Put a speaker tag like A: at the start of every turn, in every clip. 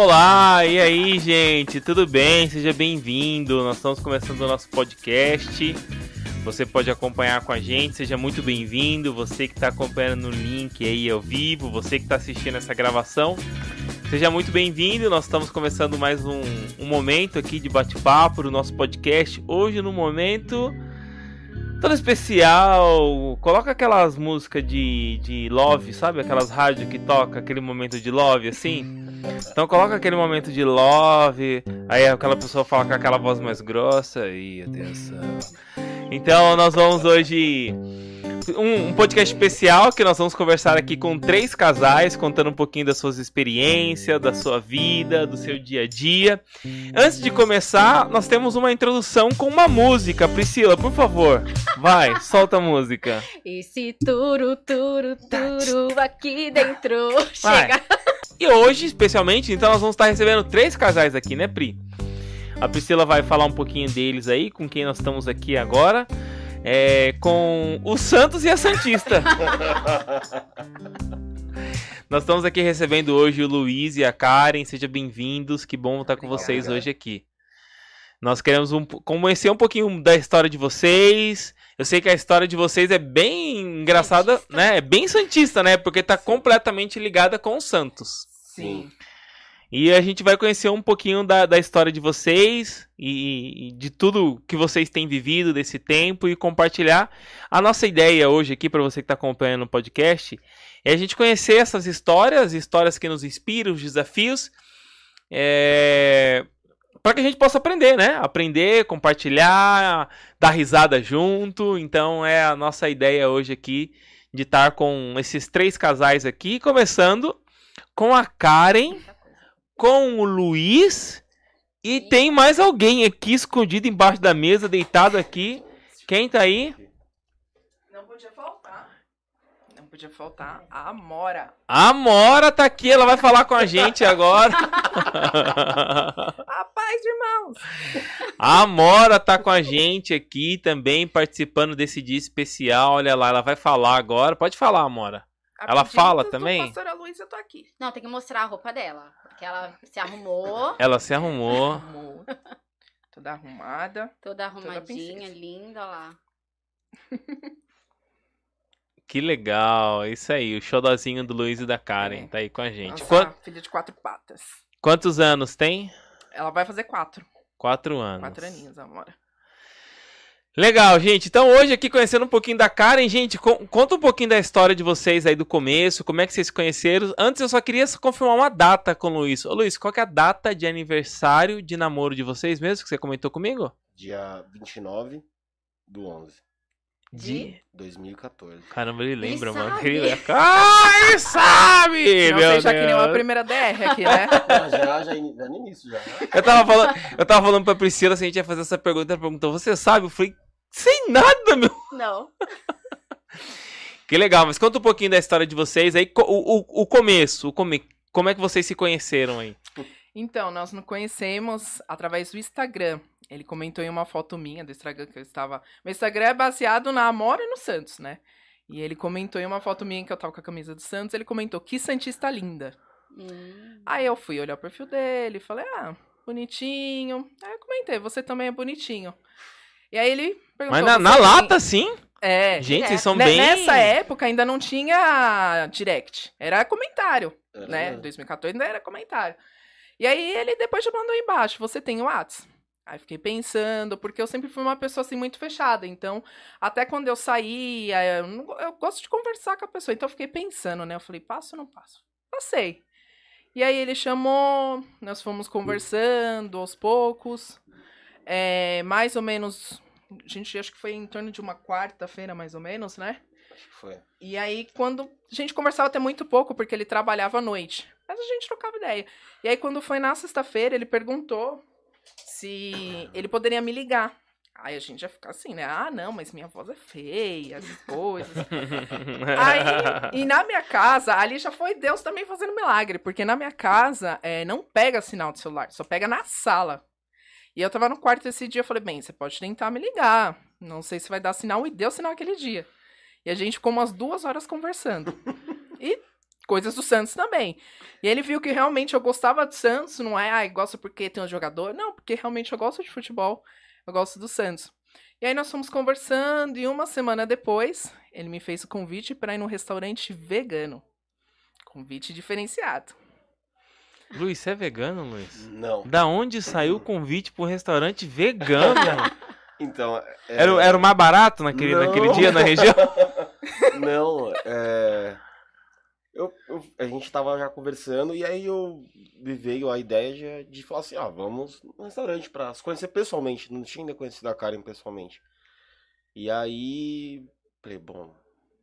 A: Olá, e aí, gente? Tudo bem? Seja bem-vindo. Nós estamos começando o nosso podcast. Você pode acompanhar com a gente, seja muito bem-vindo. Você que está acompanhando no link aí ao vivo, você que está assistindo essa gravação, seja muito bem-vindo. Nós estamos começando mais um, um momento aqui de bate-papo do nosso podcast. Hoje, no momento todo especial. Coloca aquelas músicas de, de love, sabe? Aquelas rádios que toca aquele momento de love assim. Então coloca aquele momento de love. Aí aquela pessoa fala com aquela voz mais grossa e atenção. Então nós vamos hoje um, um, podcast especial que nós vamos conversar aqui com três casais, contando um pouquinho das suas experiências, da sua vida, do seu dia a dia. Antes de começar, nós temos uma introdução com uma música. Priscila, por favor, vai, solta a música.
B: Esse turu, turu, turu aqui dentro.
A: Vai. Chega. E hoje, especialmente, então nós vamos estar recebendo três casais aqui, né, Pri? A Priscila vai falar um pouquinho deles aí, com quem nós estamos aqui agora é, com o Santos e a Santista. Nós estamos aqui recebendo hoje o Luiz e a Karen. Sejam bem-vindos. Que bom estar com vocês hoje aqui. Nós queremos um, conhecer um pouquinho da história de vocês. Eu sei que a história de vocês é bem engraçada, santista. né? É bem santista, né? Porque está completamente ligada com o Santos.
B: Sim.
A: E a gente vai conhecer um pouquinho da, da história de vocês e, e, de tudo que vocês têm vivido desse tempo e compartilhar. A nossa ideia hoje aqui, para você que está acompanhando o podcast, é a gente conhecer essas histórias, histórias que nos inspiram, os desafios, é... para que a gente possa aprender, né? Aprender, compartilhar, dar risada junto. Então é a nossa ideia hoje aqui de estar com esses três casais aqui, começando com a Karen com o Luiz. E tem mais alguém aqui escondido embaixo da mesa, deitado aqui. Quem tá aí?
C: Não podia faltar. Não podia faltar a Amora.
A: A Amora tá aqui, ela vai falar com a gente agora.
C: a paz, irmãos.
A: A Amora tá com a gente aqui também, participando desse dia especial. Olha lá, ela vai falar agora. Pode falar, Amora. A ela fala também?
C: Pastora Luiz, eu tô aqui.
B: Não, tem que mostrar a roupa dela. Porque ela se arrumou.
A: Ela se arrumou. arrumou.
C: Toda arrumada.
B: Toda arrumadinha, toda linda, lá.
A: Que legal, isso aí, o xodózinho do Luiz e da Karen, é. tá aí com a gente.
C: Nossa, Quant... filha de quatro patas.
A: Quantos anos tem?
C: Ela vai fazer quatro.
A: Quatro anos.
C: Quatro aninhos, amora.
A: Legal, gente. Então hoje aqui conhecendo um pouquinho da Karen, gente, conta um pouquinho da história de vocês aí do começo, como é que vocês se conheceram. Antes eu só queria confirmar uma data com o Luiz. Ô Luiz, qual é a data de aniversário de namoro de vocês mesmo, que você comentou comigo?
D: Dia 29 do 11.
A: De?
D: 2014.
A: Caramba, ele lembra, ele mano. Ele lembra. Ah, ele sabe!
C: Não seja que nem uma primeira DR aqui, né?
D: já, já, já no início, já.
A: Eu tava falando, eu tava falando pra Priscila se a gente ia fazer essa pergunta. Ela perguntou, você sabe? Eu falei, sem nada, meu.
B: Não.
A: Que legal, mas conta um pouquinho da história de vocês aí, o, o, o começo, o come, como é que vocês se conheceram aí?
C: Então, nós nos conhecemos através do Instagram. Ele comentou em uma foto minha do Instagram que eu estava. Meu Instagram é baseado na Amora e no Santos, né? E ele comentou em uma foto minha que eu tava com a camisa do Santos, ele comentou, que Santista linda. Hum. Aí eu fui olhar o perfil dele, falei, ah, bonitinho. Aí eu comentei, você também é bonitinho. E aí ele.
A: Mas na, na lata, sim?
C: É.
A: Gente, é. são bem.
C: Nessa época ainda não tinha direct. Era comentário. Era né? 2014 ainda era comentário. E aí ele depois já mandou embaixo: você tem o WhatsApp? Aí fiquei pensando, porque eu sempre fui uma pessoa assim muito fechada. Então, até quando eu saía, eu, eu gosto de conversar com a pessoa. Então, eu fiquei pensando, né? Eu falei, passo ou não passo? Passei. E aí ele chamou, nós fomos conversando aos poucos. É, mais ou menos. A gente acho que foi em torno de uma quarta-feira, mais ou menos, né?
D: Acho que foi.
C: E aí, quando. A gente conversava até muito pouco, porque ele trabalhava à noite. Mas a gente trocava ideia. E aí, quando foi na sexta-feira, ele perguntou se ele poderia me ligar. Aí a gente ia ficar assim, né? Ah, não, mas minha voz é feia, as coisas. Aí, e na minha casa, ali já foi Deus também fazendo milagre, porque na minha casa é, não pega sinal de celular, só pega na sala. E eu tava no quarto esse dia, eu falei, bem, você pode tentar me ligar. Não sei se vai dar sinal, e deu sinal aquele dia. E a gente ficou umas duas horas conversando. E coisas do Santos também. E ele viu que realmente eu gostava do Santos, não é, ai, gosto porque tem um jogador. Não, porque realmente eu gosto de futebol, eu gosto do Santos. E aí nós fomos conversando e uma semana depois, ele me fez o convite para ir num restaurante vegano. Convite diferenciado.
A: Luiz, você é vegano, Luiz?
D: Não.
A: Da onde saiu o convite pro restaurante vegano?
D: Então. é-
A: Era, era o mais barato naquele,
D: Não.
A: naquele dia na região?
D: Não, é. Eu, eu- a gente tava já conversando e aí eu me veio a ideia de, de falar assim, ah, vamos no restaurante pra se conhecer pessoalmente. Não tinha ainda conhecido a Karen pessoalmente. E aí, falei, bom,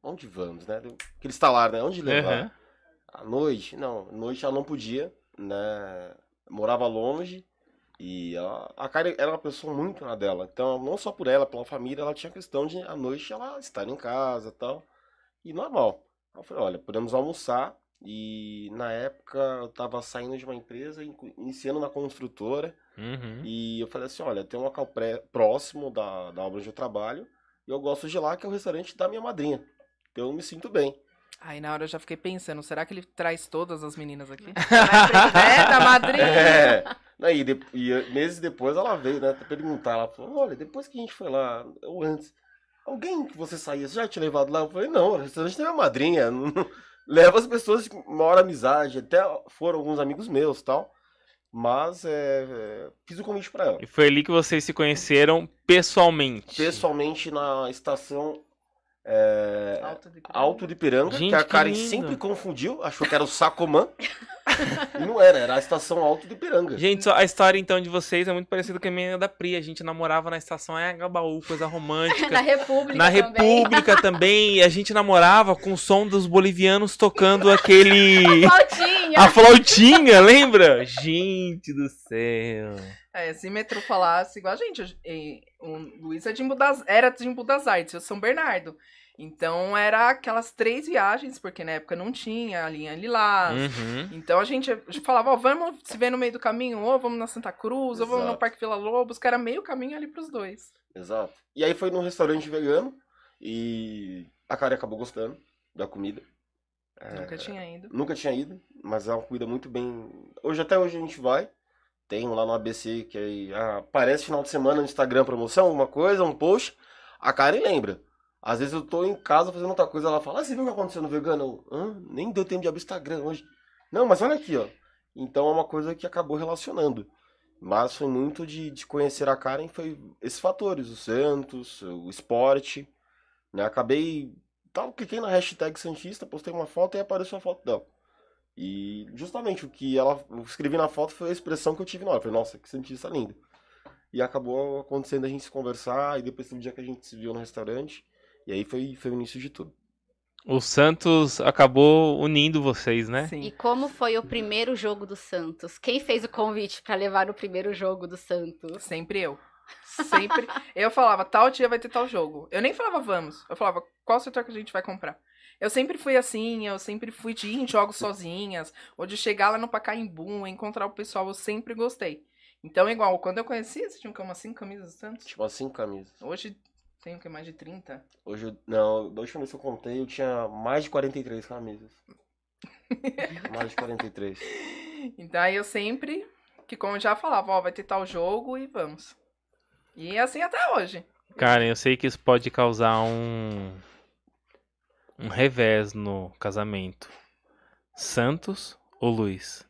D: onde vamos, né? Aquele estalar, né? Onde levar?
A: Aham.
D: À noite? Não, à noite ela não podia, né? Morava longe e ela, a Karen era uma pessoa muito na dela. Então, não só por ela, pela família, ela tinha questão de à noite ela estar em casa e tal. E normal. Eu falei, olha, podemos almoçar. E na época eu tava saindo de uma empresa, iniciando na construtora.
A: Uhum.
D: E eu falei assim, olha, tem um local pré- próximo da, da obra onde eu trabalho. E eu gosto de lá, que é o restaurante da minha madrinha. Então eu me sinto bem.
C: Aí na hora eu já fiquei pensando, será que ele traz todas as meninas aqui? é, da madrinha.
D: É. Aí, de- e meses depois ela veio, né, perguntar. Ela falou: Olha, depois que a gente foi lá, ou antes, alguém que você saía, você já tinha levado lá? Eu falei: Não, o restaurante da minha madrinha. não- não- Leva as pessoas de maior amizade. Até foram alguns amigos meus tal. Mas é, é, fiz o convite pra ela.
A: E foi ali que vocês se conheceram pessoalmente.
D: Pessoalmente na estação é,
C: Alto de
D: Alto de Piranga,
A: Gente,
D: que a Karen sempre confundiu, achou que era o Sacomã. e não era, era a estação Alto de Piranga.
A: Gente, a história então de vocês é muito parecida com a minha da Pri. A gente namorava na estação Anhangabaú, coisa romântica.
B: Na República
A: Na
B: também.
A: República também, e a gente namorava com o som dos bolivianos tocando aquele.
B: Flautinha.
A: A flautinha, lembra? Gente do céu.
C: É, se metrô falasse igual a gente, o Luiz é de Embu das, era de Embu das Artes, eu sou São Bernardo. Então era aquelas três viagens, porque na época não tinha a linha Lilás.
A: Uhum.
C: Então a gente falava, ó, vamos se ver no meio do caminho, ou vamos na Santa Cruz, ou vamos no
D: Exato.
C: Parque Vila Lobos, que era meio caminho ali pros dois.
D: Exato. E aí foi num restaurante vegano e a Karen acabou gostando da comida. É,
C: Nunca tinha ido.
D: Nunca tinha ido, mas é uma comida muito bem. Hoje até hoje a gente vai. Tem um lá no ABC que aí ah, aparece final de semana no Instagram promoção, alguma coisa, um post. A Karen lembra. Às vezes eu tô em casa fazendo outra coisa, ela fala: ah, você viu o que aconteceu no vegano? Eu, Hã? Nem deu tempo de abrir o Instagram hoje. Não, mas olha aqui, ó. Então é uma coisa que acabou relacionando. Mas foi muito de, de conhecer a Karen, foi esses fatores, o Santos, o esporte. Né? Acabei. Tava, cliquei na hashtag Santista, postei uma foto e apareceu a foto dela. E justamente o que ela eu escrevi na foto foi a expressão que eu tive na hora. Eu Falei, nossa, que Santista linda. E acabou acontecendo a gente se conversar, e depois um dia que a gente se viu no restaurante. E aí foi, foi o início de tudo.
A: O Santos acabou unindo vocês, né?
C: Sim.
B: E como foi o primeiro jogo do Santos? Quem fez o convite pra levar o primeiro jogo do Santos?
C: Sempre eu. Sempre. eu falava, tal dia vai ter tal jogo. Eu nem falava vamos. Eu falava, qual setor que a gente vai comprar? Eu sempre fui assim, eu sempre fui de ir em jogos sozinhas, ou de chegar lá no Pacaembu, encontrar o pessoal, eu sempre gostei. Então, igual, quando eu conheci, você tinha o quê? umas 5 camisas do Santos?
D: Tipo, assim, camisas.
C: Hoje tem o que? Mais de 30?
D: Hoje, eu- não, da última vez que eu contei, eu tinha mais de 43 camisas. mais de 43.
C: Então aí eu sempre, que como eu já falava, ó, vai ter tal jogo e vamos. E é assim até hoje.
A: Karen, eu sei que isso pode causar um. um revés no casamento. Santos ou Luiz?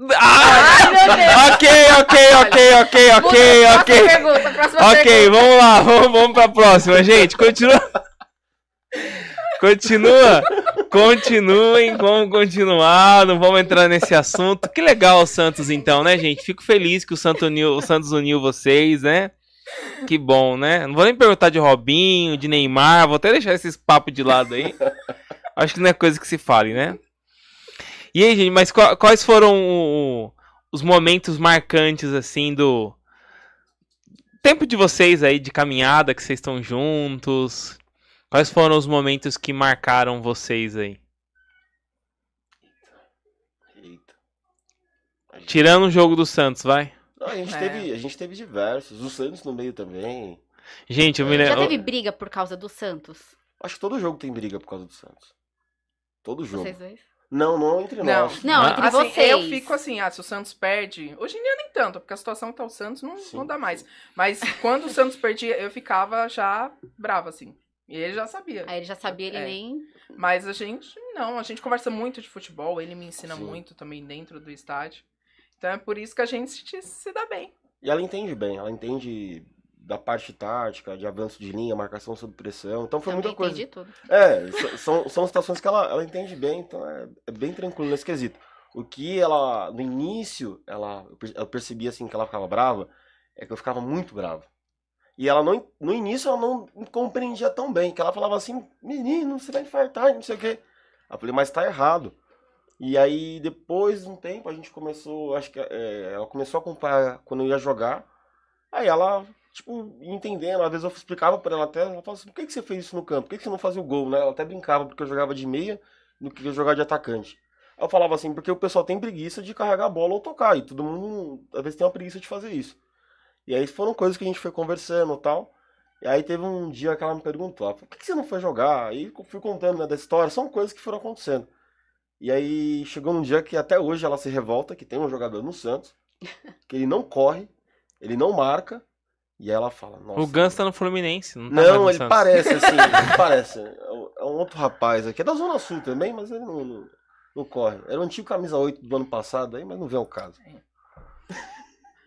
A: Ah!
B: Ai, meu Deus!
A: ok, ok, ok, ok, ok,
B: Muda,
A: ok.
B: Próxima pergunta, próxima
A: Ok,
B: pergunta.
A: vamos lá, vamos, vamos pra próxima, gente. Continua. Continua. Continuem, vamos continuar, não vamos entrar nesse assunto. Que legal o Santos, então, né, gente? Fico feliz que o, Santo uniu, o Santos uniu vocês, né? Que bom, né? Não vou nem perguntar de Robinho, de Neymar, vou até deixar esses papos de lado aí. Acho que não é coisa que se fale, né? E aí, gente, mas qua- quais foram o- os momentos marcantes, assim, do tempo de vocês aí, de caminhada, que vocês estão juntos? Quais foram os momentos que marcaram vocês aí?
D: Eita.
A: Tirando o jogo do Santos, vai.
D: Não, a, gente
C: É.
D: teve, a gente teve diversos. O Santos no meio também.
A: Gente, eu me
B: Já
A: lembro.
B: teve briga por causa do Santos?
D: Acho que todo jogo tem briga por causa do Santos. Todo jogo.
B: Vocês dois?
D: Não, não entre
C: Não.
D: nós.
B: Não,
A: Ah,
B: entre
C: assim,
B: vocês.
C: Eu fico assim, ah, se o Santos perde. Hoje em dia nem tanto, porque a situação que tá o Santos não,
D: Sim.
C: não dá mais. Mas quando o Santos perdia, eu ficava já brava, assim. E ele já sabia.
B: Aí ele já sabia, ele
C: É.
B: nem.
C: Mas a gente, não, a gente conversa muito de futebol, ele me ensina
D: Sim.
C: muito também dentro do estádio. Então é por isso que a gente se, se dá bem.
D: E ela entende bem, ela entende da parte tática, de avanço de linha, marcação sob pressão. Então foi
B: Também
D: muita coisa.
B: entendi tudo.
D: É, são, são situações que ela, ela entende bem, então é, é bem tranquilo nesse quesito. O que ela, no início, ela, eu per- eu percebia assim que ela ficava brava, é que eu ficava muito bravo. E ela não, no início ela não compreendia tão bem, que ela falava assim, menino, você vai infartar, não sei o quê. Eu falei, mas tá errado. E aí, depois de um tempo, a gente começou, acho que é, ela começou a acompanhar quando eu ia jogar. Aí ela, tipo, entendendo, às vezes eu explicava pra ela até, ela falava assim, por que, que você fez isso no campo? Por que, que você não fazia o gol, né? Ela até brincava, porque eu jogava de meia do que eu jogava de atacante. Eu falava assim, porque o pessoal tem preguiça de carregar a bola ou tocar, e todo mundo, às vezes, tem uma preguiça de fazer isso. E aí foram coisas que a gente foi conversando e tal. E aí teve um dia que ela me perguntou, por que você não foi jogar? Eu fui contando, né, da história, são coisas que foram acontecendo. E aí chegou um dia que até hoje ela se revolta, que tem um jogador no Santos, que ele não corre, ele não marca, e aí ela fala, nossa...
A: O Gans tá no Fluminense, não tá
D: Não,
A: no
D: ele
A: Santos.
D: parece assim, ele parece. É um- é um outro rapaz aqui, é da Zona Sul também, mas ele não, não, não corre. Era o antigo camisa 8 do ano passado aí, mas não vem ao caso.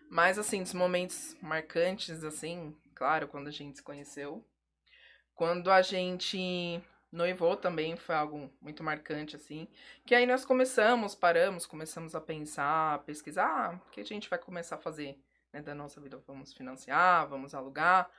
C: Mas, assim, dos momentos marcantes, assim, claro, quando a gente se conheceu. Quando a gente noivou também foi algo muito marcante, assim. Que aí nós começamos, paramos, começamos a pensar, a pesquisar ah, o que a gente vai começar a fazer né, da nossa vida. Vamos financiar, vamos alugar.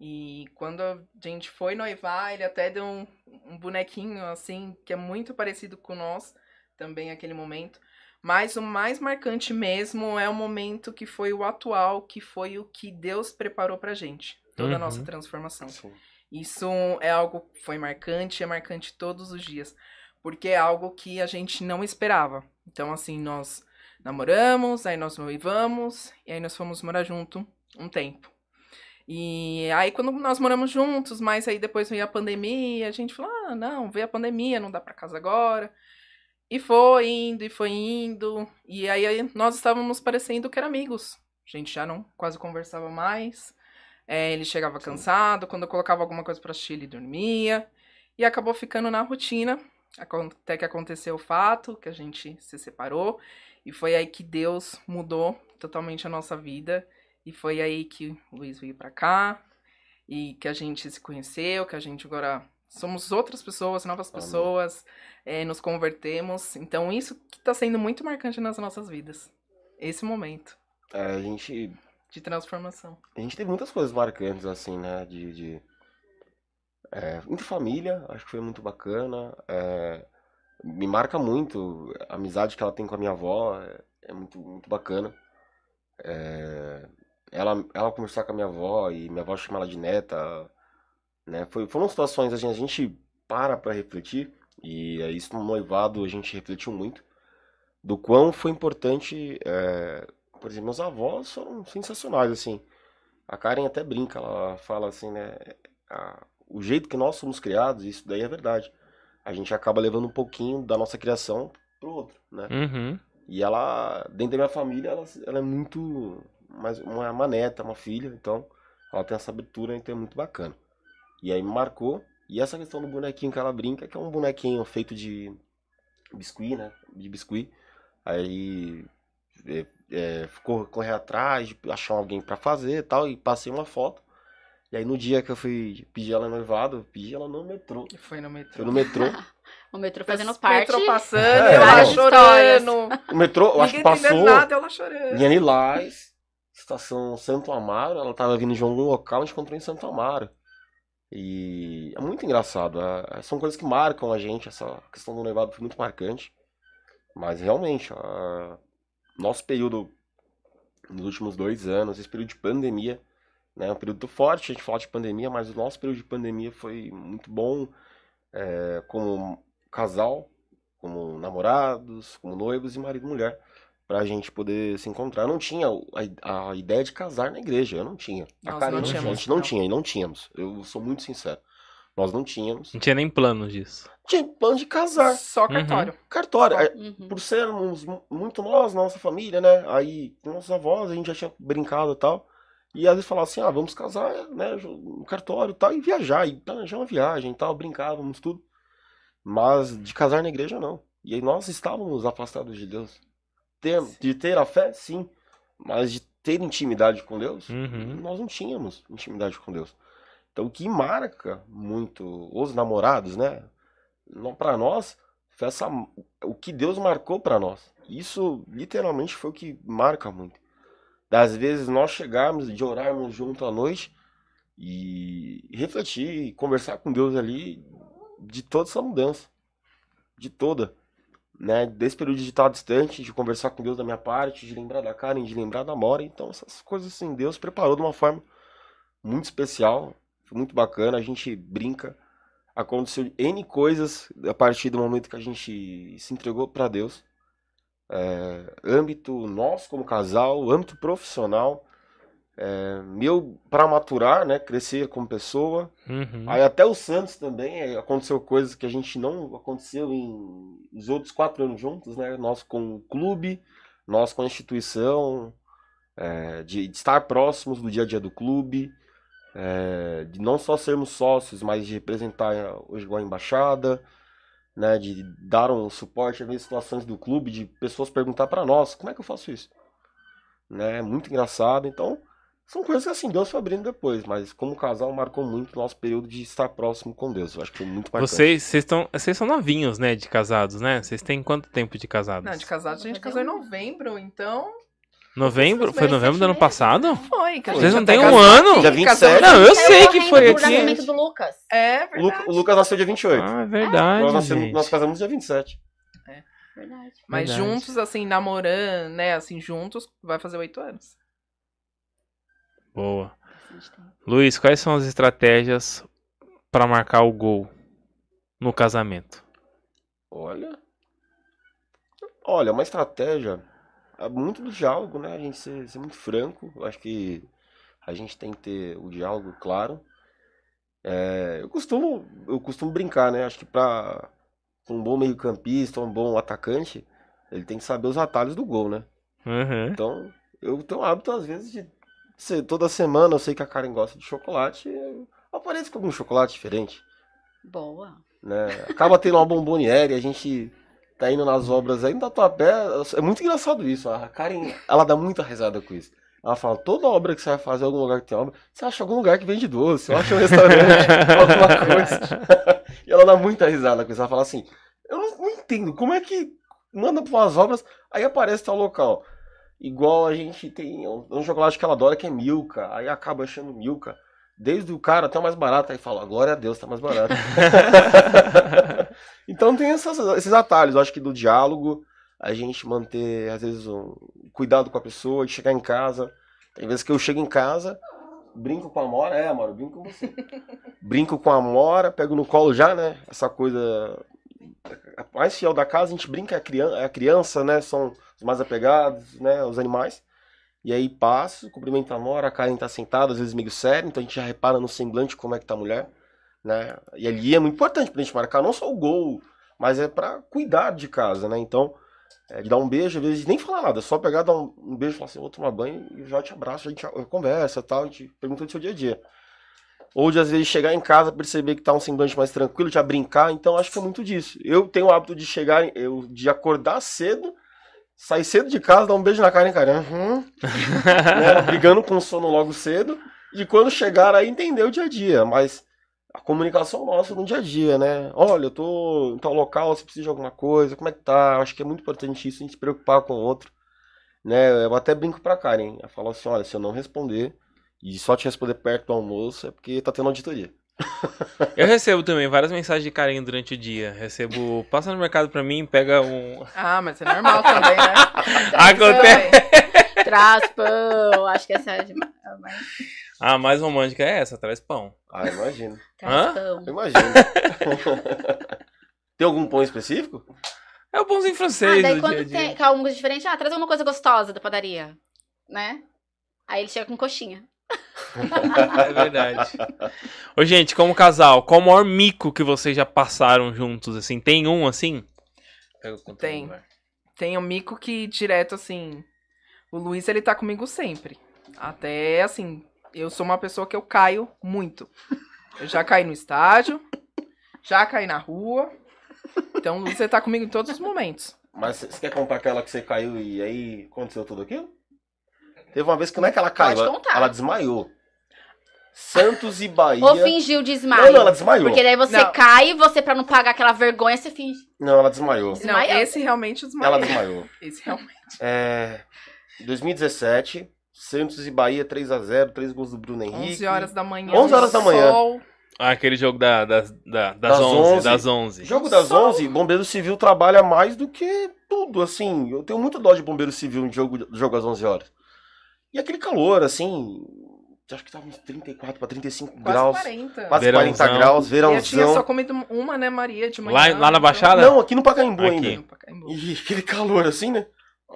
C: E quando a gente foi noivar, ele até deu um, um bonequinho, assim, que é muito parecido com nós, também aquele momento. Mas o mais marcante mesmo é o momento que foi o atual, que foi o que Deus preparou pra gente. Toda a
A: Uhum.
C: nossa transformação.
D: Assim,
C: Isso é algo que foi marcante, é marcante todos os dias. Porque é algo que a gente não esperava. Então, assim, nós namoramos, aí nós noivamos, e aí nós fomos morar junto um tempo. E aí, quando nós moramos juntos, mas aí depois veio a pandemia, a gente falou: ah, não, veio a pandemia, não dá pra casa agora. E foi indo, e foi indo. E aí nós estávamos parecendo que eram amigos. A gente já não quase conversava mais. É, ele chegava cansado, quando eu colocava alguma coisa pra assistir, ele dormia. E acabou ficando na rotina, até que aconteceu o fato, que a gente se separou. E foi aí que Deus mudou totalmente a nossa vida. E foi aí que o Luiz veio pra cá. E que a gente se conheceu, que a gente agora somos outras pessoas, novas
D: Amém.
C: pessoas, é, nos convertemos. Então isso que tá sendo muito marcante nas nossas vidas. Esse momento
D: é, a gente
C: de transformação.
D: A gente teve muitas coisas marcantes, assim, né? De. de é, família, acho que foi muito bacana. é, me marca muito a amizade que ela tem com a minha avó, é, é muito, muito bacana. É, ela, ela conversar com a minha avó e minha avó chamar ela de neta, né? Foi, foram situações, assim, a gente para pra refletir, e é isso no noivado a gente refletiu muito, do quão foi importante. é, por exemplo, meus avós foram sensacionais, assim. A Karen até brinca, ela fala assim, né? a- o jeito que nós somos criados, isso daí é verdade. A gente acaba levando um pouquinho da nossa criação pro outro, né?
A: Uhum.
D: E ela, dentro da minha família, ela, ela é muito. mais uma, uma neta, uma filha, então ela tem essa abertura, então é muito bacana. E aí me marcou. E essa questão do bonequinho que ela brinca, que é um bonequinho feito de biscuit, né? De biscuit. Aí é, é, ficou correr atrás, achar alguém pra fazer e tal, e passei uma foto. E aí no dia que eu fui pedir ela noivado, eu pedi ela no metrô.
C: E foi no metrô.
D: Foi no metrô.
B: O metrô fazendo
C: Esse
B: parte.
C: metrô passando,
D: É,
B: várias
C: chorando.
D: O metrô, eu acho que passou.
C: nada, eu lá chorando.
D: Estação Santo Amaro. Ela tava vindo de algum local, a gente encontrou em Santo Amaro. E é muito engraçado. é- são coisas que marcam a gente. Essa questão do noivado foi muito marcante. Mas realmente, a- nosso período nos últimos dois anos, esse período de pandemia, né? Um período forte, a gente fala de pandemia, mas o nosso período de pandemia foi muito bom é, como casal, como namorados, como noivos e marido e mulher pra gente poder se encontrar. Eu não tinha a, a ideia de casar na igreja, eu não tinha. A
C: Nós
D: Karen
C: não
D: tinha, a
C: tínhamos,
D: gente não
C: não.
D: tinha, e não tínhamos. Eu sou muito sincero. Nós não tínhamos.
A: Não tinha nem plano disso.
D: Tinha plano de casar.
C: Só cartório.
D: Cartório. É,
B: Uhum.
D: por sermos mu- muito nós, nossa família, né? Aí, com nossos avós, a gente já tinha brincado e tal. E às vezes falava assim, ah, vamos casar, né? No cartório e tal, e viajar, e planejar uma viagem e tal, brincávamos, tudo. Mas de casar na igreja, não. E aí nós estávamos afastados de Deus. Ter, de ter a fé, sim. Mas de ter intimidade com Deus,
A: Uhum.
D: nós não tínhamos intimidade com Deus. Então, o que marca muito os namorados, né? Não para nós, foi essa, o que Deus marcou para nós. Isso literalmente foi o que marca muito. Das vezes nós chegarmos, de orarmos junto à noite e refletir, e conversar com Deus ali de toda essa mudança, de toda, né? Desse período de estar distante, de conversar com Deus da minha parte, de lembrar da Karen, de lembrar da Mora. Então essas coisas assim, Deus preparou de uma forma muito especial, muito bacana. A gente brinca, aconteceu N coisas a partir do momento que a gente se entregou para Deus. É, âmbito nós como casal, âmbito profissional, é, meu para maturar, né, crescer como pessoa.
A: Uhum.
D: Aí até o Santos também é, aconteceu coisas que a gente não aconteceu em os outros quatro anos juntos, né? Nós com o clube, nós com a instituição, é, de, de estar próximos do dia a dia do clube, é, de não só sermos sócios, mas de representar hoje igual a embaixada, né? De dar um suporte ver situações do clube, de pessoas perguntar para nós, como é que eu faço isso? Né? Muito engraçado, então são coisas que assim, Deus foi abrindo depois, mas como casal marcou muito o nosso período de estar próximo com Deus. Eu acho que foi muito marcante.
A: Vocês, vocês, estão, vocês são novinhos, né, de casados, né? Vocês têm quanto tempo de casados?
C: Não, de casado a gente casou em novembro, então.
A: Novembro? Foi novembro do ano passado?
C: Foi, que a gente
A: Vocês não têm um ano?
D: Dia
C: Sim, casamos
D: 27.
A: Não, eu sei que
B: correndo
A: foi aqui.
B: nascimento do Lucas.
C: É, verdade.
D: o Lucas nasceu dia 28.
A: Ah, é verdade,
D: nós, nascemos-
A: gente.
D: nós casamos dia 27.
B: Verdade.
C: Mas
A: Verdade.
C: juntos, assim, namorando, né? Assim, juntos, vai fazer oito anos.
A: Boa.
B: Bastante tempo.
A: Luiz, quais são as estratégias pra marcar o gol no casamento?
D: Olha. Olha, uma estratégia. É muito do diálogo, né? A gente ser, ser muito franco. Eu acho que a gente tem que ter o diálogo claro. É, eu costumo, eu costumo brincar, né? Acho que para um bom meio-campista, um bom atacante, ele tem que saber os atalhos do gol, né?
A: Uhum.
D: Então, eu tenho o hábito, às vezes, de ser, toda semana, eu sei que a Karen gosta de chocolate, eu apareço com algum chocolate diferente,
B: Boa.
D: né? Acaba tendo uma bomboniere, a gente tá indo nas obras aí no Tatuapé, é muito engraçado isso, a Karen, ela dá muita risada com isso. Ela fala, toda obra que você vai fazer, algum lugar que tem obra, você acha algum lugar que vende doce, você acha um restaurante, alguma coisa. e ela dá muita risada com isso, ela fala assim, eu não, não entendo, como é que manda pra umas obras, aí aparece tal local. Igual a gente tem um, um chocolate que ela adora que é Milka, aí acaba achando Milka. Desde o cara até o mais barato, aí fala, glória a Deus, tá mais barato. então tem essas- esses atalhos, eu acho que do diálogo, a gente manter, às vezes, um cuidado com a pessoa, de chegar em casa. Tem vezes que eu chego em casa, brinco com a Mora, é, Mora, eu brinco com você. brinco com a Mora, pego no colo já, né? Essa coisa. A mais fiel da casa, a gente brinca, é a criança, é a criança né? São os mais apegados, né? Os animais. E aí passo, cumprimento a Mora, a Karen tá sentada, às vezes meio séria, então a gente já repara no semblante como é que tá a mulher, né? E ali é muito importante pra gente marcar não só o gol, mas é pra cuidar de casa, né? Então, é, de dar um beijo, às vezes nem falar nada, só pegar, dar um, um beijo, falar assim, vou tomar banho e já te abraço, a gente conversa tal, a gente pergunta do seu dia a dia. Ou de às vezes chegar em casa, perceber que tá um semblante mais tranquilo, já brincar, então acho que é muito disso. Eu tenho o hábito de chegar, eu, de acordar cedo, sair cedo de casa, dar um beijo na cara, hein, cara? Uhum. né, brigando com o sono logo cedo, e quando chegar aí entender o dia a dia, mas a comunicação nossa no dia a dia, né? Olha, eu tô em tal local, você precisa de alguma coisa, como é que tá? Acho que é muito importante isso, a gente se preocupar com o outro, né? Eu até brinco pra Karen, eu falo assim, olha, se eu não responder, e só te responder perto do almoço, é porque tá tendo auditoria.
A: Eu recebo também várias mensagens de carinho durante o dia. Recebo, passa no mercado pra mim, pega um.
C: Ah, mas é normal também, né?
A: Acontece.
B: Traz pão. Acho que essa é a de- a mais.
A: A mais romântica é essa, traz pão.
D: Ah, imagino.
B: Traz
A: Hã?
B: pão.
D: Eu imagino. Tem algum pão específico?
A: É o pãozinho
B: Ah,
A: francês
B: daí
A: do
B: quando
A: dia dia.
B: tem alguma coisa diferente, ah, traz alguma coisa gostosa da padaria. Né? Aí ele chega com coxinha.
A: É verdade. Ô, gente, como casal, qual o maior mico que vocês já passaram juntos, assim? Tem um, assim? Pega o controle,
C: Tem. Tem um mico que direto, assim. O Luiz, ele tá comigo sempre. Até, assim, eu sou uma pessoa que eu caio muito. Eu já caí no estádio, já caí na rua. Então, ele tá comigo em todos os momentos.
D: Mas você quer contar aquela que você caiu e aí aconteceu tudo aquilo? Teve uma vez que não é que ela caiu,
B: Pode
D: ela-
B: contar.
D: ela desmaiou. Santos e Bahia.
B: Ou fingiu desmaio.
D: Não, não, ela desmaiou.
B: Porque daí você
C: Não.
B: cai e você, pra não pagar aquela vergonha, você finge.
D: Não, ela desmaiou.
C: Não,
B: Desmaiou.
C: esse realmente desmaiou.
D: Ela desmaiou.
C: Esse realmente.
D: É, 2017, Santos e Bahia 3x0, 3 gols do Bruno Henrique.
C: 11 horas da manhã.
D: 11 horas da manhã.
C: Sol.
A: Ah, aquele jogo da, das, da- das,
D: Das
A: 11,
D: 11.
A: das 11.
D: Jogo das 11, Bombeiro Civil trabalha mais do que tudo, assim. Eu tenho muito dó de Bombeiro Civil em jogo, jogo às 11 horas. E aquele calor, assim, acho que tava uns 34 para 35
C: Quase
D: graus.
C: 40.
D: Quase
A: Verãozão.
D: 40 graus,
C: E eu tinha só
D: verãozão.
C: comido uma, né, Maria, de manhã.
A: Lá, lá na Baixada?
D: Não, aqui no Pacaembu
A: Aqui.
D: ainda.
C: Pacaembu.
D: E aquele calor assim, né?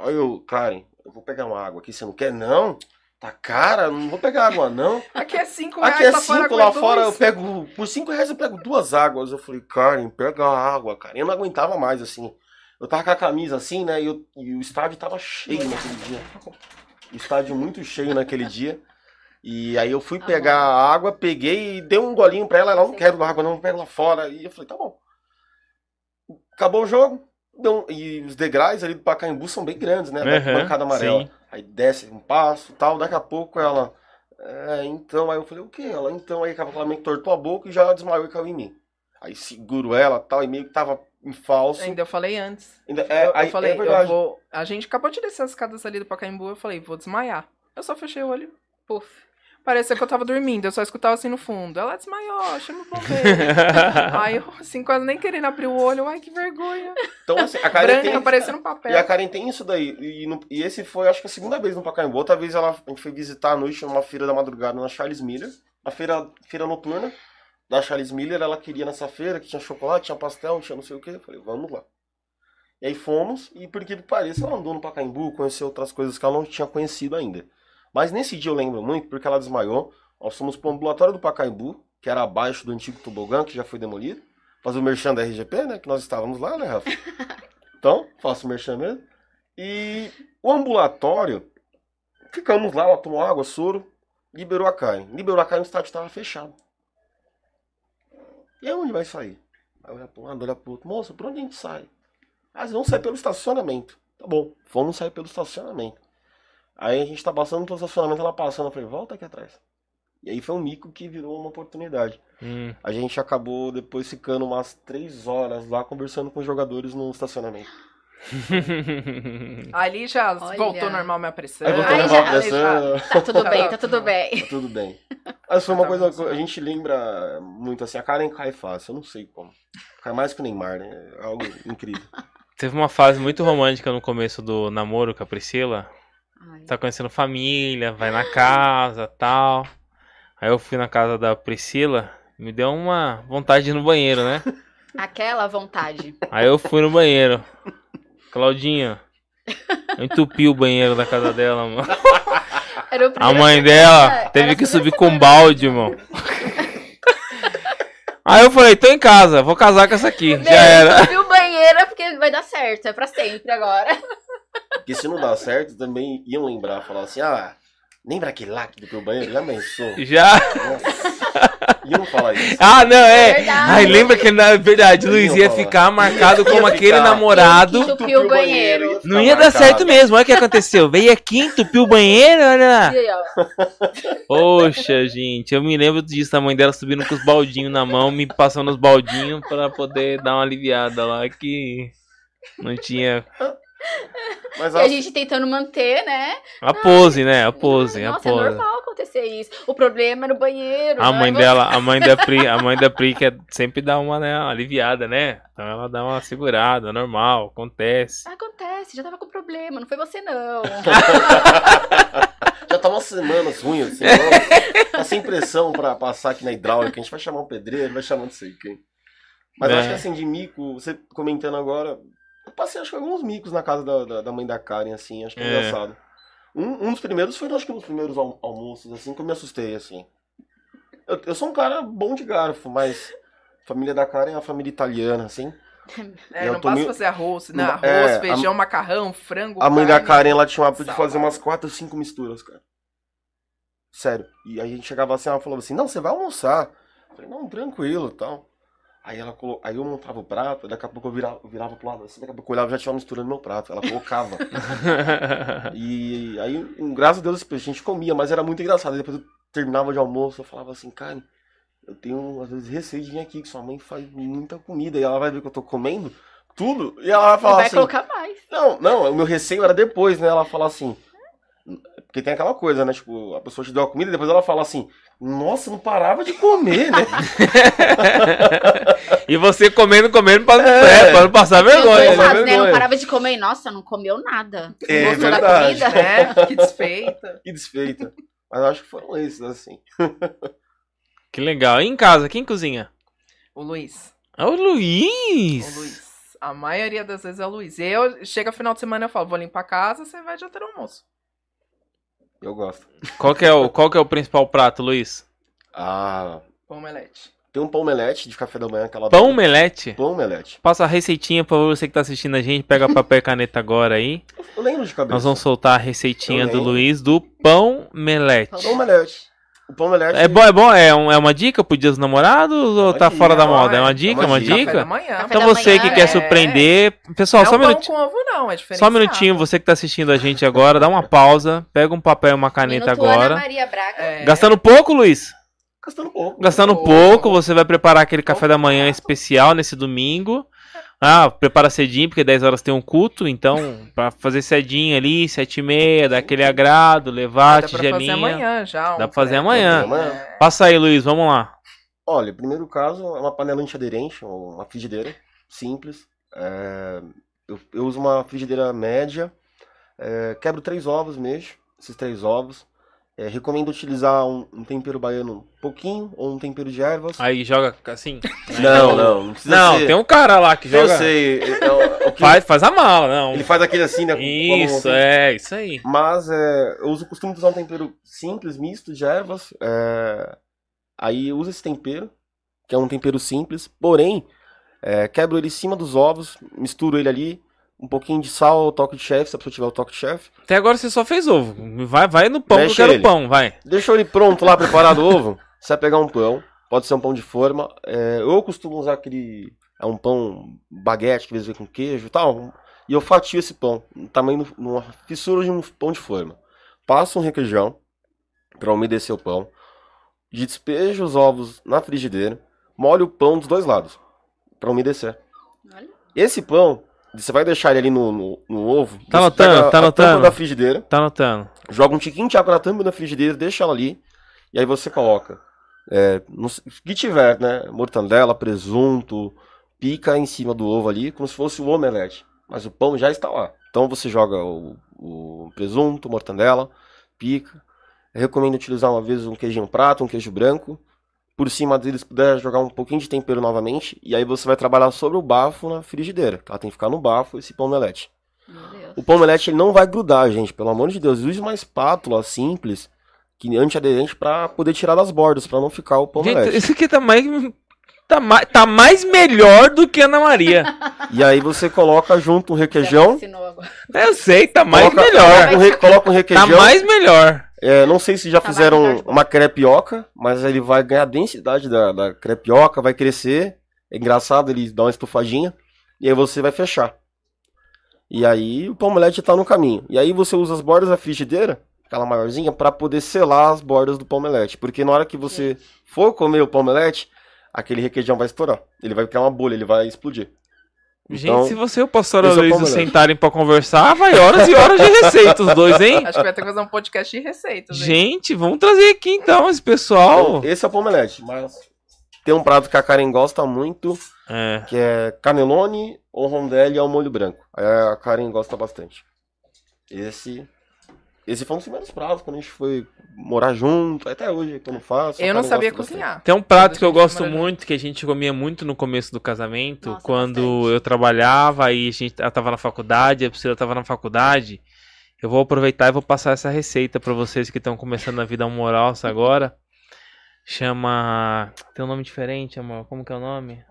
D: Aí eu, Karen, eu vou pegar uma água aqui, você não quer não? Tá cara, não vou pegar água não.
C: Aqui é 5 reais,
D: Aqui é
C: fora
D: 5, lá fora eu pego, por 5 reais eu pego duas águas. Eu falei, Karen, pega a água, cara. Eu não aguentava mais, assim. Eu tava com a camisa assim, né, e, eu- e o estádio tava cheio naquele dia. O estádio muito cheio naquele dia. E aí eu fui
B: Ah,
D: pegar a água, peguei e dei um golinho pra ela. Ela não quero água, não, pega lá fora. E eu falei, tá bom. Acabou o jogo. E os degraus ali do Pacaembu são bem grandes, né? Da
A: Aham,
D: bancada amarela.
A: sim.
D: Aí desce um passo tal, daqui a pouco ela. É, então, aí eu falei, o que? Ela, então, aí ela meio que tortou a boca e já desmaiou e caiu em mim. Aí seguro ela tal, e meio que tava em falso.
C: Ainda eu falei antes.
D: Ainda- é,
C: eu,
D: aí,
C: eu falei,
D: é verdade.
C: eu vou. A gente acabou de descer as escadas ali do Pacaembu, eu falei, vou desmaiar. Eu só fechei o olho.
B: Puf.
C: Parecia que eu tava dormindo, eu só escutava assim no fundo. Ela desmaiou, chama o bombeiro. Aí eu, assim, quase nem querendo abrir o olho, ai que vergonha.
D: Então, assim, a Karen
C: Branca,
D: tem,
C: parecendo um
D: e
C: papel.
D: a Karen tem isso daí. E, no- e esse foi, acho que a segunda vez no Pacaembu. Outra vez ela, a gente foi visitar à noite numa feira da madrugada na Charles Miller. A feira, feira noturna da Charles Miller. Ela queria nessa feira, que tinha chocolate, tinha pastel, tinha não sei o que. Eu falei, vamos lá. E aí fomos, e por que pareça, ela andou no Pacaembu, conheceu outras coisas que ela não tinha conhecido ainda. Mas nesse dia eu lembro muito, porque ela desmaiou. Nós fomos pro ambulatório do Pacaembu, que era abaixo do antigo tobogã, que já foi demolido. Fazer o merchan da RGP, né? Que nós estávamos lá, né, Rafa? Então, faço o merchan mesmo. E o ambulatório, ficamos lá, ela tomou água, soro, liberou a Karen. Liberou a Karen, o estádio estava fechado. E aí onde vai sair? Aí olha para um lado, olha para outro. Moça, por onde a gente sai? Ah, vocês vão sair pelo estacionamento. Tá bom, vamos sair pelo estacionamento. Aí a gente tá passando pelo estacionamento, ela passando, eu falei, volta aqui atrás. E aí foi um mico que virou uma oportunidade.
A: Hum.
D: A gente acabou depois ficando umas três horas lá conversando com os jogadores no estacionamento.
C: Ali já
B: Olha.
C: voltou normal minha pressão.
D: Aí voltou
B: Ai,
D: normal
B: já-
D: a pressão.
B: Tá tudo bem, tá tudo bem.
D: Tá tudo bem. Mas foi uma
C: Tá
D: coisa que a gente lembra muito assim, a Karen cai fácil, eu não sei como. Cai mais que o Neymar, né? É algo incrível.
A: Teve uma fase muito romântica no começo do namoro com a Priscila.
B: Ai.
A: Tá conhecendo família, vai na casa tal. Aí eu fui na casa da Priscila, me deu uma vontade de ir no banheiro, né?
B: Aquela vontade.
A: Aí eu fui no banheiro. Claudinha, eu entupi o banheiro da casa dela, mano. A mãe dela
B: era
A: teve que subir com um balde, irmão. Aí eu falei, tô em casa, vou casar com essa aqui.
B: Meu,
A: Já era.
B: subiu o banheiro é porque vai dar certo, é pra sempre agora.
D: Porque se não dá certo, também iam lembrar, falar assim, ah, lembra aquele lá que do banheiro? Já pensou?
A: Já.
D: Nossa. Iam falar isso.
A: Ah, não, é.
B: Verdade.
A: Ai, lembra que na verdade,
D: Eu
A: Luiz
D: ia falar.
A: ficar marcado como aquele
D: ficar.
A: namorado.
B: Que entupiu o banheiro.
A: Não ia dar
D: marcado.
A: certo mesmo, olha o que aconteceu. Veio aqui, entupiu o banheiro, olha lá. Poxa, gente, eu me lembro disso, a mãe dela subindo com os baldinhos na mão, me passando os baldinhos pra poder dar uma aliviada lá, que não tinha
D: Mas
B: E a
D: a-
B: gente tentando manter, né?
A: a pose, né? A pose, a
B: Nossa, é
A: pose.
B: normal acontecer isso. O problema é no banheiro.
A: A
B: não é
A: mãe dela, a mãe da Pri, a mãe da Pri quer sempre dar uma, né, aliviada, né? Então ela dá uma segurada, normal, acontece.
B: Acontece, já tava com problema, não foi você não.
D: já tá umas semanas ruins, assim, tá sem pressão pra passar aqui na hidráulica, a gente vai chamar um pedreiro, vai chamar não sei quem. Mas eu
A: É.
D: acho que assim, de mico, você comentando agora, eu passei acho que alguns micos na casa da, da, da mãe da Karen, assim, acho que é
A: É.
D: engraçado. Um, um dos primeiros foi, acho que um dos primeiros al- almoços, assim, que eu me assustei, assim. Eu, eu sou um cara bom de garfo, mas a família da Karen é uma família italiana, assim.
C: É, não basta
D: meio-
C: fazer arroz, né?
D: Não,
C: Arroz,
D: é, a-
C: feijão, macarrão, frango.
D: A mãe da
C: carne.
D: Karen, ela tinha o hábito de fazer umas 4, 5 misturas, cara. Sério. E aí a gente chegava assim, ela falava assim, não, você vai almoçar. Eu falei, não, tranquilo e tal. Aí ela colo... aí eu montava o prato, daqui a pouco eu virava, virava pro lado assim, daqui a pouco eu olhava e já tinha uma mistura no meu prato. Ela colocava. e aí, graças a Deus, a gente comia, mas era muito engraçado. Depois eu terminava de almoço, eu falava assim, Karen, eu tenho, às vezes, receio de vir aqui, que sua mãe faz muita comida. E ela vai ver que eu tô comendo tudo, e ela vai falar
B: vai
D: assim...
B: colocar mais.
D: Não, não, o meu receio era depois, né? Ela falar assim. Porque tem aquela coisa, né? Tipo, a pessoa te deu a comida e depois ela fala assim: Nossa, não parava de comer, né?
A: e você comendo, comendo pra,
D: É.
A: é, pra não passar vergonha.
B: dois
D: né?
B: lados, né? Não parava de comer. e, Nossa, não comeu nada.
D: É
B: Gostou da
D: verdade.
B: comida?
C: É, que desfeita.
D: Que desfeita. Mas eu acho que foram esses, assim.
A: Que legal. E em casa, quem cozinha?
C: O Luiz.
A: É o Luiz.
C: O Luiz. A maioria das vezes é o Luiz. Eu, chega final de semana eu falo, vou limpar a casa, você vai adiantar o almoço.
D: Eu gosto.
A: Qual que, é o, qual que é o principal prato, Luiz?
D: Ah,
C: Pão omelete.
D: tem um pão omelete de café da manhã que ela
A: Pão omelete?
D: Pão omelete.
A: Passa a receitinha pra você que tá assistindo a gente. Pega papel e caneta agora aí.
D: Eu lembro de cabeça.
A: Nós vamos soltar a receitinha do. Luiz do pão melete.
D: Pão omelete. O pão.
A: É bom, é bom? É, um- é uma dica pro dia dos namorados ou tá fora da moda? É
C: é
A: uma dica?
D: uma
A: Uma
D: dica.
C: Café da manhã.
B: Café
A: Então
B: da
A: você que
B: manhã,
A: quer
C: é.
A: surpreender. Pessoal,
C: Não
A: só
C: é
A: um minutinho.
C: ovo, não, é.
A: Só um minutinho, você que tá assistindo a gente agora, dá uma pausa, pega um papel e uma caneta
B: Minuto Ana
A: agora.
B: Maria Braga.
C: É,
A: Gastando pouco, Luiz?
D: Gastando pouco.
A: Gastando
C: Pouco.
A: pouco, você vai preparar aquele café da manhã especial nesse domingo. Ah, prepara cedinho, porque 10 horas tem um culto, então, pra fazer cedinho ali, 7 e meia, dar aquele agrado, levar a
C: dá pra fazer
A: tigelinha.
C: amanhã já. um
A: Dá pra fazer amanhã.
D: Amanhã.
A: Passa aí, Luiz, vamos lá.
D: Olha, o primeiro caso é uma panela antiaderente, ou uma frigideira simples. É, eu, eu uso uma frigideira média, é, quebro três ovos, mexo esses três ovos. É, recomendo utilizar um, um tempero baiano um pouquinho, ou um tempero de ervas.
A: Aí joga assim.
D: Não, não, não precisa
A: Não,
D: ser.
A: tem um cara lá que
D: Eu
A: joga.
D: sei, é, o- o que-
A: Faz, faz a mala, não.
D: ele faz aquele assim, né?
A: Isso,
D: assim.
A: é, isso aí.
D: Mas é, eu uso, costumo usar um tempero simples, misto de ervas. é, aí eu uso esse tempero, que é um tempero simples, porém, é, quebro ele em cima dos ovos, misturo ele ali, um pouquinho de sal, toque de chefe, se a pessoa tiver o toque de chefe.
A: Até agora você só fez ovo. Vai, vai no pão,
D: Mexe
A: que eu quero
D: ele.
A: pão, vai.
D: Deixou ele pronto lá, preparado o ovo, você vai pegar um pão, pode ser um pão de forma. é, eu costumo usar aquele, é um pão baguete, que às vezes vem com queijo e tal, e eu fatio esse pão, no tamanho, numa fissura de um pão de forma. Passo um requeijão, para umedecer o pão, despejo os ovos na frigideira, molho o pão dos dois lados, para umedecer. Esse pão, você vai deixar ele ali no, no, no ovo,
A: Tá
D: pega
A: tá anotando.
D: da frigideira,
A: Tá anotando.
D: joga um tiquinho de água na tampa da frigideira, deixa ela ali, e aí você coloca, é, no, o que tiver, né, mortandela, presunto, pica em cima do ovo ali, como se fosse um omelete, mas o pão já está lá. Então você joga o, o presunto, mortandela, pica, Eu recomendo utilizar uma vez um queijinho prato, um queijo branco, por cima deles puder jogar um pouquinho de tempero novamente, e aí você vai trabalhar sobre o bafo na frigideira, que ela tem que ficar no bafo esse pão omelete.
B: Meu Deus.
D: O pão omelete ele não vai grudar, gente, pelo amor de Deus. Use uma espátula simples, que antiaderente, pra poder tirar das bordas, pra não ficar o pão
A: Gente,
D: omelete.
A: esse aqui tá mais. Tá mais, tá mais melhor do que a Ana Maria.
D: E aí você coloca junto um requeijão.
A: Eu sei, tá mais
D: coloca,
A: melhor.
D: Coloca um, re- coloca um
A: Tá
D: requeijão.
A: mais melhor.
D: É, não sei se já
B: Tá
D: fizeram uma crepioca, mas ele vai ganhar a densidade da, da crepioca, vai crescer. É engraçado, ele dá uma estufadinha. E aí você vai fechar. E aí o pão omelete tá no caminho. E aí você usa as bordas da frigideira, aquela maiorzinha, pra poder selar as bordas do pão omelete. Porque na hora que você for comer o pão omelete, aquele requeijão vai estourar. Ele vai criar uma bolha, ele vai explodir.
A: Gente,
D: Então,
A: se você e o pastor
D: é
A: Aloysio sentarem pra conversar, vai horas e horas de receita os dois, hein?
C: Acho que vai ter que fazer um podcast de receitas.
A: Gente, vamos trazer aqui então esse pessoal.
D: Então, esse é o pão omelete. Mas tem um prato que a Karen gosta muito,
A: É.
D: que é canelone ou rondelli ao molho branco. A Karen gosta bastante. Esse esse foi um dos primeiros pratos quando a gente foi morar junto, até hoje faço. a
C: Eu não
D: Karen
C: sabia
D: gosta bastante.
C: cozinhar.
A: Tem um prato que eu gosto muito, que a gente comia muito no começo do casamento,
B: Nossa,
A: quando
B: bastante.
A: eu trabalhava e a gente ela tava na faculdade, a Priscila tava na faculdade. Eu vou aproveitar e vou passar essa receita para vocês que estão começando a vida amorosa agora. Chama. Tem um nome diferente, amor. Como que é o nome?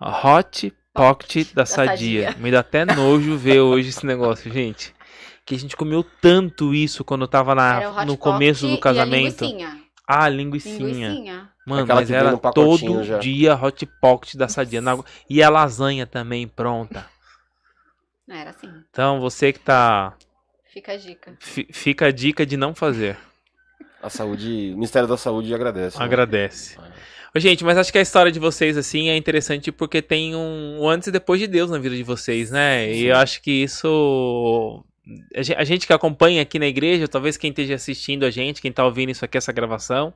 A: Hot Pocket da, da sadia. sadia. Me dá até nojo ver hoje esse negócio, gente. Que a gente comeu tanto isso quando tava na, no começo do casamento. E a ah, linguicinha. linguicinha. Mano, Aquela mas era todo já. dia hot pocket da sadia. Na... E a lasanha também pronta.
B: Era assim.
A: Então, você que tá.
B: Fica a dica.
A: F fica a dica de não fazer.
D: A saúde, o Ministério da Saúde agradece.
A: Né? Agradece. É. Gente, mas acho que a história de vocês, assim, é interessante porque tem um, antes e depois de Deus na vida de vocês, né? Sim. E eu acho que isso. A gente que acompanha aqui na igreja, talvez quem esteja assistindo a gente, quem está ouvindo isso aqui, essa gravação,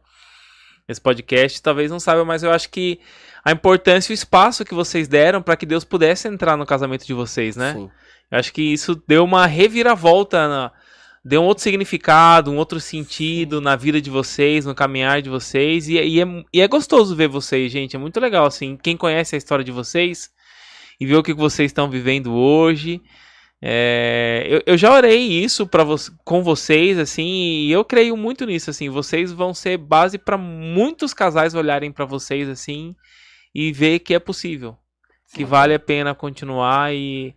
A: esse podcast, talvez não saiba, mas eu acho que a importância e o espaço que vocês deram para que Deus pudesse entrar no casamento de vocês, né? Sim. Eu acho que isso deu uma reviravolta na, deu um outro significado, um outro sentido na vida de vocês, no caminhar de vocês. E, e, é, e é gostoso ver vocês, gente. É muito legal, assim. Quem conhece a história de vocês e vê o que vocês estão vivendo hoje. É, eu, eu, já orei isso para vo com vocês, assim, e eu creio muito nisso, assim. Vocês vão ser base para muitos casais olharem para vocês, assim, e ver que é possível, Sim. que vale a pena continuar e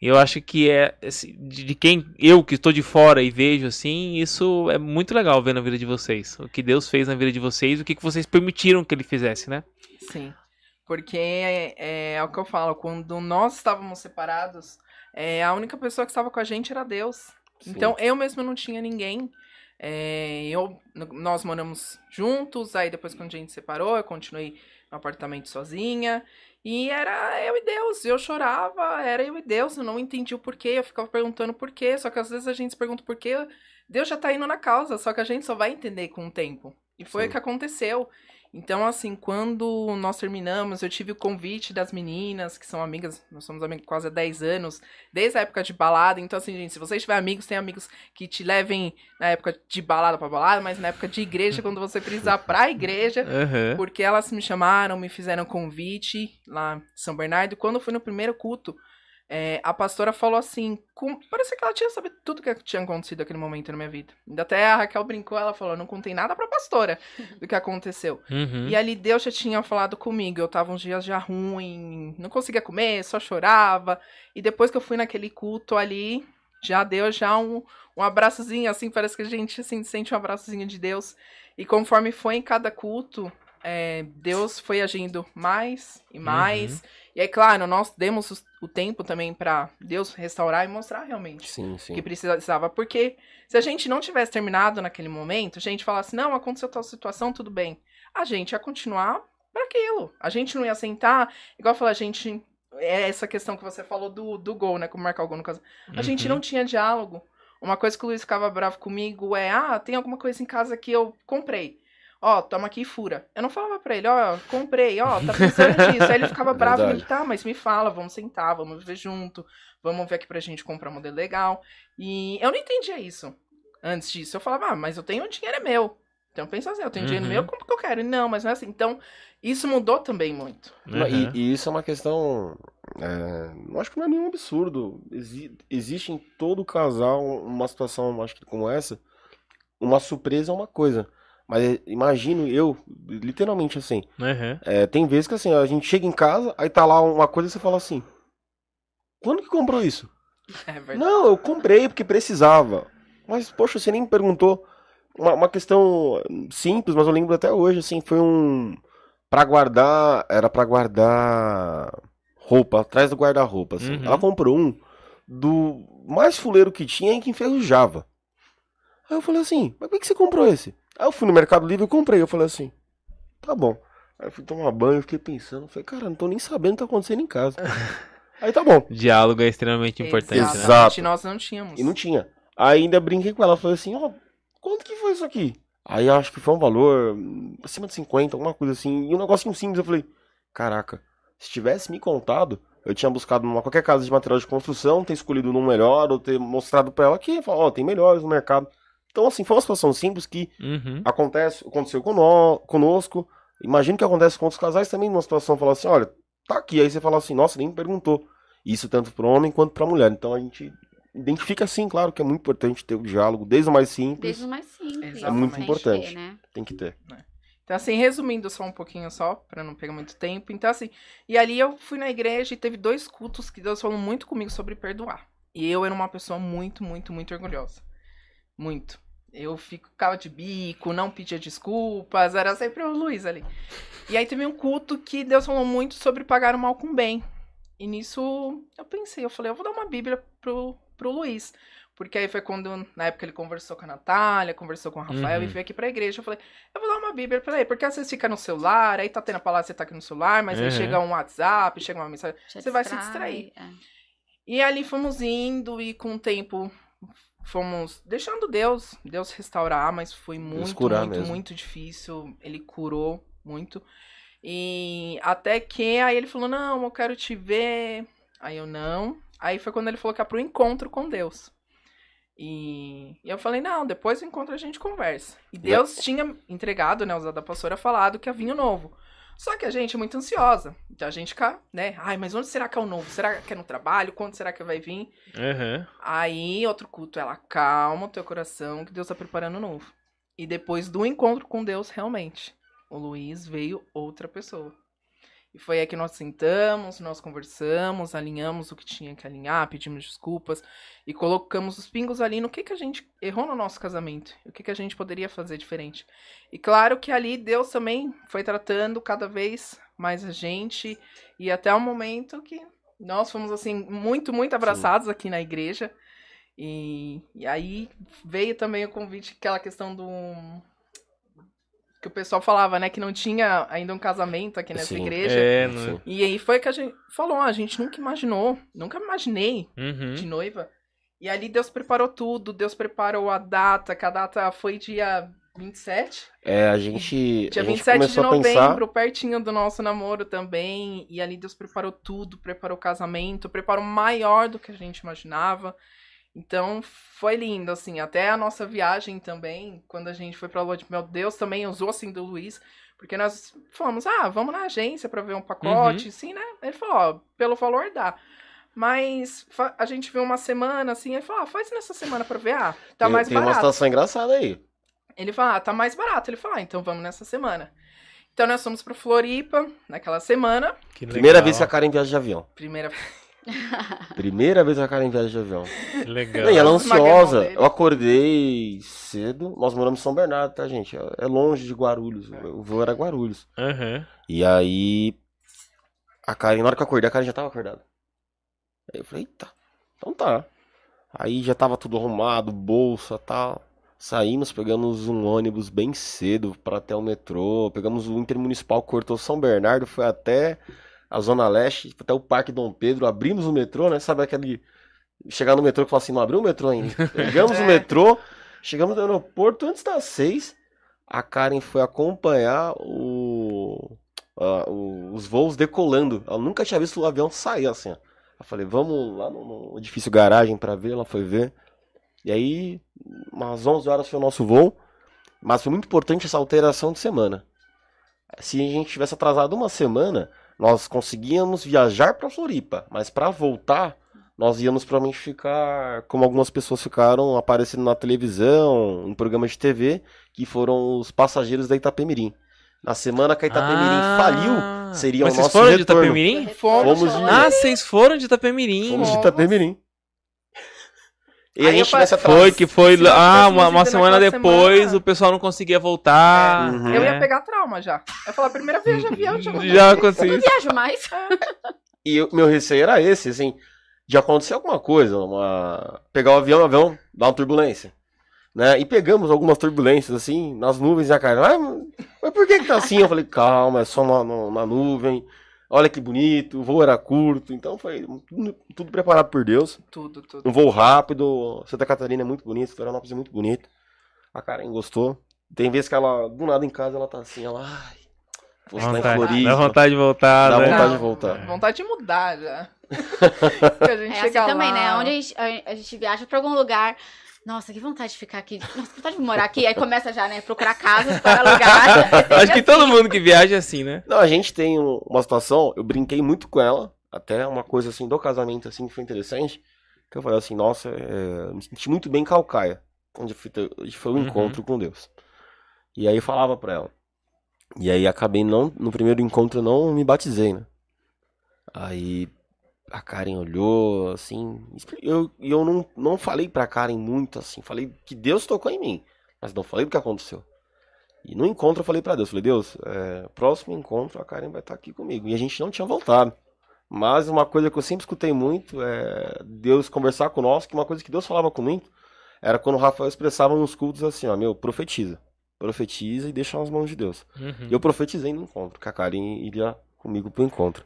A: eu acho que é assim, de quem eu que estou de fora e vejo assim, isso é muito legal ver na vida de vocês. O que Deus fez na vida de vocês, o que, que vocês permitiram que ele fizesse, né?
C: Sim. Porque é, é, é o que eu falo, quando nós estávamos separados, é, a única pessoa que estava com a gente era Deus. Sim. Então eu mesmo não tinha ninguém. É, eu, nós moramos juntos, aí depois quando a gente separou, eu continuei no apartamento sozinha. E era eu e Deus. Eu chorava, era eu e Deus. Eu não entendi o porquê. Eu ficava perguntando por quê. Só que às vezes a gente se pergunta por quê. Deus já tá indo na causa. Só que a gente só vai entender com o tempo. E foi Sim. o que aconteceu. Então, assim, quando nós terminamos, eu tive o convite das meninas, que são amigas, nós somos amigos quase há 10 anos, desde a época de balada. Então, assim, gente, se vocês tiverem amigos, tem amigos que te levem na época de balada pra balada, mas na época de igreja, quando você precisar pra igreja, uhum. porque elas me chamaram, me fizeram convite lá em São Bernardo. Quando eu fui no primeiro culto, é, a pastora falou assim, com, parecia que ela tinha sabido tudo que tinha acontecido naquele momento na minha vida. Ainda até a Raquel brincou, ela falou, não contei nada pra pastora do que aconteceu. Uhum. E ali Deus já tinha falado comigo, eu tava uns dias já ruim, não conseguia comer, só chorava. E depois que eu fui naquele culto ali, já deu já um, um abraçozinho, assim, parece que a gente assim, sente um abraçozinho de Deus. E conforme foi em cada culto, é, Deus foi agindo mais e mais. Uhum. E aí, claro, nós demos o tempo também para Deus restaurar e mostrar realmente
D: sim, sim.
C: que precisava. Porque se a gente não tivesse terminado naquele momento, a gente falasse, não, aconteceu tal situação, tudo bem. A gente ia continuar para aquilo. A gente não ia sentar, igual falei, a gente. É essa questão que você falou do, do gol, né? Como marcar o gol no caso. A uhum. gente não tinha diálogo. Uma coisa que o Luiz ficava bravo comigo é: ah, tem alguma coisa em casa que eu comprei ó, toma aqui e fura. Eu não falava pra ele, ó, comprei, ó, tá precisando disso. Aí ele ficava bravo, ele, tá, mas me fala, vamos sentar, vamos ver junto, vamos ver aqui pra gente comprar um modelo legal. E eu não entendia isso antes disso. Eu falava, ah, mas eu tenho, o dinheiro é meu. Então pensa assim, eu tenho uhum. dinheiro meu, como que eu quero? Não, mas não é assim. Então, isso mudou também muito.
D: Uhum. E, e, isso é uma questão. É, não acho que não é nenhum absurdo. Exi existe em todo casal uma situação, acho que como essa. Uma surpresa é uma coisa. Mas imagino eu, literalmente assim. Uhum. É, tem vezes que assim, a gente chega em casa, aí tá lá uma coisa e você fala assim: Quando que comprou isso? É Não, eu comprei porque precisava. Mas, poxa, você nem me perguntou. Uma, uma questão simples, mas eu lembro até hoje, assim, foi um. Pra guardar. Era pra guardar roupa, atrás do guarda-roupa. Assim. Uhum. Ela comprou um do mais fuleiro que tinha e que enferrujava. Aí eu falei assim, mas por que você comprou esse? Aí eu fui no Mercado Livre e comprei. Eu falei assim, tá bom. Aí eu fui tomar banho, fiquei pensando, falei, cara, não tô nem sabendo o que tá acontecendo em casa. Aí tá bom.
A: Diálogo é extremamente importante,
C: Exato. né? Exato. Nós não tínhamos.
D: E não tinha. Aí ainda brinquei com ela, falei assim, ó, oh, quanto que foi isso aqui? Aí acho que foi um valor hum, acima de 50, alguma coisa assim. E um negocinho simples, eu falei, caraca, se tivesse me contado, eu tinha buscado numa qualquer casa de material de construção, ter escolhido um melhor, ou ter mostrado pra ela que, ó, oh, tem melhores no mercado. Então, assim, foi uma situação simples que uhum. acontece, aconteceu conosco. Imagino que acontece com outros casais também, numa situação, falar assim, olha, tá aqui. Aí você fala assim, nossa, nem me perguntou. Isso tanto para homem quanto para mulher. Então a gente identifica sim, claro que é muito importante ter o diálogo, desde o mais simples,
B: Desde o mais simples.
C: É muito
B: Tem que
D: importante.
B: ter, né?
D: tem que ter.
C: Então, assim, resumindo só um pouquinho só, pra não pegar muito tempo. Então, assim, e ali eu fui na igreja e teve dois cultos que Deus falou muito comigo sobre perdoar. E eu era uma pessoa muito, muito, muito orgulhosa. Muito. Eu ficava de bico, não pedia desculpas, era sempre o Luiz ali. E aí teve um culto que Deus falou muito sobre pagar o mal com bem. E nisso eu pensei, eu falei, eu vou dar uma Bíblia pro, pro Luiz. Porque aí foi quando, na época, ele conversou com a Natália, conversou com o Rafael
A: Uhum.
C: e veio aqui pra igreja. Eu falei, eu vou dar uma Bíblia pra ele, porque às vezes fica no celular, aí tá tendo a palavra, você tá aqui no celular, mas aí
A: Uhum.
C: chega um WhatsApp, chega uma mensagem.
B: Já
C: Você vai se
B: distrai,
C: distrair.
B: é.
C: E ali fomos indo e com o tempo fomos deixando Deus, Deus restaurar, mas foi muito, muito,
D: mesmo.
C: muito difícil. Ele curou muito. E até que aí ele falou: "Não, eu quero te ver". Aí eu não. Aí foi quando ele falou que era pro encontro com Deus. E, e eu falei, não, depois do encontro a gente conversa. E Deus tinha entregado, né, o Zé da Pastora falado que havia vinho novo. Só que a gente é muito ansiosa. Então a gente fica, né? Ai, mas onde será que é o novo? Será que é no trabalho? Quando será que vai vir?
A: Aham.
C: Aí, outro culto, ela calma o teu coração, que Deus tá preparando o novo. E depois do encontro com Deus, realmente, o Luiz veio outra pessoa. E foi aí que nós sentamos, nós conversamos, alinhamos o que tinha que alinhar, pedimos desculpas e colocamos os pingos ali no que, que a gente errou no nosso casamento, o que, que a gente poderia fazer diferente. E claro que ali Deus também foi tratando cada vez mais a gente, e até o momento que nós fomos assim, muito, muito abraçados aqui na igreja. E, e aí veio também o convite, aquela questão do. Que o pessoal falava, né? Que não tinha ainda um casamento aqui nessa
D: Sim.
C: igreja.
A: É, no...
D: Sim.
C: E aí foi que a gente falou, a gente nunca imaginou, nunca imaginei
A: Uhum.
C: de noiva. E ali Deus preparou tudo, Deus preparou a data, que a data foi dia 27.
D: É, a gente,
C: Dia
D: a gente
C: 27 de novembro,
D: pensar.
C: pertinho do nosso namoro também. E ali Deus preparou tudo, preparou o casamento, preparou maior do que a gente imaginava. Então foi lindo, assim. Até a nossa viagem também, quando a gente foi pra Lua de Mel, Deus também usou assim do Luiz. Porque nós falamos, ah, vamos na agência pra ver um pacote, sim, né? Ele falou, ó, pelo valor dá. Mas a gente viu uma semana, assim, ele falou, ah, faz nessa semana pra ver, ah, tá
D: tem,
C: mais
D: tem uma
C: barato.
D: situação engraçada aí.
C: Ele fala, ah, tá mais barato. Ele fala, ah, então vamos nessa semana. Então nós fomos pra Floripa naquela semana.
A: Que
D: Primeira vez que a Karen viaja de avião.
C: Primeira
D: Primeira vez que a Karen viaja de avião.
A: Legal.
D: E ela é ansiosa. Eu acordei cedo. Nós moramos em São Bernardo, tá, gente? É é longe de Guarulhos. O voo era Guarulhos.
A: Aham.
D: E aí. A Karen, na hora que eu acordei, a Karen já tava acordada. Aí eu falei, eita, então tá. Aí já tava tudo arrumado, bolsa tal. Saímos, pegamos um ônibus bem cedo para até o metrô. Pegamos o Intermunicipal, cortou São Bernardo, foi até a Zona Leste, até o Parque Dom Pedro. Abrimos o metrô, né? Sabe aquele. Chegar no metrô e falar assim: não abriu o metrô ainda. Pegamos o
C: É.
D: metrô, chegamos no aeroporto antes das seis. A Karen foi acompanhar o, ah, o- os voos decolando. Ela nunca tinha visto o avião sair assim. ó. Eu falei, vamos lá no, no edifício garagem pra ver. Ela foi ver. E aí, umas 11 horas foi o nosso voo. Mas foi muito importante essa alteração de semana. Se a gente tivesse atrasado uma semana, nós conseguíamos viajar pra Floripa. Mas pra voltar, nós íamos provavelmente ficar como algumas pessoas ficaram aparecendo na televisão, em programas de TV, que foram os passageiros da Itapemirim. Na semana que a Itapemirim
A: Ah,
D: faliu, seria
A: mas
D: o
A: vocês
D: nosso
A: foram de
D: retorno.
A: Itapemirim?
C: Fomos,
D: Fomos de-
A: Ah, vocês foram de Itapemirim.
D: Fomos de
C: Fomos.
D: Itapemirim. E a
C: Aí eu
D: gente tivesse
C: falei-
D: atrasado.
A: Foi que foi.
C: Se nós
A: Ah, uma, uma semana depois
C: semana-
A: o pessoal não conseguia voltar.
D: Uhum.
C: Eu
A: né?
C: ia pegar trauma já. Eu ia falar, primeira vez de avião, já vou
A: Já
B: Eu não
A: aconteceu.
B: viajo mais.
D: E o meu receio era esse, assim, de acontecer alguma coisa, uma... pegar o avião, o avião dar uma turbulência. Né? E pegamos algumas turbulências, assim, nas nuvens, e a cara, ah, mas por que que tá assim? Eu falei, calma, é só na, na- na nuvem, olha que bonito, o voo era curto, então foi tudo, tudo preparado por Deus.
C: Tudo, tudo.
D: Um voo rápido, Santa Catarina é muito bonito, Florianópolis é muito bonito. A Karen gostou. Tem vezes que ela, do nada em casa, ela tá assim, ela, ai, vou estar em
A: Vontade,
D: Floripa.
A: dá vontade de voltar,
D: Dá
A: né?
D: vontade de voltar.
C: Vontade de mudar já. A gente
B: É assim
C: chega
B: também,
C: lá-
B: né? Onde a gente, a, a gente viaja pra algum lugar. Nossa, que vontade de ficar aqui. Nossa, que vontade de morar aqui. Aí começa já, né? Procurar casas para alugar.
A: Acho que
B: assim.
A: todo mundo que viaja é assim, né?
D: Não, a gente tem um- uma situação, eu brinquei muito com ela, até uma coisa assim do casamento assim que foi interessante, que eu falei assim, nossa, é, me senti muito bem em Calcaia, onde foi o
A: Uhum.
D: encontro com Deus. E aí eu falava pra ela. E aí acabei não, no primeiro encontro eu não me batizei, né? Aí a Karen olhou, assim, eu, e eu não, não falei pra Karen muito, assim, falei que Deus tocou em mim, mas não falei do que aconteceu. E no encontro eu falei pra Deus, falei, Deus, é, próximo encontro a Karen vai estar aqui comigo. E a gente não tinha voltado. Mas uma coisa que eu sempre escutei muito é Deus conversar conosco, que uma coisa que Deus falava comigo era quando o Rafael expressava nos cultos assim, ó, meu, profetiza. Profetiza e deixa nas mãos de Deus.
A: Uhum.
D: E eu profetizei no encontro, que a Karen iria comigo pro encontro.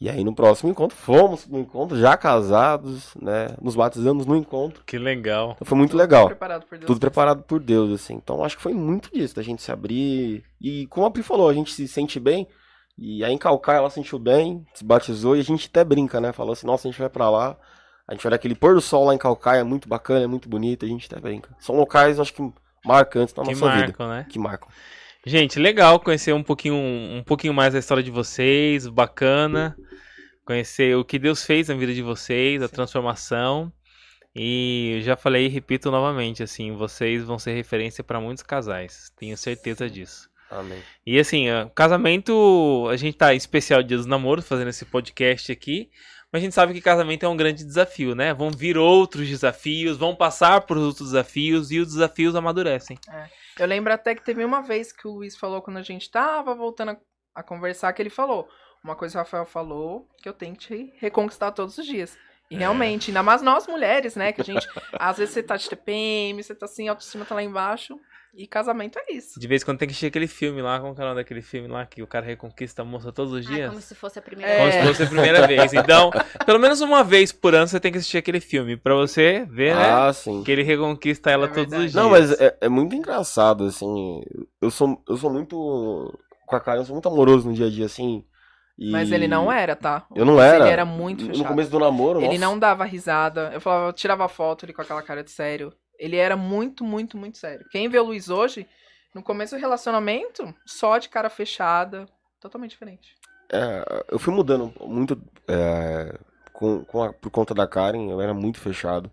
D: E aí no próximo encontro, fomos no encontro, já casados, né? Nos batizamos no encontro.
A: Que legal.
D: Então foi muito
C: Tudo
D: legal.
C: Preparado por Deus.
D: Tudo preparado por Deus, assim. Então acho que foi muito disso, da gente se abrir. E como a Pri falou, a gente se sente bem. E aí em Calcaia ela sentiu bem, se batizou e a gente até brinca, né? Falou assim, nossa, a gente vai pra lá. A gente vai aquele pôr do sol lá em Calcaia, é muito bacana, é muito bonito, a gente até brinca. São locais, acho que marcantes na
A: Que
D: nossa vida.
A: marcam, né?
D: Que marcam.
A: Gente, legal conhecer um pouquinho, um pouquinho mais da história de vocês, bacana. Conhecer o que Deus fez na vida de vocês, a transformação. E já falei e repito novamente, assim, vocês vão ser referência para muitos casais, tenho certeza disso.
D: Amém.
A: E assim, casamento, a gente tá em especial Dia dos Namoros fazendo esse podcast aqui, mas a gente sabe que casamento é um grande desafio, né? Vão vir outros desafios, vão passar por outros desafios e os desafios amadurecem.
C: Eu lembro até que teve uma vez que o Luiz falou quando a gente tava voltando a, a conversar, que ele falou. Uma coisa que o Rafael falou, que eu tenho que te reconquistar todos os dias. E realmente, ainda mais nós mulheres, né? Que a gente, às vezes você tá de TPM, você tá assim, a autoestima tá lá embaixo. E casamento é isso.
A: De vez em quando tem que assistir aquele filme lá, como é o nome daquele filme lá, que o cara reconquista a moça todos os
B: Ai,
A: dias?
B: como se fosse a primeira
C: É.
A: Como
B: vez.
A: se fosse a primeira vez. Então, pelo menos uma vez por ano você tem que assistir aquele filme, pra você ver, né?
D: Ah, sim.
A: Que ele reconquista ela
C: É
A: todos os dias.
D: Não, mas é, é muito engraçado, assim. Eu sou, eu sou muito. Com a Karen, eu sou muito amoroso no dia a dia, assim. E-
C: Mas ele não era, tá?
D: Eu não era.
C: Ele era muito
D: No
C: fechado.
D: começo do namoro,
C: Ele
D: nossa.
C: não dava risada. Eu falava, eu tirava foto ele com aquela cara de sério. Ele era muito, muito, muito sério. Quem vê o Luiz hoje, no começo do relacionamento, só de cara fechada, totalmente diferente.
D: É, eu fui mudando muito é, com, com a- por conta da Karen, eu era muito fechado.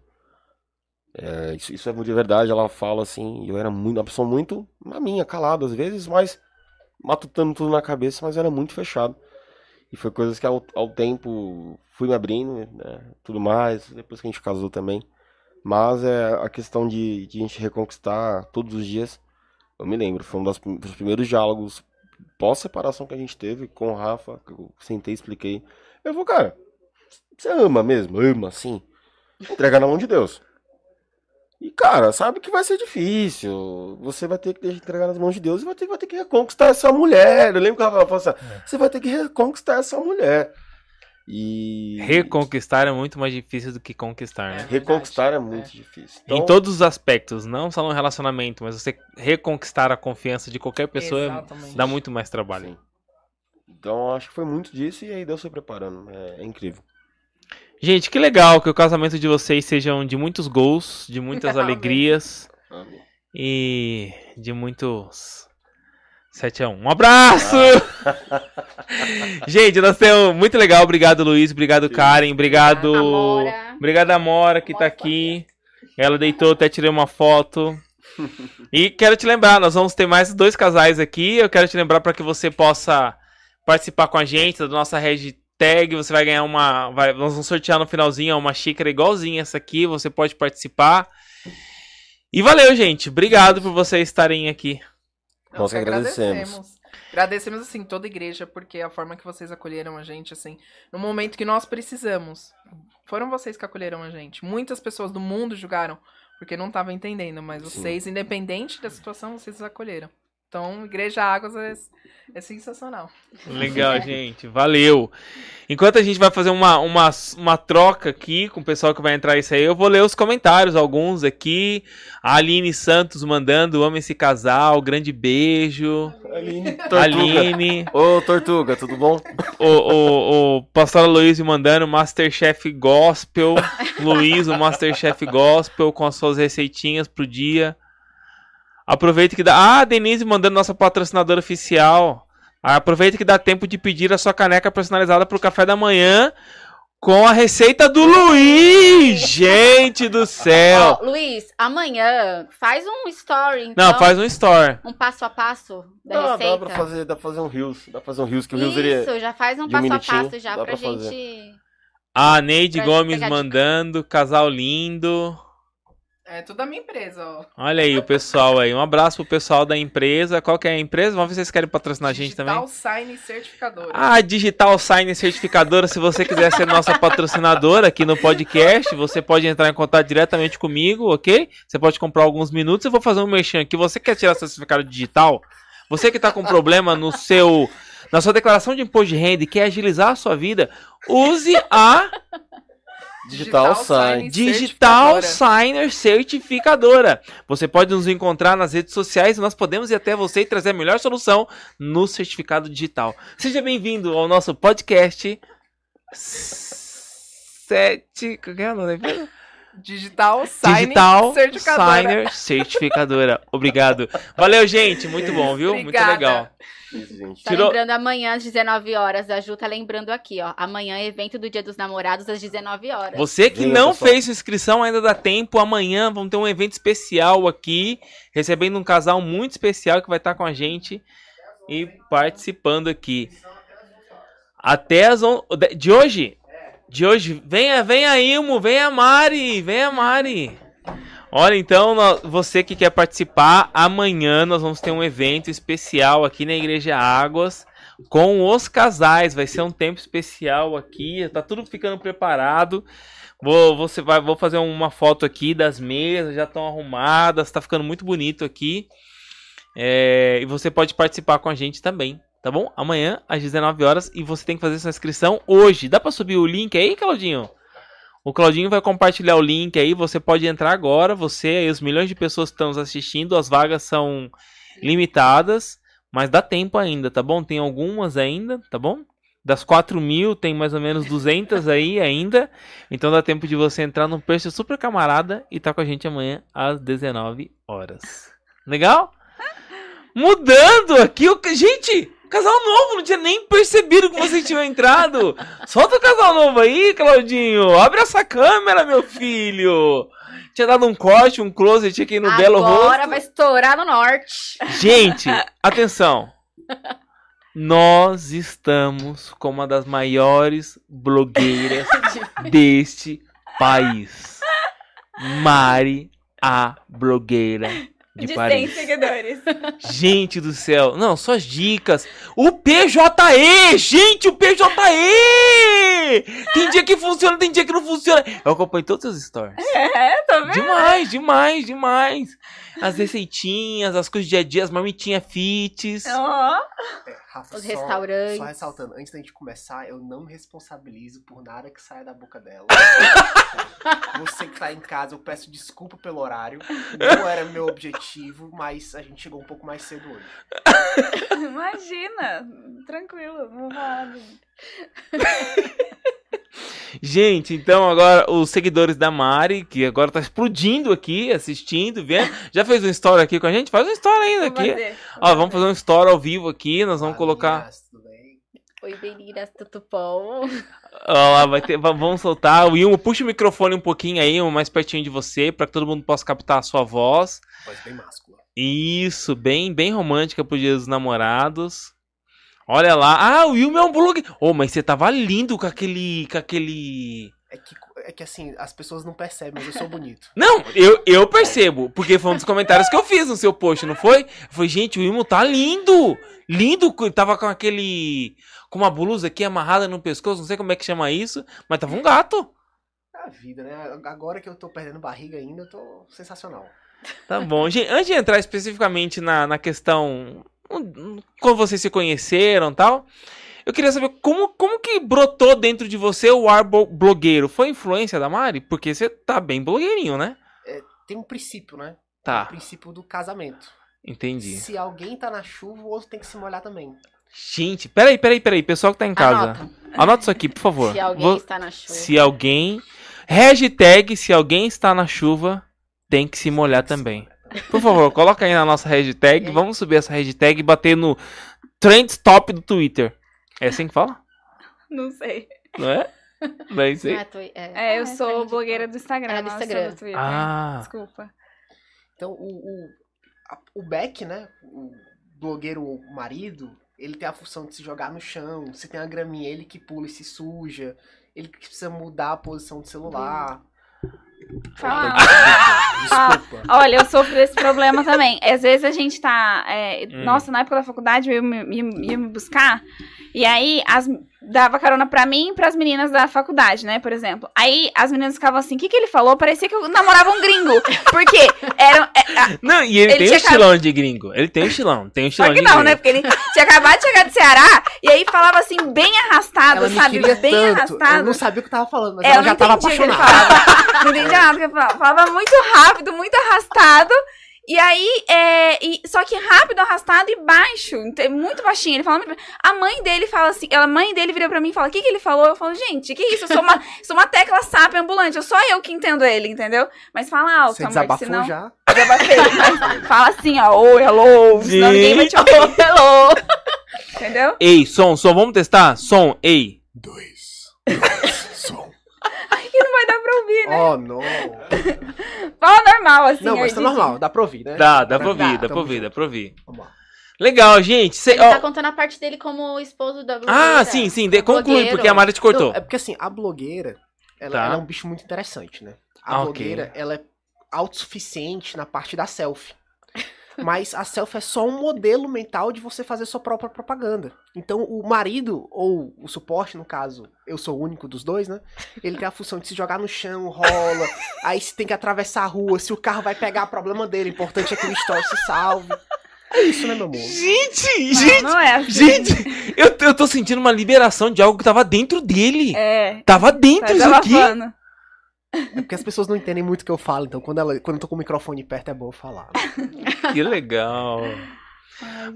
D: É, isso, isso é de verdade, ela fala assim, eu era muito, uma pessoa muito na minha, calada às vezes, mas matutando tudo na cabeça, mas era muito fechado. E foi coisas que ao, ao tempo fui me abrindo, né, tudo mais, depois que a gente casou também. Mas é a questão de, de a gente reconquistar todos os dias, eu me lembro, foi um dos primeiros diálogos pós-separação que a gente teve com o Rafa, que eu sentei e expliquei. Eu falei, cara, você ama mesmo? Ama, sim. Entrega na mão de Deus. E, cara, sabe que vai ser difícil. Você vai ter que deixar entregar nas mãos de Deus e vai ter, vai ter que reconquistar essa mulher. Eu lembro que Rafa falou assim: você vai ter que reconquistar essa mulher. E.
A: Reconquistar é muito mais difícil do que conquistar, né?
C: É.
D: Reconquistar é muito
C: é.
D: difícil.
A: Em
D: Então,
A: todos os aspectos, não só no relacionamento, mas você reconquistar a confiança de qualquer pessoa
C: Exatamente.
A: dá muito mais trabalho.
D: sim. Então, acho que foi muito disso e aí Deus foi preparando. É, é incrível.
A: Gente, que legal que o casamento de vocês sejam de muitos gols, de muitas
C: Amém.
A: alegrias
D: Amém.
A: e de muitos 7 a 1. Um abraço! Gente, nós temos muito legal. Obrigado, Luiz. Obrigado, Karen. Obrigado.
B: Amora.
A: Obrigado, Amora, que tá aqui. Ela deitou, até tirei uma foto. E quero te lembrar, nós vamos ter mais dois casais aqui. Eu quero te lembrar para que você possa participar com a gente da nossa hashtag. Você vai ganhar uma. vai- nós vamos sortear no finalzinho uma xícara igualzinha essa aqui. Você pode participar. E valeu, gente. Obrigado por vocês estarem aqui.
D: Nós que agradecemos.
C: Agradecemos, assim, toda a igreja, porque a forma que vocês acolheram a gente, assim, no momento que nós precisamos. Foram vocês que acolheram a gente. Muitas pessoas do mundo julgaram, porque não estavam entendendo, mas
D: Sim.
C: vocês, independente da situação, vocês acolheram. Então, Igreja Águas é, é sensacional.
A: Legal, gente. Valeu. Enquanto a gente vai fazer uma, uma, uma troca aqui com o pessoal que vai entrar isso aí, eu vou ler os comentários, alguns aqui. A Aline Santos mandando, amo esse casal, grande beijo.
D: Aline. Tortuga.
A: Aline.
D: Ô, Tortuga, tudo bom?
A: O, o, o pastor Luiz mandando Masterchef Gospel. Luiz, o Masterchef Gospel com as suas receitinhas pro dia. Aproveita que dá. Ah, a Denise mandando nossa patrocinadora oficial. Aproveita que dá tempo de pedir a sua caneca personalizada pro café da manhã com a receita do Gente do céu!
B: Ó, Luiz, amanhã faz um story, então.
A: Não, faz um store.
B: Um passo a passo da
D: Dá,
B: receita.
D: dá pra fazer, dá pra fazer um Reels. Dá pra fazer um Reels, que o Reels ele é-
B: Isso, já faz um
D: um
B: passo a passo já
D: dá
B: pra,
D: pra fazer.
B: gente.
A: A Neide
B: Pra
A: Gomes mandando, casal lindo.
C: É tudo da minha empresa, ó.
A: Olha aí o pessoal aí. Um abraço pro pessoal da empresa. Qual que é a empresa? Vamos ver se vocês querem patrocinar a gente também.
C: Digital Sign Certificadora.
A: Ah, Digital Sign Certificadora, se você quiser ser nossa patrocinadora aqui no podcast, você pode entrar em contato diretamente comigo, ok? Você pode comprar alguns minutos. Eu vou fazer um merchan aqui. Você quer tirar certificado digital? Você que está com problema no seu na sua declaração de imposto de renda e quer agilizar a sua vida, use a
D: Digital Sign.
A: Digital
C: Certificadora.
A: Signer Certificadora. Você pode nos encontrar nas redes sociais e nós podemos ir até você e trazer a melhor solução no certificado digital. Seja bem-vindo ao nosso podcast. Sete. Qual é o nome?
C: Digital Sign
A: Digital
C: Certificadora.
A: Signer Certificadora. Obrigado. Valeu, gente. Muito bom, viu? Muito
C: Obrigada.
A: legal.
D: Gente.
B: Tá
A: Tirou-
B: lembrando amanhã às 19 horas. A Ju tá lembrando aqui, ó. Amanhã, evento do Dia dos Namorados às 19 horas.
A: Você que não
D: pessoal.
A: fez sua inscrição, ainda dá tempo. Amanhã vamos ter um evento especial aqui, recebendo um casal muito especial que vai estar com a gente e participando aqui. Até as on... de- de hoje, de hoje, venha, venha Ilmo, venha Mari, venha Mari. Olha, então, você que quer participar, amanhã nós vamos ter um evento especial aqui na Igreja Águas com os casais. Vai ser um tempo especial aqui, tá tudo ficando preparado. Vou, você vai, vou fazer uma foto aqui das mesas, já estão arrumadas, tá ficando muito bonito aqui. É, e você pode participar com a gente também, tá bom? Amanhã às 19 horas e você tem que fazer sua inscrição hoje. Dá pra subir o link aí, Claudinho? O Claudinho vai compartilhar o link aí, você pode entrar agora, você e os milhões de pessoas que estão nos assistindo, as vagas são limitadas, mas dá tempo ainda, tá bom? Tem algumas ainda, tá bom? Das 4 mil, tem mais ou menos 200 aí ainda, então dá tempo de você entrar num preço super camarada e tá com a gente amanhã às 19 horas. Legal? Mudando aqui, o... gente, casal novo, não tinha nem percebido que vocês tinham entrado. Solta o casal novo aí, Claudinho. Abre essa câmera, meu filho. Tinha dado um corte, um close aqui no belo rosto.
B: Agora vai estourar no norte.
A: Gente, atenção. Nós estamos com uma das maiores blogueiras deste país. Mari, a blogueira de, Paris.
B: seguidores.
A: Gente do céu. Não, só as dicas. O PJE! Gente, o PJE! Tem dia que funciona, tem dia que não funciona. Eu acompanho todos os stories.
B: É, tá vendo?
A: Demais, demais, demais. As receitinhas, as coisas do dia a dia, as marmitinhas fits.
B: Ó.
E: É, Rafa,
B: Os
E: só-
B: restaurantes.
E: Só ressaltando, antes da gente começar, eu não me responsabilizo por nada que saia da boca dela. Você que tá em casa, eu peço desculpa pelo horário. Não era meu objetivo, mas a gente chegou um pouco mais cedo hoje.
F: Imagina, tranquilo, não vou falar.
A: Gente, então agora os seguidores da Mari, que agora tá explodindo aqui, assistindo, vendo. Já fez um story aqui com a gente? Faz um story ainda
F: Vou
A: aqui.
F: fazer.
A: Ó, vamos fazer um story ao vivo aqui, nós vamos colocar.
E: Meninas, tudo bem?
B: Oi, meninas, tudo bom?
A: Ó lá, vai ter, va- vamos soltar. O Ilmo, puxa o microfone um pouquinho aí, um mais pertinho de você, pra que todo mundo possa captar a sua voz.
E: Voz bem máscula.
A: Isso, bem, bem romântica pro Dia dos Namorados. Olha lá. Ah, o Wilma é um blog. Ô, mas você tava lindo com aquele. com aquele.
E: É que, é que assim, as pessoas não percebem, mas eu sou bonito.
A: Não, eu, eu percebo, porque foi um dos comentários que eu fiz no seu post, não foi? Foi, gente, o Wilmo tá lindo! Lindo! Tava com aquele. com uma blusa aqui amarrada no pescoço, não sei como é que chama isso, mas tava um gato.
E: É a vida, né? Agora que eu tô perdendo barriga ainda, eu tô sensacional.
A: Tá bom. Gente, antes de entrar especificamente na, na questão. Como vocês se conheceram e tal. Eu queria saber como, como que brotou dentro de você o ar blogueiro? Foi influência da Mari? Porque você tá bem blogueirinho, né?
E: Tem um princípio, né? O
A: Tá,
E: princípio do casamento.
A: entendi.
E: Se alguém tá na chuva, o outro tem que se molhar também.
A: Gente, peraí, peraí, peraí. Pessoal que tá em casa.
B: Anota.
A: Anota isso aqui, por favor.
B: Se alguém
A: Vou-
B: está na chuva.
A: se alguém. Hashtag se alguém está na chuva, tem que se molhar também. Por favor, coloca aí na nossa hashtag. Vamos subir essa hashtag e bater no Trend Top do Twitter. É assim que fala?
F: Não sei.
A: Não é? Não é isso
B: Não
A: aí?
B: é é.
F: É, eu
B: Ah,
F: sou
B: Instagram.
F: blogueira do Instagram.
B: É do
F: não, eu sou
B: Instagram.
F: do Twitter.
A: Ah.
F: Desculpa.
E: Então, o, o, a- o Beck, né? O blogueiro ou marido, ele tem a função de se jogar no chão. Se tem uma graminha, ele que pula e se suja. Ele que precisa mudar a posição do celular.
F: Fala.
E: Desculpa.
F: Olha, eu sofro desse problema também. Às vezes a gente tá. é,
A: Hum.
F: Nossa, na época da faculdade eu ia, me- ia- ia me buscar. E aí as, dava carona pra mim e pras meninas da faculdade, né? Por exemplo. Aí as meninas ficavam assim: o que, que ele falou? Parecia que eu namorava um gringo. Porque era. é, a-
A: Não, e ele,
F: Ele
A: tem um
F: tinha
A: estilão de gringo. Ele tem um estilão, tem um
F: Só
A: estilão
F: que
A: de
F: não,
A: gringo.
F: né? Porque ele tinha acabado de chegar do Ceará e aí falava assim, bem arrastado,
E: Ela
F: sabe? Bem
E: tanto.
F: arrastado.
E: Eu não sabia o que eu tava falando, mas
F: É,
E: ela
F: eu
E: já tava
F: o que
E: apaixonada.
F: Não entendia nada que ele falava. Falava muito rápido, muito arrastado. E aí, é, e- só que rápido, arrastado e baixo. Muito baixinho. Ele fala muito A mãe dele fala assim, a mãe dele vira pra mim e fala: O que, que ele falou? Eu falo, gente, que isso? Eu sou uma, sou uma tecla SAP ambulante. Eu só eu que entendo ele, entendeu? Mas fala alto,
E: Você
F: amor,
E: desabafou
F: senão.
E: já?
F: Desabafei. Mas fala assim, ó, oi, hello. Senão ninguém vai te ouvir. Hello. Entendeu?
A: Ei, som, som, vamos testar? Som, ei.
E: Dois.
F: E não vai dar pra ouvir, né?
E: Oh, não.
F: Fala normal, assim.
E: Não, mas tá normal, dá pra ouvir, né?
A: Dá, dá pra ouvir, dá pra ouvir, dá pra ouvir.
E: Vamos lá.
A: Legal, gente. cê-
B: Ele
A: ó,
B: tá contando a parte dele como esposo da blogueira.
A: Ah, sim, sim. De, conclui,
B: blogueiro.
A: porque a Mari te cortou.
E: Não, é porque assim, a blogueira, ela,
A: Tá.
E: ela é um bicho muito interessante, né? A
A: Ah,
E: blogueira, ela é autossuficiente na parte da selfie. Mas a selfie é só um modelo mental de você fazer sua própria propaganda. Então, o marido, ou o suporte, no caso, eu sou o único dos dois, né? Ele tem a função de se jogar no chão, rola. aí se tem que atravessar a rua, se o carro vai pegar, problema dele. O importante é que o story se salve. É isso, né, meu amor?
A: Gente,
F: Não,
A: gente,
F: não é assim.
A: gente. Eu, eu tô sentindo uma liberação de algo que tava dentro dele.
F: É.
A: Tava
F: Tá
A: dentro isso aqui.
E: É porque as pessoas não entendem muito o que eu falo, então quando, ela, quando eu tô com o microfone perto é bom eu falar.
A: Que legal.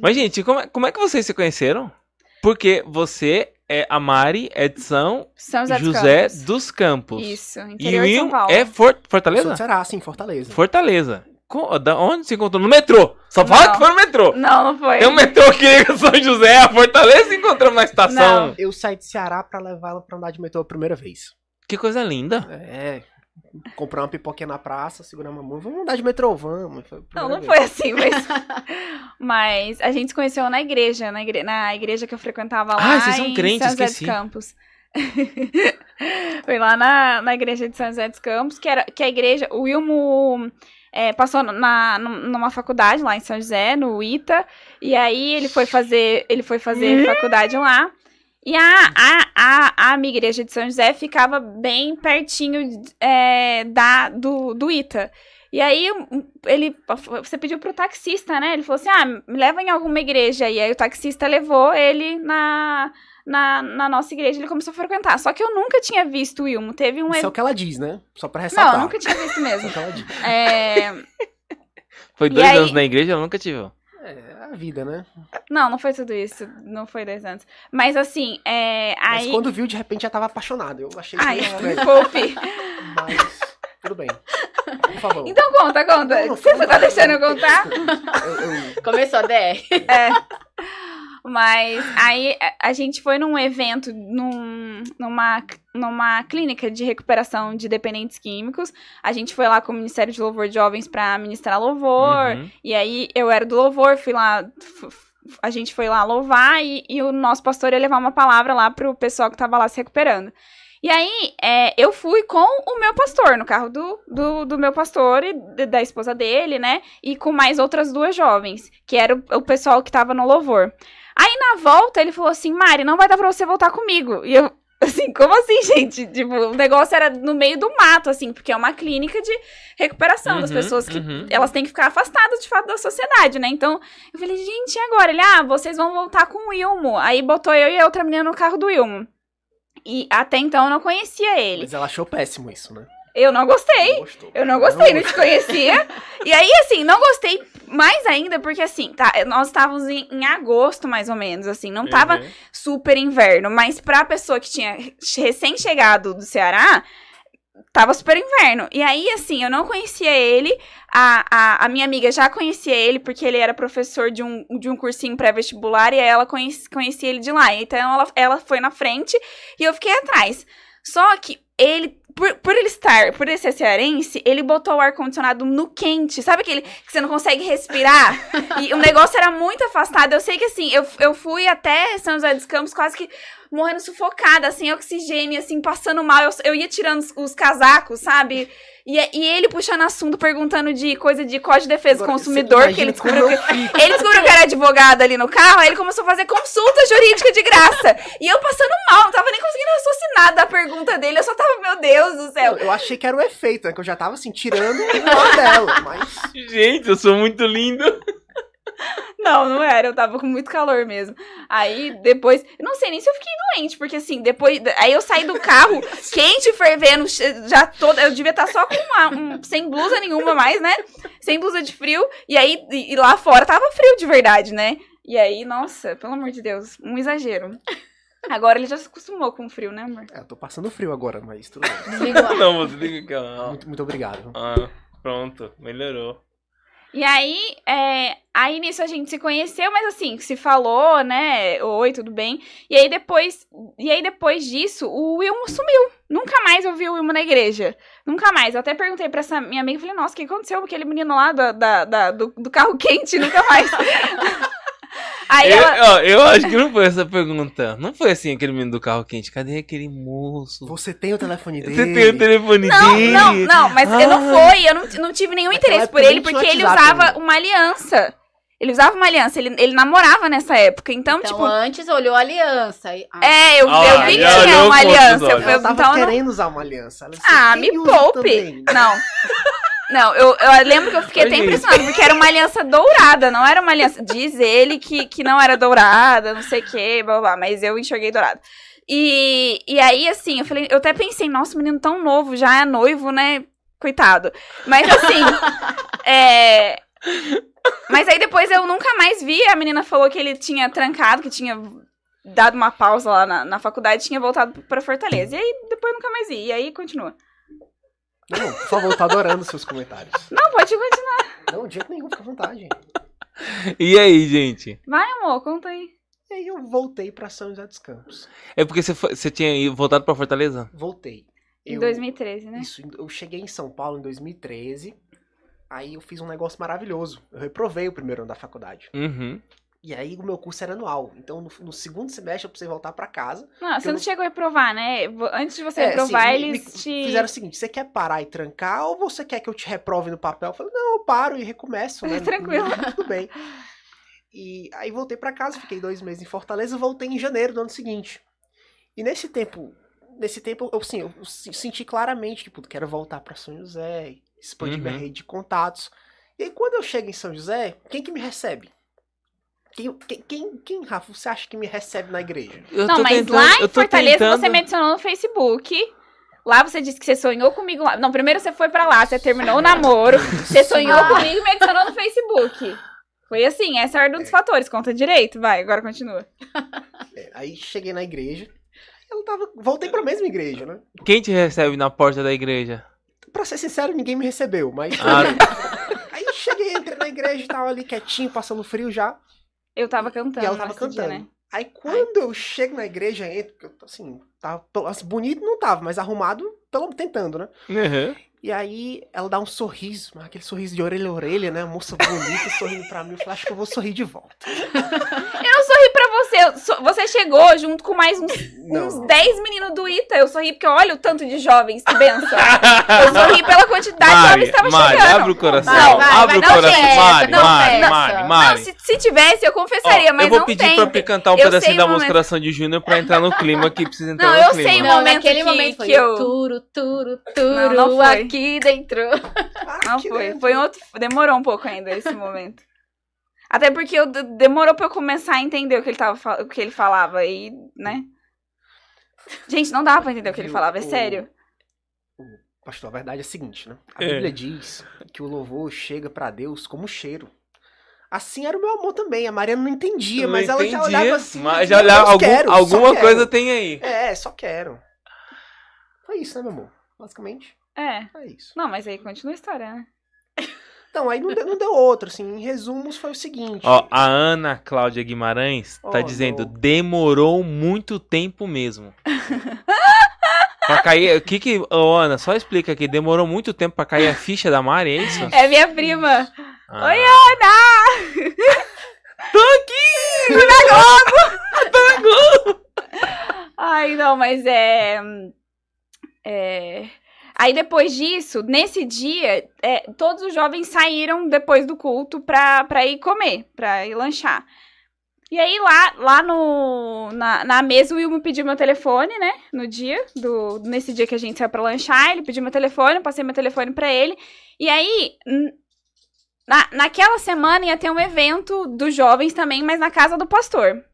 A: Mas, gente, como é, como é que vocês se conheceram? Porque você é a Mari, é de São
F: São José, dos
A: José
F: Campos.
A: dos Campos.
F: Isso,
A: E
F: interior
A: o
F: de São
A: Will
F: Paulo.
A: é For- Fortaleza?
E: Ceará, sim, Fortaleza.
A: Fortaleza. Da onde se encontrou? No metrô. Só fala
F: Não.
A: que foi no metrô.
F: Não, não foi.
A: Tem um metrô que liga São José a Fortaleza e encontramos na estação.
F: Não.
E: Eu saí de Ceará pra levar ela pra andar de metrô a primeira vez.
A: Que coisa linda.
E: É. Comprar uma pipoquinha na praça, segurar uma mão. Vamos andar de metrô, vamos.
F: Não, não
E: vez.
F: foi assim, mas. mas a gente se conheceu na igreja, na, igre... na igreja que eu frequentava lá.
A: Ah, vocês são
F: em
A: crentes,
F: São José
A: esqueci.
F: dos Campos. foi lá na, na igreja de São José dos Campos, que, era, que a igreja. O Wilmo é, passou na, numa faculdade lá em São José, no ITA. E aí ele foi fazer, ele foi fazer faculdade lá. E a, a, a, a minha igreja de São José ficava bem pertinho é, da, do, do ITA. E aí, ele, você pediu pro taxista, né? Ele falou assim, ah, me leva em alguma igreja. E aí o taxista levou ele na, na, na nossa igreja, ele começou a frequentar. Só que eu nunca tinha visto o Wilmo. Teve um...
E: Isso é o que ela diz, né? Só pra
F: Não,
E: ressaltar.
F: eu nunca tinha visto
E: Isso é
F: mesmo.
E: o que ela diz.
F: É...
A: Foi
F: E
A: dois
F: aí-
A: anos na igreja, eu nunca tive.
E: É a vida, né?
F: Não, não foi tudo isso. Não foi dois anos. Mas assim, é...
E: Mas
F: aí...
E: quando viu, de repente já tava apaixonado. Eu achei que
F: Ai, me poupe.
E: Mas tudo bem. Por favor.
F: Então conta, conta.
E: Não, não,
F: Você
E: não,
F: tá
E: não,
F: deixando eu contar?
E: Eu, eu-
B: Começou a DR.
F: É. Mas aí a- gente foi num evento, num, numa, numa clínica de recuperação de dependentes químicos. A gente foi lá com o Ministério de Louvor de Jovens pra ministrar louvor.
A: Uhum.
F: E aí eu era do louvor, fui lá. A gente foi lá louvar e, e o nosso pastor ia levar uma palavra lá pro pessoal que tava lá se recuperando. E aí, é, eu fui com o meu pastor, no carro do, do, do meu pastor e de- da esposa dele, né? E com mais outras duas jovens, que era o, o pessoal que tava no louvor. Aí, na volta, ele falou assim, Mari, não vai dar pra você voltar comigo. E eu, assim, como assim, gente? Tipo, o negócio era no meio do mato, assim, porque é uma clínica de recuperação das
A: Uhum,
F: pessoas que
A: uhum.
F: elas têm que ficar afastadas de fato da sociedade, né? Então, eu falei, gente, e agora? Ele, ah, vocês vão voltar com o Wilmo. Aí botou eu e a outra menina no carro do Wilmo. E até então eu não conhecia ele.
E: Mas ela achou péssimo isso, né?
F: Eu não gostei.
E: Não gostou.
F: Eu não gostei, não te conhecia. E aí, assim, não gostei mais ainda, porque assim, tá, nós estávamos em, em agosto, mais ou menos, assim, não tava
A: Uhum.
F: super inverno, mas pra pessoa que tinha recém-chegado do Ceará, tava super inverno. E aí, assim, eu não conhecia ele, a, a, a minha amiga já conhecia ele, porque ele era professor de um, de um cursinho pré-vestibular, e aí ela conhece, conhecia ele de lá. Então, ela, ela foi na frente e eu fiquei atrás. Só que ele, por, por ele estar, por ele ser cearense, ele botou o ar-condicionado no quente. Sabe aquele que você não consegue respirar? e o negócio era muito afastado. Eu sei que assim, eu, eu fui até São José dos Campos quase que morrendo sufocada, sem oxigênio, assim, passando mal. Eu, eu ia tirando os, os casacos, sabe? E, e ele puxando assunto, perguntando de coisa de Código de Defesa do
E: Agora,
F: Consumidor,
E: você
F: que ele descobriu que ele descobriu que era advogado ali no carro, aí ele começou a fazer consulta jurídica de graça. E eu passando mal, não tava nem conseguindo raciocinar da pergunta dele. Eu só tava, meu Deus do céu.
E: Eu, eu achei que era o efeito, né? Que eu já tava assim, tirando o dela. Mas
A: Gente, eu sou muito lindo.
F: Não, não era, eu tava com muito calor mesmo. Aí depois, não sei nem se eu fiquei doente, porque assim, depois. Aí eu saí do carro, quente, fervendo, já toda. Eu devia estar só com uma, um, sem blusa nenhuma mais, né? Sem blusa de frio. E aí, e, e lá fora tava frio de verdade, né? E aí, nossa, pelo amor de Deus, um exagero. Agora ele já se acostumou com o frio, né, amor?
E: é, eu tô passando frio agora, mas tudo bem.
B: Desligou.
A: Não, você liga aqui, ó.
E: Muito, muito obrigado.
A: Ah, pronto, melhorou.
F: E aí, é, aí nisso a gente se conheceu, mas assim, se falou, né? Oi, tudo bem? E aí depois, e aí depois disso, o Wilmo sumiu. Nunca mais eu vi o Wilmo na igreja. Nunca mais. Eu até perguntei pra essa minha amiga, falei, nossa, o que aconteceu com aquele menino lá da, da- da- do, do carro quente? Nunca mais. aí
A: Eu,
F: ela.
A: ó, eu acho que não foi essa pergunta. Não foi assim aquele menino do carro quente. Cadê aquele moço?
E: Você tem o telefone dele?
A: Você tem o telefone
F: Não,
A: dele?
F: não, não, mas eu não
A: Ah.
F: foi, eu não, não tive nenhum
E: Naquela
F: interesse por ele, porque ele usava
E: ainda.
F: uma aliança. Ele usava uma aliança, ele, ele namorava nessa época. Então,
B: Então,
F: tipo,
B: antes olhou a aliança. e- ah,
F: É, eu,
A: Ah,
F: eu vi que tinha uma aliança. Eu
E: Ela tava
F: então, eu não-
E: querendo usar uma aliança. Ela disse,
F: Ah,
E: "Quem
F: me poupe.
E: também?"
F: Não. Não, eu, eu lembro que eu fiquei até impressionada, porque era uma aliança dourada, não era uma aliança. Diz ele que, que não era dourada, não sei o que, blá, blá, blá, mas eu enxerguei dourada. E, e aí, assim, eu falei, eu até pensei, nossa, menino tão novo, já é noivo, né? Coitado. Mas assim, é. Mas aí depois eu nunca mais vi. A menina falou que ele tinha trancado, que tinha dado uma pausa lá na, na faculdade, tinha voltado pra Fortaleza. E aí depois eu nunca mais vi. E aí continua.
E: Não, por favor, eu tô adorando seus comentários.
F: Não, pode continuar.
E: Não, de jeito nenhum, fica à vontade.
A: E aí, gente?
F: Vai, amor, conta aí.
E: E aí eu voltei pra São José dos Campos.
A: É porque você, foi- você tinha voltado pra Fortaleza?
E: Voltei.
F: Em
E: Eu-
F: 2013, né?
E: Isso, eu cheguei em São Paulo em 2013. Aí eu fiz um negócio maravilhoso. Eu reprovei o primeiro ano da faculdade.
A: Uhum.
E: E aí o meu curso era anual. Então no, no segundo semestre eu precisei voltar pra casa.
F: Não, você não
E: não-
F: chegou a reprovar, né? Antes de você
E: É,
F: reprovar,
E: assim,
F: eles
E: me
F: te.
E: Fizeram o seguinte: você quer parar e trancar ou você quer que eu te reprove no papel? Eu falei, não, eu paro e recomeço, né?
F: Tranquilo.
E: Tudo bem. E aí voltei pra casa, fiquei dois meses em Fortaleza voltei em janeiro do ano seguinte. E nesse tempo, nesse tempo, eu, assim, eu se- senti claramente que, puto, quero voltar pra São José, expandir minha
A: Uhum.
E: rede de contatos. E aí quando eu chego em São José, quem que me recebe? Quem, quem, quem, Rafa, você acha que me recebe na igreja?
A: Eu
F: Não,
A: tô
F: mas
A: tentando-
F: lá
A: eu
F: em
A: tô
F: Fortaleza
A: tentando-
F: você me adicionou no Facebook. Lá você disse que você sonhou comigo lá. Não, primeiro você foi pra lá, você terminou o namoro, você sonhou
B: Ah.
F: comigo e me adicionou no Facebook. Foi assim, essa é a ordem dos fatores. Conta direito, vai, agora continua.
E: É, aí cheguei na igreja, eu tava, voltei pra mesma igreja, né?
A: Quem te recebe na porta da igreja?
E: Pra ser sincero, ninguém me recebeu, mas.
A: Ah.
E: Aí cheguei, entrei na igreja e tava ali quietinho, passando frio já.
F: Eu tava cantando.
E: e ela tava cantando.
F: Dia, né?
E: Aí quando eu chego na igreja, entro, porque eu, assim, tava, assim, bonito não tava, mas arrumado, pelo tentando, né?
A: Uhum.
E: E aí ela dá um sorriso, mas aquele sorriso de orelha a orelha, né? Moça bonita sorrindo pra mim. Eu falei, acho que eu vou sorrir de volta.
F: Eu não sorri pra você. eu Você chegou junto com mais uns,
E: Não.
F: uns 10 meninos do ITA. Eu sorri porque olha o tanto de jovens, que benção. Eu sorri pela quantidade de jovens que tava
A: Mari,
F: chegando.
A: abre o coração.
F: Vai,
B: vai,
A: abre
B: vai,
A: o
B: não
A: coração.
B: fecha,
A: Mari,
B: não
A: Mari,
B: fecha.
A: Mari,
F: Não,
A: Mari.
F: se, se tivesse, eu confessaria,
A: Ó,
F: mas
A: eu vou
F: não
A: pedir
F: tem.
A: pra Pi cantar um
F: Eu sei
A: pedacinho da
F: o
A: música
F: momento.
A: da Sandy Júnior pra entrar no clima que precisa entrar
F: Não,
A: no
F: eu
A: clima.
F: sei,
B: Não,
F: momento
B: naquele
F: que-
B: momento foi
F: que eu-
B: turo, turo, turo,
F: Não, não foi.
B: Aqui dentro.
F: Não
E: Aqui
F: foi.
E: dentro.
F: Foi um outro. Demorou um pouco ainda esse momento. Até porque eu, de- demorou pra eu começar a entender o que ele, tava, o que ele falava e, né? Gente, não dava pra entender o que ele falava, é
E: o-
F: sério.
E: Pastor, a verdade é a seguinte, né? A
A: É.
E: Bíblia diz que o louvor chega pra Deus como cheiro. Assim era o meu amor também. A Maria não entendia,
A: Eu
E: mas
A: não
E: ela já
A: entendi,
E: olhava assim.
A: Mas já olhava,
E: "Deus,
A: algum-
E: quero,
A: alguma
E: quero."
A: coisa tem aí.
E: É, só quero. Foi isso, né, meu amor? Basicamente,
F: É.
E: é isso.
F: Não, mas aí continua a história, né?
E: Então, aí não deu, não deu outro, assim. Em resumos, foi o seguinte.
A: Ó, a Ana Cláudia Guimarães tá
E: Oh,
A: dizendo,
E: não.
A: demorou muito tempo mesmo. Pra cair. O que que. Ô, Ana, só explica aqui. Demorou muito tempo pra cair a ficha da Mari, é isso?
F: É minha prima.
A: Ah.
F: Oi, Ana!
A: Tô aqui!
F: Ai, não, mas é. é... Aí depois disso, nesse dia, é, todos os jovens saíram depois do culto pra, pra ir comer, pra ir lanchar. E aí lá, lá no, na, na mesa o Will me pediu meu telefone, né? No dia, do, nesse dia que a gente saiu pra lanchar, ele pediu meu telefone, eu passei meu telefone pra ele. E aí, na, naquela semana ia ter um evento dos jovens também, mas na casa do pastor.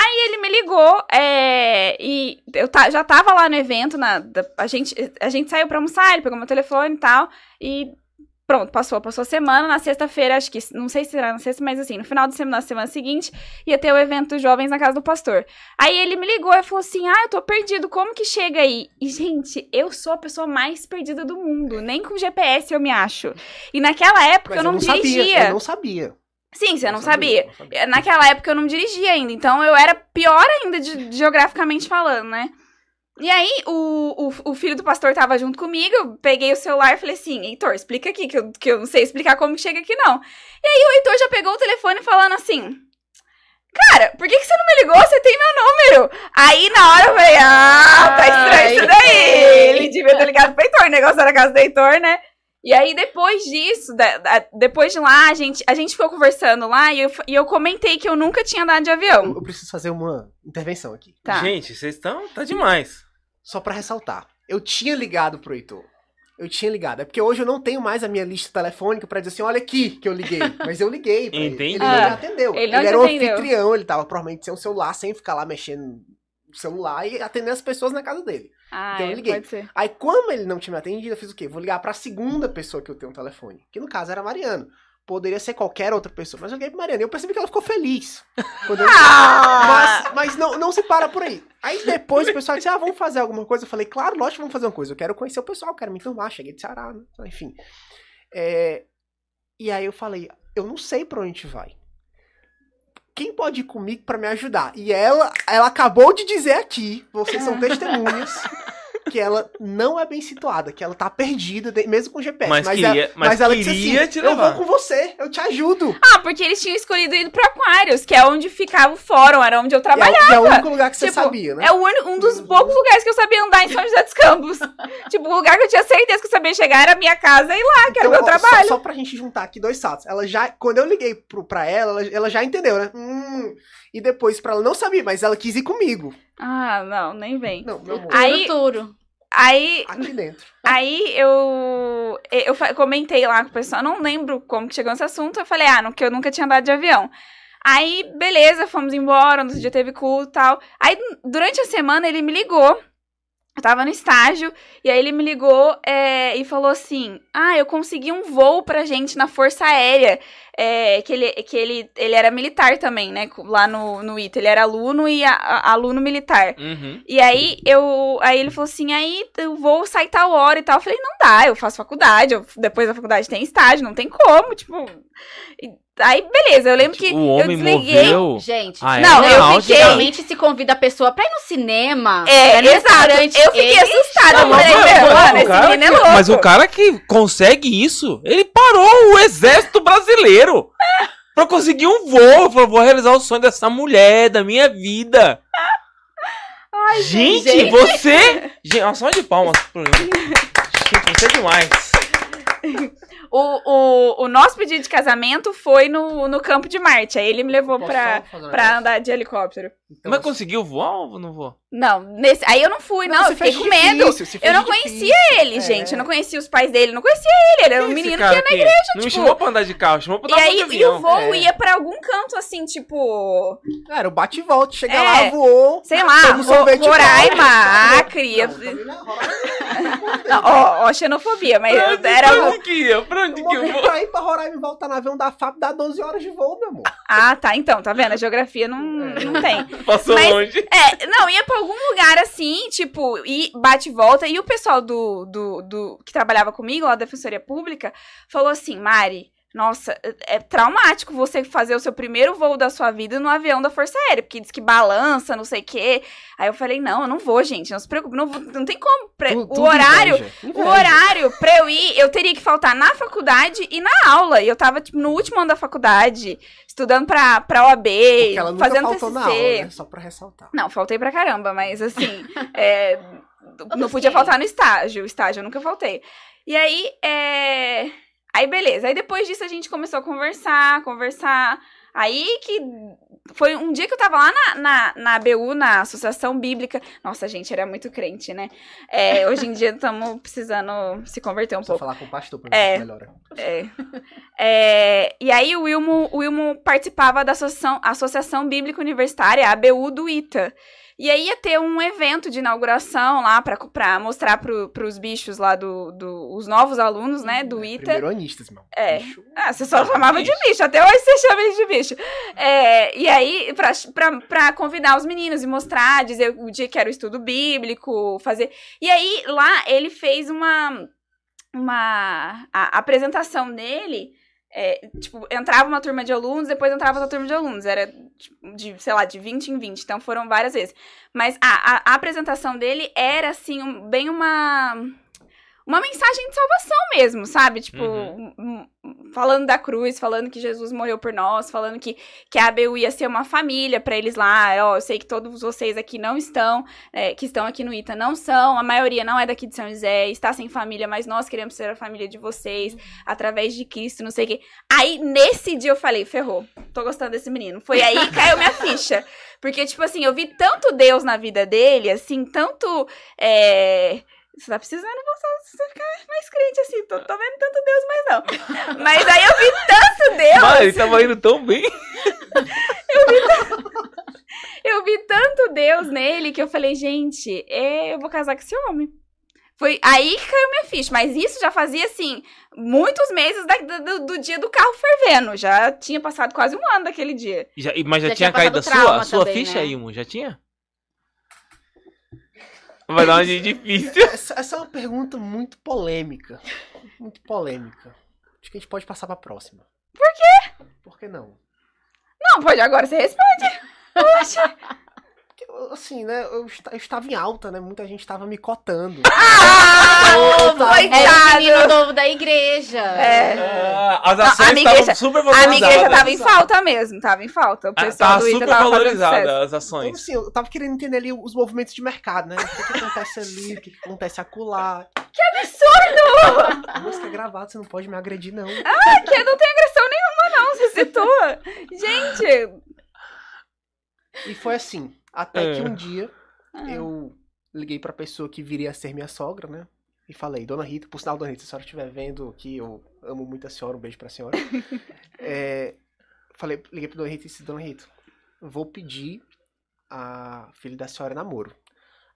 F: Aí ele me ligou, é, e eu já tava lá no evento, na, da- a, gente, a gente saiu pra almoçar, ele pegou meu telefone e tal, e pronto, passou, passou a semana, na sexta-feira, acho que, não sei se será na sexta, mas assim, no final de semana, na semana seguinte, ia ter o evento dos jovens na casa do pastor. Aí ele me ligou e falou assim, ah, eu tô perdido, como que chega aí? E, gente, eu sou a pessoa mais perdida do mundo, nem com GPS eu me acho. E naquela época eu não,
E: sabia,
F: dirigia.
E: eu não sabia.
F: Sim, você
E: Eu
F: não sabia.
E: não sabia.
F: Naquela época eu não dirigia ainda, então eu era pior ainda de- geograficamente falando, né? E aí, o, o, o filho do pastor tava junto comigo, eu peguei o celular e falei assim, Heitor, explica aqui, que eu, que eu não sei explicar como que chega aqui, não. E aí o Heitor já pegou o telefone falando assim, cara, por que, que você não me ligou? Você tem meu número. Aí, na hora, eu falei, ah, tá estranho isso daí. Ele devia ter ligado pro Heitor, o negócio era a casa do Heitor, né? E aí, depois disso, da- da- depois de lá, a gente, a gente ficou conversando lá e eu, e eu comentei que eu nunca tinha andado de
E: Eu,
F: avião.
E: eu preciso fazer uma intervenção aqui.
F: Tá.
A: Gente, vocês estão. Tá demais.
E: Só pra ressaltar. Eu tinha ligado pro Heitor. Eu tinha ligado. É porque hoje eu não tenho mais a minha lista telefônica pra dizer assim, olha aqui que eu liguei. Mas eu liguei pra ele.
A: Entendi.
E: Ele não
F: Ah,
E: atendeu.
F: ele não te
E: era um anfitrião, ele tava provavelmente sem o celular, sem ficar lá mexendo no celular e atendendo as pessoas na casa dele.
F: Ah,
E: Então eu liguei.
F: pode ser.
E: Aí, como ele não tinha me atendido, eu fiz o quê? Vou ligar pra segunda pessoa que eu tenho um telefone. Que no caso era a Mariana. Poderia ser qualquer outra pessoa, mas eu liguei pra Mariana. Eu percebi que ela ficou feliz. Quando eu
F: Ah!
E: mas, mas não, não se para por aí. Aí depois o pessoal disse: Ah, vamos fazer alguma coisa. Eu falei, claro, lógico, vamos fazer uma coisa. Eu quero conhecer o pessoal, quero me informar. Cheguei de Ceará, né? Enfim. É, E aí eu falei, eu não sei pra onde a gente vai. Quem pode ir comigo pra me ajudar? E ela, ela acabou de dizer aqui, vocês são testemunhas, que ela não é bem situada, que ela tá perdida, mesmo com GPS.
A: Mas,
E: ela,
A: queria, mas,
E: ela
A: queria
E: disse assim,
A: te
E: eu
A: levar.
E: vou com você, eu te ajudo.
F: Ah, porque eles tinham escolhido ir pro Aquários, que é onde ficava o fórum, era onde eu
E: E é,
F: trabalhava.
E: o- e é o único lugar que você
F: Tipo,
E: sabia, né?
F: É o único, um dos poucos lugares que eu sabia andar em São José dos Campos. tipo, o lugar que eu tinha certeza que eu sabia chegar era a minha casa e lá, que era o meu
E: Então, ó,
F: trabalho.
E: Só, só pra gente juntar aqui dois saltos. Ela já, quando eu liguei pro, pra ela, ela, ela já entendeu, né? Hum, e depois pra ela não sabia, mas ela quis ir comigo.
F: Ah, não, nem vem.
E: Não, meu amor,
F: Aí-
B: Turo.
F: Aí,
E: aqui dentro.
F: aí eu, eu comentei lá com o pessoal, não lembro como que chegou nesse assunto, eu falei, ah, não, que eu nunca tinha andado de avião. Aí, beleza, fomos embora, no dia teve culto e tal. Aí, durante a semana, ele me ligou. Eu tava no estágio, e aí ele me ligou é, e falou assim: Ah, eu consegui um voo pra gente na Força Aérea. É, que ele, que ele, ele era militar também, né? Lá no, no ITA. Ele era aluno e a- a- aluno militar.
A: Uhum.
F: E aí eu. Aí ele falou assim: aí eu vou sair tal hora e tal. Eu falei, não dá, eu faço faculdade, eu- depois da faculdade tem estágio, não tem como, tipo. e- aí, beleza, eu lembro que
A: O
F: eu
A: homem
F: desliguei.
A: moveu.
B: Gente,
A: Ah, é?
F: Não, eu
A: Não,
F: fiquei-
B: geralmente se convida a pessoa pra ir no cinema.
F: É,
B: no
F: exato.
B: restaurante,
F: Eu fiquei
B: ele
F: assustada. Eu
A: Não,
F: falei, mano, esse
A: cara
F: menino é
A: que-
F: louco.
A: Mas o cara que consegue isso, ele parou o exército brasileiro pra conseguir um voo. Falou, vou realizar o sonho dessa mulher, da minha vida. gente,
B: gente.
A: você... Gente, uma salva de palmas pro Gente, você é demais.
F: O, o, o nosso pedido de casamento foi no, no campo de Marte. Aí ele me levou pra, pra andar de helicóptero.
E: Então,
A: Mas conseguiu voar ou não voou?
F: Não, nesse, aí eu não fui, não,
E: se
F: eu fiquei com medo.
E: difícil, se
F: Eu não
E: difícil.
F: conhecia ele,
E: É.
F: gente. Eu não conhecia os pais dele, não conhecia ele. Ele era um menino
A: cara
F: que ia na
A: aqui Não me
F: tipo-
A: chamou pra andar de carro, chamou pra
F: E
A: dar
F: aí,
A: de
F: e o voo
E: É.
F: ia pra algum canto, assim, tipo,
E: Era o bate e volta, chega
F: É.
E: lá, voou.
F: sei lá, Ro-
E: sorvete e
F: Roraima. Acre.
E: Não, não é.
F: Não, Ó, ó, xenofobia, mas
A: Pra onde,
F: era.
A: pra
F: o-
A: onde que ia? Pra onde
E: Eu
A: que eu vou?
E: pra ir pra Roraima e voltar no avião da FAP dá 12 horas de voo, meu amor.
F: Ah, tá, então, tá vendo? A geografia não, não tem.
A: Passou longe.
F: É, não, ia pra algum lugar assim, tipo, e bate e volta. E o pessoal do, do, do que trabalhava comigo, lá da Defensoria Pública, falou assim: Mari, nossa, é é traumático você fazer o seu primeiro voo da sua vida no avião da Força Aérea, porque diz que balança, não sei o quê. Aí eu falei, não, eu não vou, gente, não se preocupe, não, vou- não tem como. Pre-
E: Tu-
F: o horário,
E: inveja,
F: o
E: inveja.
F: horário pra eu ir, eu teria que faltar na faculdade e na aula. E eu tava, tipo, no último ano da faculdade, estudando pra, pra OAB,
E: Porque ela nunca
F: fazendo
E: faltou
F: TCC.
E: na aula, né? Só pra ressaltar.
F: Não, faltei pra caramba, mas assim, é, não podia faltar no estágio. O estágio eu nunca faltei. E aí, é... Aí, beleza. Aí depois disso a gente começou a conversar, conversar. Aí que foi um dia que eu tava lá na, na, na ABU, na Associação Bíblica. Nossa, gente, era muito crente, né? É, hoje em dia estamos precisando se converter um
E: Só
F: pouco.
E: falar com o pastor pra ver
F: É.
E: se melhora.
F: É. É, e aí o Wilmo, o Wilmo participava da Associação, Associação Bíblica Universitária, a ABU do ITA. E aí ia ter um evento de inauguração lá pra, pra mostrar pro, pros bichos lá do, do. os novos alunos, né, do ITA.
E: Primeiro anistas, meu.
F: É.
E: Bicho.
F: Ah, você só chamava de bicho, até hoje você chama de bicho. É, e aí, pra, pra, pra convidar os meninos e mostrar, dizer o dia que era o estudo bíblico, fazer. E aí, lá, ele fez uma. Uma. A apresentação dele. É, tipo, entrava uma turma de alunos, depois entrava outra turma de alunos. Era, tipo, de, sei lá, de 20 em 20. Então foram várias vezes. Mas a, a, apresentação dele era, assim, um- bem uma. Uma mensagem de salvação mesmo, sabe? Tipo,
A: Uhum.
F: um- um- falando da cruz, falando que Jesus morreu por nós, falando que, que a ABU ia ser uma família pra eles lá. Ó, eu sei que todos vocês aqui não estão, é, que estão aqui no ITA não são, a maioria não é daqui de São José, está sem família, mas nós queremos ser a família de vocês, através de Cristo, não sei o quê. Aí, nesse dia, eu falei, ferrou, tô gostando desse menino. Foi aí que caiu minha ficha. Porque, tipo assim, eu vi tanto Deus na vida dele, assim, tanto. É... Você tá precisando você, você ficar mais crente, assim. Tô, tô vendo tanto Deus, mas não. Mas aí eu vi tanto Deus.
A: Mano, ele tava indo tão bem.
F: Eu vi tanto Deus nele que eu falei, gente, é, eu vou casar com esse homem. Foi aí que caiu minha ficha. Mas isso já fazia, assim, muitos meses da- do, do dia do carro fervendo. Já tinha passado quase um ano daquele dia.
A: Já- mas já,
B: Já
A: tinha
B: tinha
A: caído a sua, a sua
B: também,
A: ficha
B: né?
A: aí, Mu? Já tinha? Vai dar uma de difícil.
E: Essa, essa é uma pergunta muito polêmica. Muito polêmica. Acho que a gente pode passar pra próxima. Por quê? Por que não?
F: Não, pode, agora você responde. Poxa.
E: Assim, né? Eu, esta- eu estava em alta, né? Muita gente estava me cotando.
F: Ah,
E: Eu tava-
B: Era o
F: coitado.
B: menino novo da igreja.
F: É.
A: as
F: Não, a
A: ações
F: minha
A: estavam super
F: A minha
A: valorizadas.
F: igreja tava em falta mesmo, tava em falta. O
A: Ah,
F: pessoal
A: Tava
F: do Ita tava
A: valorizada as
E: Então,
A: ações.
E: assim, eu tava querendo entender ali os movimentos de mercado, né? O que, que acontece ali, o que, que acontece acolá.
F: Que absurdo!
E: Música é gravada, você não pode me agredir, não.
F: que não tem agressão nenhuma, não, você situa. Gente,
E: E foi assim, até
A: É.
E: que um dia
F: Ah.
E: eu liguei pra pessoa que viria a ser minha sogra, né? E falei, Dona Rita, por sinal, Dona Rita, se a senhora estiver vendo aqui, eu amo muito a senhora, um beijo pra senhora. É, falei, liguei pra Dona Rita e disse, Dona Rita, vou pedir a filha da senhora namoro.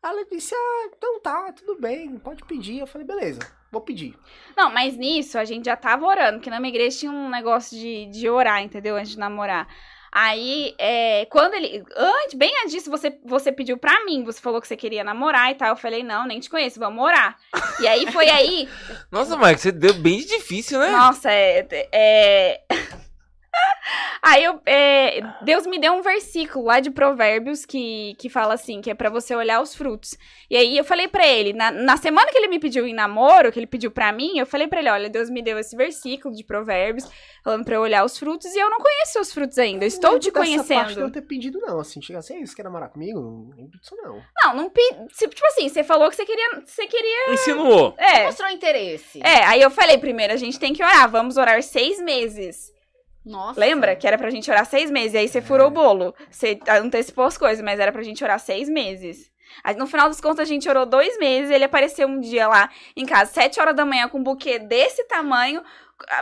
E: Ela disse, ah, então tá, tudo bem, pode pedir. Eu falei, beleza, vou pedir.
F: Não, mas nisso a gente já tava orando, porque na minha igreja tinha um negócio de, de orar, entendeu? Antes de namorar. Aí, é, quando ele. Antes, bem antes disso, você, você pediu pra mim, você falou que você queria namorar e tal. Eu falei, não, nem te conheço, vamos orar. E aí foi aí.
A: Nossa, Mike, você deu bem difícil, né?
F: Nossa, é. é... Aí eu, é, Deus me deu um versículo lá de Provérbios que, que fala assim, que é pra você olhar os frutos. E aí eu falei pra ele, na, na semana que ele me pediu em namoro, que ele pediu pra mim, eu falei pra ele, olha, Deus me deu esse versículo de Provérbios, falando pra eu olhar os frutos, e eu não conheço seus frutos ainda, eu estou
E: Não
F: te
E: dessa parte
F: conhecendo.
E: ter pedido, não. Assim, chega assim, "Ei, você quer namorar comigo? Não lembro disso, não.
F: Não, não pedi, tipo assim, você falou que você queria, você queria,
A: Insinuou.
F: é,
B: Mostrou interesse.
F: é, aí eu falei, primeiro a gente tem que orar, vamos orar seis meses.
B: Nossa.
F: Lembra que era pra gente orar seis meses, e aí você furou o bolo. Você antecipou as coisas, mas era pra gente orar seis meses. Aí, no final das contas, a gente orou dois meses, ele apareceu um dia lá em casa, sete horas da manhã, com um buquê desse tamanho,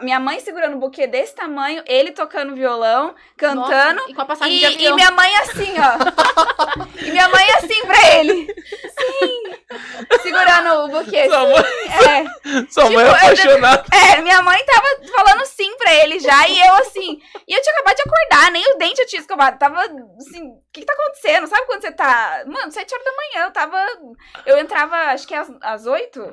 F: minha mãe segurando um buquê desse tamanho, ele tocando violão, cantando,
B: Nossa, e com a passagem
F: e,
B: de
F: e
B: avião.
F: minha mãe assim, ó. e minha mãe assim pra ele. Sim. Segurando o buquê.
A: Sua
F: sim,
A: mãe,
F: É.
A: sua mãe é
F: Tipo,
A: apaixonada.
F: É, minha mãe tava falando sim pra ele já, e eu assim. E eu tinha acabado de acordar, nem o dente eu tinha escovado. Tava assim, o que, que tá acontecendo? Sabe quando você tá. Mano, sete horas da manhã, eu tava. Eu entrava, acho que às, às oito.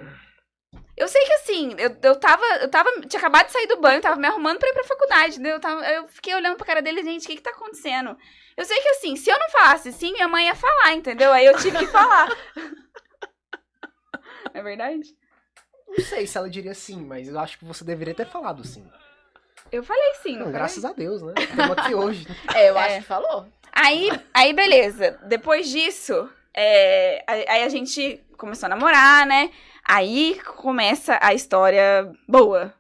F: Eu sei que assim, eu, eu tava. Eu tava. Tinha acabado de sair do banho, tava me arrumando pra ir pra faculdade, entendeu? Eu, tava, eu fiquei olhando pra cara dele, gente, o que que tá acontecendo? Eu sei que assim, se eu não falasse sim, minha mãe ia falar, entendeu? Aí eu tive que falar. É verdade?
E: Não sei se ela diria sim, mas eu acho que você deveria ter falado sim.
F: Eu falei sim, não,
E: Não,
F: falei?
E: graças a Deus, né? Estamos aqui hoje.
B: É, eu
F: É.
B: acho que falou.
F: Aí, aí beleza. Depois disso, é, aí aí a gente começou a namorar, né? Aí começa a história boa.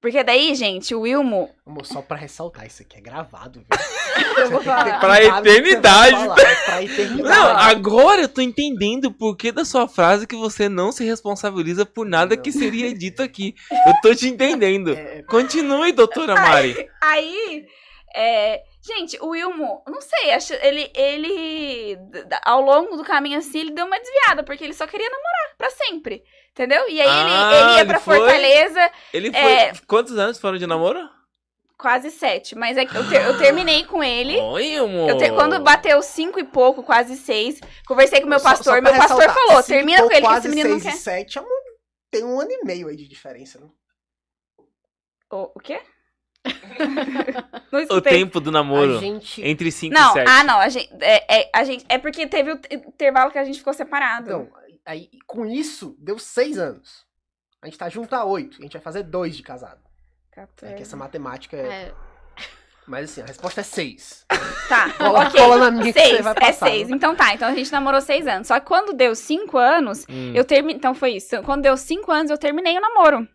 F: Porque daí, gente, o Wilmo.
E: Amor, só pra ressaltar, isso aqui é gravado, viu?
F: Eu vou falar.
A: Pra eternidade.
E: falar, É pra eternidade.
A: Não, agora eu tô entendendo o porquê da sua frase que você não se responsabiliza por nada
E: Não.
A: que seria dito aqui. Eu tô te entendendo.
E: É,
A: Continue, doutora Mari.
F: Aí, é, gente, o Wilmo, não sei, acho, ele, ele, ao longo do caminho assim, ele deu uma desviada, porque ele só queria namorar pra sempre, entendeu? E aí
A: Ah,
F: ele, ele ia
A: ele
F: pra
A: foi?
F: Fortaleza,
A: Ele foi.
F: É.
A: Quantos anos foram de namoro?
F: quase sete, mas é que eu, ter- eu terminei com ele.
A: Oi, amor.
F: Eu te- quando bateu cinco e pouco, quase seis, conversei com meu
E: só-
F: pastor,
E: só pra
F: meu pastor falou, termina com ele, que
E: quase
F: esse menino não
E: seis
F: quer.
E: e sete é um- tem um ano e meio aí de diferença, né?
F: O, o quê?
A: O tempo do namoro.
E: Gente...
A: Entre 5
F: Não,
A: e 7.
F: ah, não, a gente, é, é, a gente, é porque teve o intervalo que a gente ficou separado.
E: Então, aí, com isso, deu seis anos. A gente tá junto há oito. A gente vai fazer dois de casado. É que essa matemática é...
B: É,
E: Mas assim, a resposta é seis.
F: Tá,
E: Cola,
F: ok.
E: cola na minha que
F: Seis,
E: você vai
F: é
E: passar.
F: seis.
E: né?
F: Então tá, então a gente namorou seis anos. Só que quando deu cinco anos,
A: Hum.
F: eu terminei. Então foi isso. Quando deu cinco anos, eu terminei o namoro.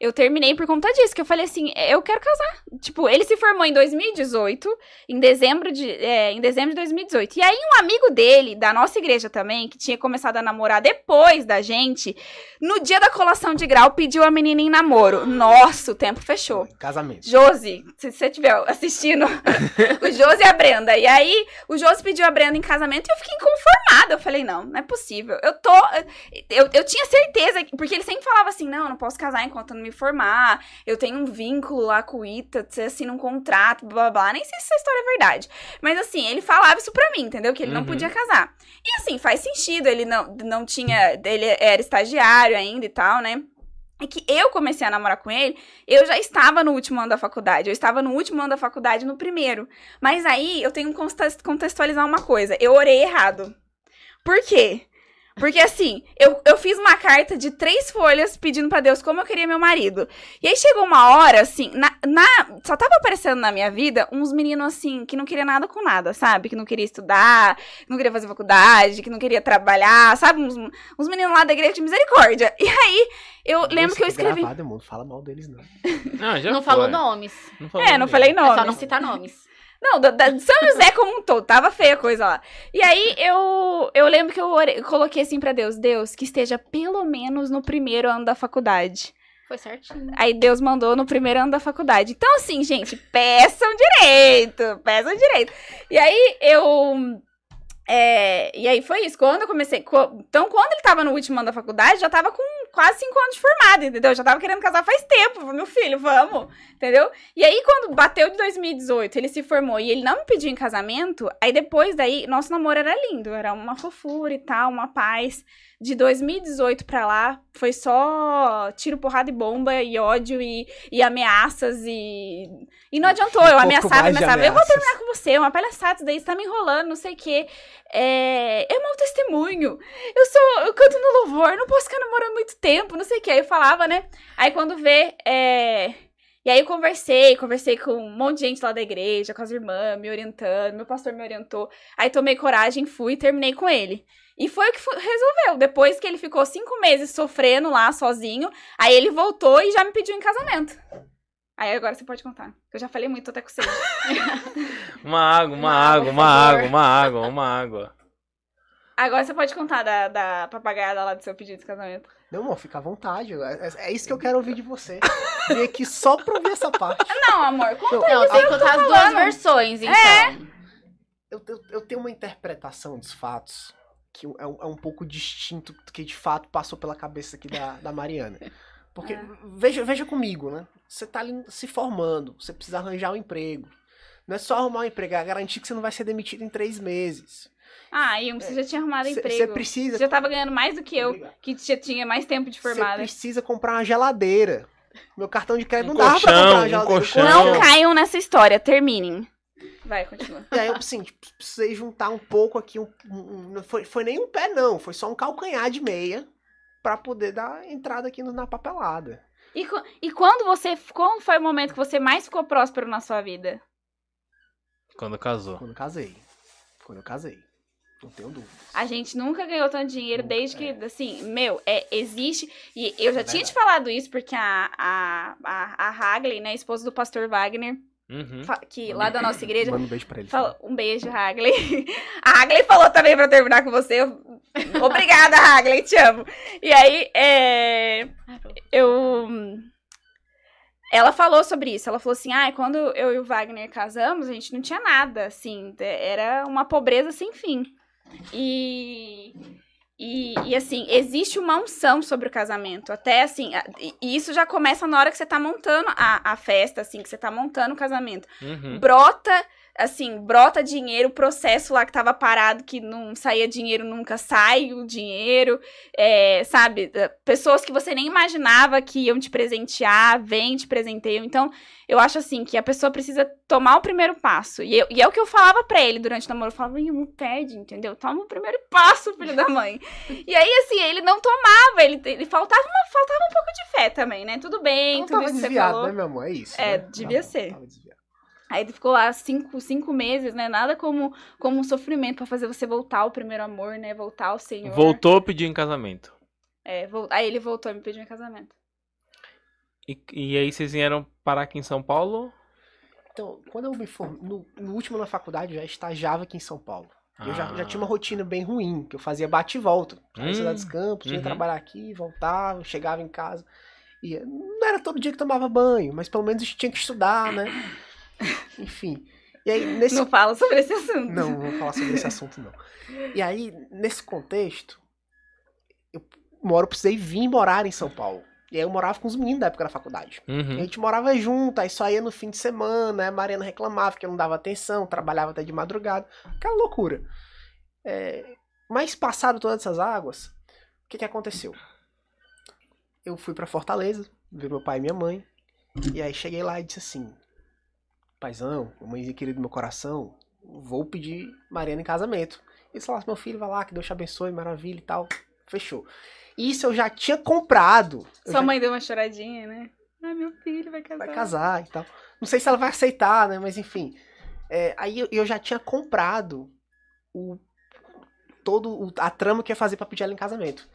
F: Eu terminei por conta disso, que eu falei assim, eu quero casar. Tipo, ele se formou em 2018, em dezembro de, é, em dezembro de 2018. E aí um amigo dele, da nossa igreja também, que tinha começado a namorar depois da gente, no dia da colação de grau, pediu a menina em namoro. Nossa, o tempo fechou.
E: Casamento.
F: Josi, se você estiver assistindo, o Josi e a Brenda. E aí, o Josi pediu a Brenda em casamento e eu fiquei inconformada. Eu falei, não, não é possível. Eu tô. Eu, eu tinha certeza, que- porque ele sempre falava assim: não, eu não posso casar enquanto não me formar. Eu tenho um vínculo lá com o Ita, você assina um contrato, blá blá blá. Nem sei se essa história é verdade. Mas assim, ele falava isso pra mim, entendeu? Que ele não
A: Uhum.
F: podia casar. E assim, faz sentido. Ele não, não tinha. Ele era estagiário ainda e tal, né? É que eu comecei a namorar com ele, eu já estava no último ano da faculdade. Eu estava no último ano da faculdade, no primeiro. Mas aí eu tenho que contextualizar uma coisa. Eu orei errado. Por quê? Porque assim, eu, eu fiz uma carta de três folhas pedindo pra Deus como eu queria meu marido. E aí chegou uma hora, assim, na, na- só tava aparecendo na minha vida uns meninos assim, que não queria nada com nada, sabe? Que não queria estudar, que não queria fazer faculdade, que não queria trabalhar, sabe? Uns, uns meninos lá da igreja de misericórdia. E aí, eu lembro que eu
E: é
F: escrevi.
E: Gravado, irmão. Não fala mal deles, não.
A: Ah, já
B: não falou nomes.
A: Não falou
F: É, não falei
B: É
F: nome.
B: só não citar nomes.
F: Não, da, da- São José como um todo, tava feia a coisa lá. E aí eu, eu lembro que eu, orei- eu coloquei assim pra Deus, Deus, que esteja pelo menos no primeiro ano da faculdade.
B: Foi certinho.
F: Aí Deus mandou no primeiro ano da faculdade. Então, assim, gente, peçam direito, peçam direito. E aí eu. É, e aí foi isso. Quando eu comecei. co- Então, quando ele tava no último ano da faculdade, já tava com quase cinco anos de formado, entendeu? Já tava querendo casar faz tempo. Meu filho, vamos, entendeu? E aí, quando bateu de 2018, ele se formou e ele não me pediu em casamento, aí depois daí, nosso namoro era lindo, era uma fofura e tal, uma paz. De 2018 pra lá, foi só tiro, porrada e bomba, e ódio, e, e ameaças, e. E não adiantou, eu
E: Um pouco
F: ameaçava, ameaçava. Eu vou terminar com você, uma palhaçada, daí você tá me enrolando, não sei o quê. É, é mau testemunho. Eu sou. Eu canto no louvor, não posso ficar namorando muito tempo, não sei o quê. Aí eu falava, né? Aí quando vê, é. E aí eu conversei, conversei com um monte de gente lá da igreja, com as irmãs, me orientando, meu pastor me orientou. Aí tomei coragem, fui e terminei com ele. E foi o que resolveu. Depois que ele ficou cinco meses sofrendo lá sozinho, aí ele voltou e já me pediu em casamento. Aí agora você pode contar. Eu já falei muito, tô até com sede.
A: Uma água, uma,
B: Uma
A: água, uma água, uma água, uma água.
F: Agora você pode contar da, da papagaiada lá do seu pedido de casamento.
E: Não, amor, fica à vontade. É, é- é isso que eu quero ouvir de você. Vim aqui só pra ouvir essa parte.
F: Não, amor, conta.
E: Não,
B: Não, tem que contar as duas versões, então.
E: eu, eu, eu tenho uma interpretação dos fatos que é um, é um pouco distinto do que de fato passou pela cabeça aqui da, da Mariana. Porque, veja, veja comigo, né? Você tá ali se formando, você precisa arranjar um emprego. Não é só arrumar um emprego, é garantir que você não vai ser demitido em três meses.
F: Ah, Ilmo, você já tinha arrumado
E: Você
F: emprego.
E: precisa.
F: Você já tava ganhando mais do que eu,
E: Obrigado.
F: que já tinha mais tempo de
E: Você
F: formada.
E: precisa comprar uma geladeira. Meu cartão de crédito
A: Um
E: não dava pra comprar
A: colchão,
E: uma
A: um
E: geladeira.
A: colchão.
F: Não caiam nessa história, terminem. Vai, continua.
E: E aí eu assim, tipo, precisei juntar um pouco aqui, um, um- não foi, foi nem um pé não, foi só um calcanhar de meia pra poder dar entrada aqui no- na papelada.
F: E, e quando você. Quando foi o momento que você mais ficou próspero na sua vida?
A: Quando casou.
E: Quando casei. Quando eu casei. Não tenho dúvidas.
F: A gente nunca ganhou tanto dinheiro
E: Nunca,
F: desde que,
E: é.
F: assim, meu, é, existe. E eu já
E: É
F: tinha te falado isso, porque a, a, a, a Hagley, né, esposa do pastor Wagner,
A: Uhum.
F: que lá da nossa igreja,
E: Manda um beijo pra ele.
F: falou, um beijo, Hagley. A Hagley falou também pra terminar com você. eu- Obrigada, Hagley, te amo. E aí, é, eu. Ela falou sobre isso. Ela falou assim: ah, quando eu e o Wagner casamos, a gente não tinha nada, assim, era uma pobreza sem fim. E, e, e, assim, existe uma unção sobre o casamento. Até assim, a- e isso já começa na hora que você tá montando a, a festa, assim, que você tá montando o casamento
A: Uhum.
F: brota, assim, brota dinheiro, o processo lá que tava parado, que não saía dinheiro nunca, sai o dinheiro, é, sabe? Pessoas que você nem imaginava que iam te presentear, vêm, te presenteiam. Então, eu acho assim, que a pessoa precisa tomar o primeiro passo. E, eu- e é o que eu falava pra ele durante o namoro. Eu falava, "Ih, não perde, entendeu? Toma o primeiro passo, filho da mãe. e aí, assim, ele não tomava, ele, ele faltava, uma, faltava um pouco de fé também, né? Tudo bem,
E: Não
F: tudo
E: tava
F: isso
E: desviado,
F: falou.
E: né, meu amor? É isso.
F: É,
E: né?
F: devia
E: Tava-
F: ser.
E: desviado.
F: Aí ele ficou lá cinco, cinco meses, né? Nada como, como um sofrimento pra fazer você voltar ao primeiro amor, né? Voltar ao Senhor.
A: Voltou, pediu em casamento.
F: É, vol- Aí ele voltou e me pediu em casamento.
A: E, e aí vocês vieram parar aqui em São Paulo?
E: Então, quando eu me formei, no, no último na faculdade, eu já estagiava aqui em São Paulo. Eu já, já
A: Ah.
E: tinha uma rotina bem ruim, que eu fazia bate e volta.
A: Hum,
E: Cidade dos Campos, ia
A: uhum.
E: trabalhar aqui, voltava, chegava em casa. E não era todo dia que tomava banho, mas pelo menos tinha que estudar, né? Enfim. E aí, nesse
F: Não fala sobre esse assunto.
E: Não, não vou falar sobre esse assunto, não. E aí, nesse contexto, eu eu precisei vir morar em São Paulo. E aí eu morava com os meninos da época da faculdade. E a
A: Uhum.
E: gente morava junto, aí só ia no fim de semana, aí a Mariana reclamava que eu não dava atenção, trabalhava até de madrugada. Aquela loucura. É, mas passado todas essas águas, o que que aconteceu? Eu fui pra Fortaleza, ver meu pai e minha mãe. E aí cheguei lá e disse assim: Paizão, mãezinha querida do meu coração, vou pedir Mariana em casamento. E falaram: meu filho, vai lá, que Deus te abençoe, maravilha e tal. Fechou. Isso eu já tinha comprado.
F: Sua
E: já-
F: mãe deu uma choradinha, né? Ai, meu filho vai casar.
E: vai casar e tal. Não sei se ela vai aceitar, né? Mas enfim. É, aí eu, eu já tinha comprado o todo o- a trama que ia fazer pra pedir ela em casamento.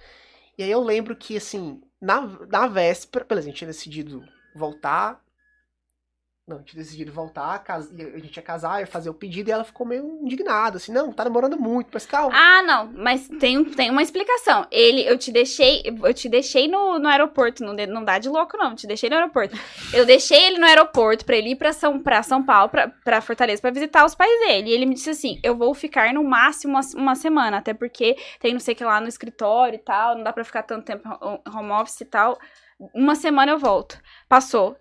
E: E aí eu lembro que, assim, na, na véspera, beleza, a gente tinha decidido voltar. Não, a gente decidido voltar, cas- e a gente ia casar, ia fazer o pedido, e ela ficou meio indignada, assim, não, tá demorando muito, mas calma.
F: Ah, não, mas tem, tem uma explicação. Ele, eu te deixei, eu te deixei no, no aeroporto, não, não dá de louco não, te deixei no aeroporto. Eu deixei ele no aeroporto pra ele ir pra São, pra São Paulo, pra, pra Fortaleza, pra visitar os pais dele. E ele me disse assim, eu vou ficar no máximo uma, uma semana, até porque tem não sei o que lá no escritório e tal, não dá pra ficar tanto tempo ho- home office e tal. Uma semana eu volto. Passou.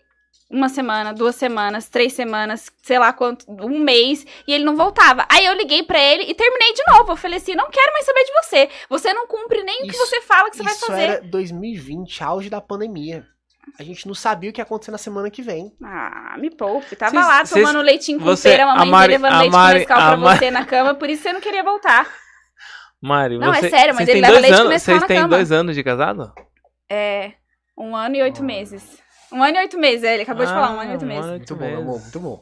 F: Uma semana, duas semanas, três semanas, sei lá quanto, um mês, e ele não voltava. Aí eu liguei pra ele e terminei de novo. Eu falei assim: não quero mais saber de você. Você não cumpre nem o que
E: Isso-
F: você fala que você vai
E: Isso
F: fazer.
E: era 2020, auge da pandemia. A gente não sabia o que ia acontecer na semana que vem.
F: Ah, me poupe. Tava
A: Vocês-
F: lá tomando leitinho com
A: você-
F: pera, a mamãe
A: Mari-
F: levando
A: a
F: leite
A: Mari-
F: com Nescau pra
A: Mari-
F: você na cama, por isso você não queria voltar.
A: Mari,
F: Não, é
A: você,
F: sério, mas ele leva
A: dois
F: leite com
A: anos,
F: Nescau
A: Vocês
F: na
A: têm
F: cama.
A: dois anos de casado?
F: É. Um ano e oito meses. Um ano e oito meses, é, ele acabou de falar, um ano e oito
A: Ah,
F: meses.
A: ano e
E: Muito
A: oito
E: bom, meu amor,
A: meses.
E: muito bom.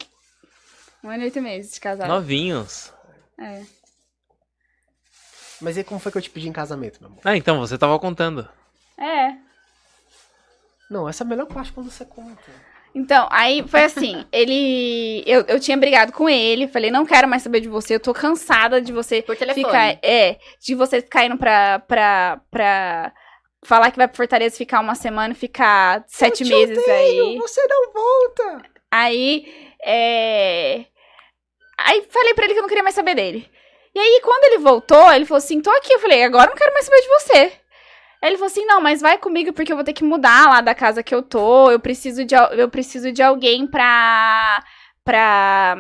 F: Um ano e oito meses de casado.
A: Novinhos.
F: É.
E: Mas e como foi que eu te pedi em casamento, meu amor?
A: Ah, então você tava contando.
F: É.
E: Não, essa é a melhor parte quando você conta.
F: Então, aí foi assim, ele. Eu, eu tinha brigado com ele, falei, não quero mais saber de você, eu tô cansada de você
B: Por telefone.
F: ficar. É, de você ficar indo pra. pra, pra falar que vai pra Fortaleza ficar uma semana, ficar sete
E: te
F: meses aí.
E: Você não volta!
F: Aí, é. Aí falei pra ele que eu não queria mais saber dele. E aí, quando ele voltou, ele falou assim: tô aqui. Eu falei, agora eu não quero mais saber de você. Aí ele falou assim: não, mas vai comigo porque eu vou ter que mudar lá da casa que eu tô. Eu preciso de, eu preciso de alguém pra. pra.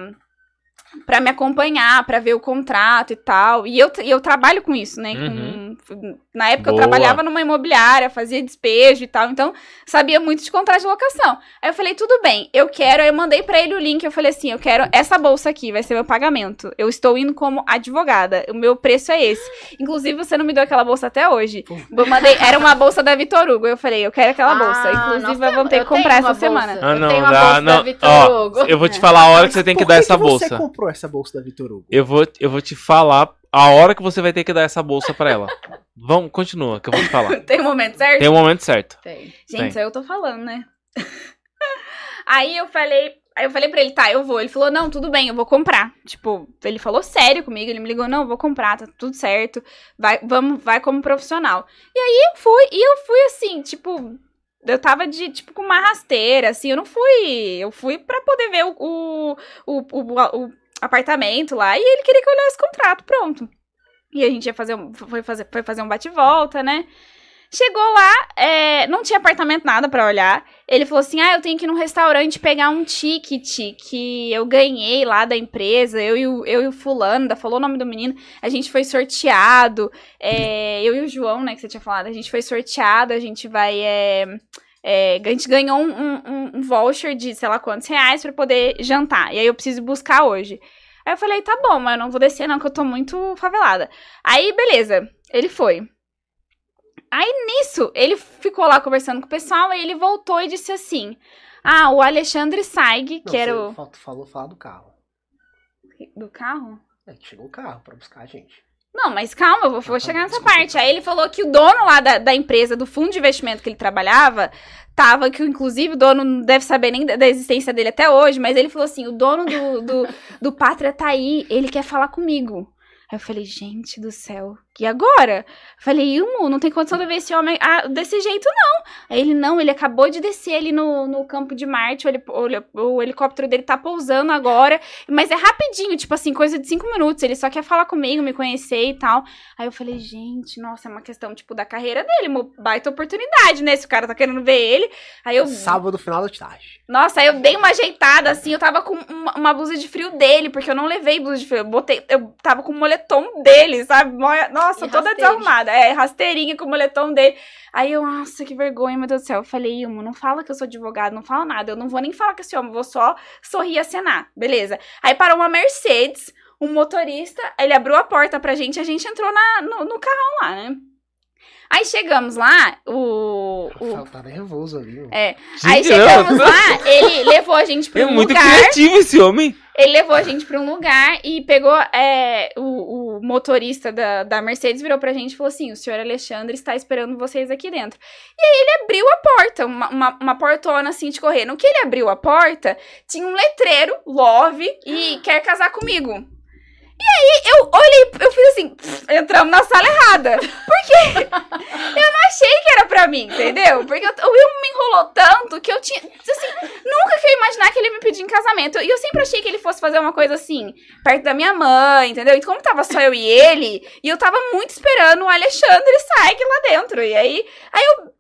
F: Pra me acompanhar, pra ver o contrato e tal. E eu, e eu trabalho com isso, né?
A: Uhum.
F: Com- na época
A: Boa.
F: eu trabalhava numa imobiliária, fazia despejo e tal, então sabia muito de contrato de locação. Aí eu falei, tudo bem, eu quero, aí eu mandei pra ele o link, eu falei assim, eu quero essa bolsa aqui, vai ser meu pagamento. Eu estou indo como advogada, o meu preço é esse. Inclusive, você não me deu aquela bolsa até hoje. Eu mandei, era uma bolsa da Vitor Hugo, eu falei, eu quero aquela bolsa.
B: Ah,
F: Inclusive,
B: nós
F: vamos ter que
B: eu
F: comprar essa semana.
B: bolsa.
A: Ah,
B: Eu
A: não,
B: tenho uma
A: dá,
B: bolsa
A: não.
B: da Vitor
A: Ó,
B: Hugo.
A: Eu vou te falar a hora que você tem que
E: Por
A: dar essa
E: Você
A: bolsa.
E: Comprou essa bolsa da Vitor Hugo?
A: Eu vou, eu vou te falar a hora que você vai ter que dar essa bolsa pra ela. Vamos, continua, que eu vou te falar.
F: Tem um momento certo?
A: Tem o momento certo.
B: Tem.
F: Gente,
A: Tem.
F: só eu tô falando, né? aí eu falei, aí eu falei pra ele, tá, eu vou. Ele falou, não, tudo bem, eu vou comprar. Tipo, ele falou sério comigo, ele me ligou, não, eu vou comprar, tá tudo certo. Vai, vamos, vai como profissional. E aí eu fui, e eu fui assim, tipo, eu tava de, tipo, com uma rasteira, assim, eu não fui. Eu fui pra poder ver o, o, o, o- o apartamento lá, e ele queria que eu olhasse o contrato, pronto. E a gente ia fazer um, foi fazer, foi fazer um bate-volta, né? Chegou lá, é, não tinha apartamento nada pra olhar. Ele falou assim: Ah, eu tenho que ir num restaurante pegar um ticket que eu ganhei lá da empresa. Eu e o, eu e o fulano, ainda falou o nome do menino. A gente foi sorteado. é, eu e o João, né, que você tinha falado, a gente foi sorteado. A gente vai. é, é, a gente ganhou um, um- um voucher de sei lá quantos reais pra poder jantar. E aí eu preciso buscar hoje. Aí eu falei, tá bom, mas eu não vou descer, não, que eu tô muito favelada. Aí, beleza, ele foi. Aí nisso, ele ficou lá conversando com o pessoal, aí ele voltou e disse assim: Ah, o Alexandre Saig, que era o.
E: fal- falou falar do carro.
F: Do carro?
E: É, chegou o carro pra buscar a gente.
F: Não, mas calma, eu vou, vou
E: Ah,
F: chegar nessa
E: desculpa.
F: parte. Aí ele falou que o dono lá da, da empresa, do fundo de investimento que ele trabalhava, tava, que inclusive o dono não deve saber nem da, da existência dele até hoje, mas ele falou assim: o dono do, do, do Pátria tá aí, ele quer falar comigo. Aí eu falei, gente do céu, e agora? Falei, Ilmo, não tem condição de ver esse homem ah, desse jeito, não. Aí ele, não, ele acabou de descer ali no, no campo de Marte, o, heli- o o helicóptero dele tá pousando agora, mas é rapidinho, tipo assim, coisa de cinco minutos, ele só quer falar comigo, me conhecer e tal. Aí eu falei, gente, nossa, é uma questão, tipo, da carreira dele, uma baita oportunidade, né? Se o cara tá querendo ver ele. Aí eu.
E: Sábado, final da tarde.
F: Nossa, aí eu dei uma ajeitada, assim, eu tava com uma, uma blusa de frio dele, porque eu não levei blusa de frio. Eu botei, eu tava com o moletom dele, sabe? Mo- Nossa, toda desarrumada. É, rasteirinha com o moletom dele. Aí eu, nossa, que vergonha, meu Deus do céu. Eu falei, Ilmo, não fala que eu sou advogado, não fala nada. Eu não vou nem falar com esse homem, vou só sorrir e acenar. Beleza. Aí parou uma Mercedes, um motorista, ele abriu a porta pra gente, a gente entrou na, no, no carrão lá, né? Aí chegamos lá, o.
E: O Rafael tá nervoso ali. mano.
F: é, aí chegamos lá, ele levou a gente pra
A: É
F: um
A: muito
F: lugar.
A: criativo esse homem.
F: Ele levou a gente pra um lugar e pegou é, o, o motorista da, da Mercedes, virou pra gente e falou assim: o senhor Alexandre está esperando vocês aqui dentro. E aí ele abriu a porta, uma, uma, uma portona assim de correr. No que ele abriu a porta, tinha um letreiro, love, e quer casar comigo. E aí eu olhei, eu fiz assim, pff, entramos na sala errada. Porque eu não achei que era pra mim, entendeu? Porque eu- o Will me enrolou tanto que eu tinha. Assim, nunca que eu ia imaginar que ele me pedir em casamento. E eu sempre achei que ele fosse fazer uma coisa assim, perto da minha mãe, entendeu? E como tava só eu e ele, e eu tava muito esperando o Alexandre sair lá dentro. E aí, aí eu.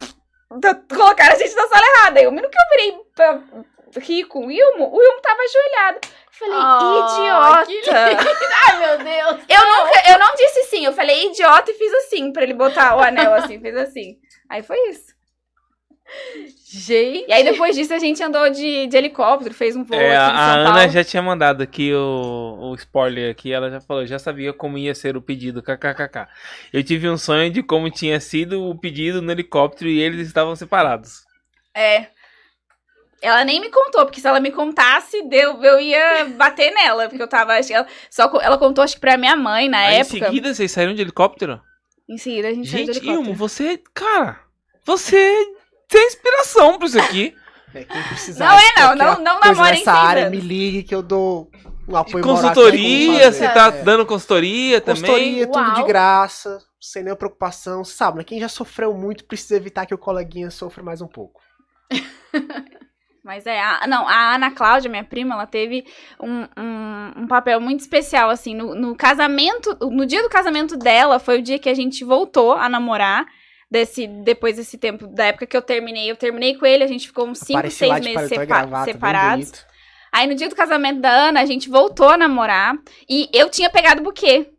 F: Colocaram a gente na sala errada. E o minuto que eu virei pra rir com o Wilmo, o Wilmo tava ajoelhado. Falei,
B: Oh, que
F: idiota!
B: Ai, meu Deus.
F: Eu nunca, eu não disse sim, eu falei idiota e fiz assim, pra ele botar o anel assim, fiz assim. Aí foi isso.
B: Gente.
F: E aí depois disso a gente andou de, de helicóptero, fez um voo
A: É,
F: aqui
A: a, Ana
F: Paulo.
A: já tinha mandado aqui o, o spoiler aqui, ela já falou, já sabia como ia ser o pedido, kkkk. Eu tive um sonho de como tinha sido o pedido no helicóptero e eles estavam separados.
F: É. Ela nem me contou, porque se ela me contasse, deu, eu ia bater nela, porque eu tava, acho que ela, só, ela contou acho que pra minha mãe na
A: Aí,
F: época.
A: em seguida vocês saíram de helicóptero?
F: Em seguida a gente saiu de
A: Gente,
F: helicóptero.
A: Ilmo, você, cara, você tem inspiração pra isso aqui.
E: É, quem precisar
F: Não é não, não- não namorem
E: nessa área,
F: anos.
E: me ligue que eu dou um apoio
A: Consultoria, você tá dando consultoria também?
E: Consultoria, tudo de graça, sem nenhuma preocupação. Sabe, né? Quem já sofreu muito precisa evitar que o coleguinha sofra mais um pouco.
F: Mas é, a, não, a Ana Cláudia, minha prima, ela teve um, um, um papel muito especial, assim, no, no casamento, no dia do casamento dela, foi o dia que a gente voltou a namorar, desse, depois desse tempo, da época que eu terminei, eu terminei com ele, a gente ficou uns 5,
E: Apareci
F: 6
E: lá de
F: meses
E: gravata,
F: separados. Aí no dia do casamento da Ana, a gente voltou a namorar e eu tinha pegado o buquê.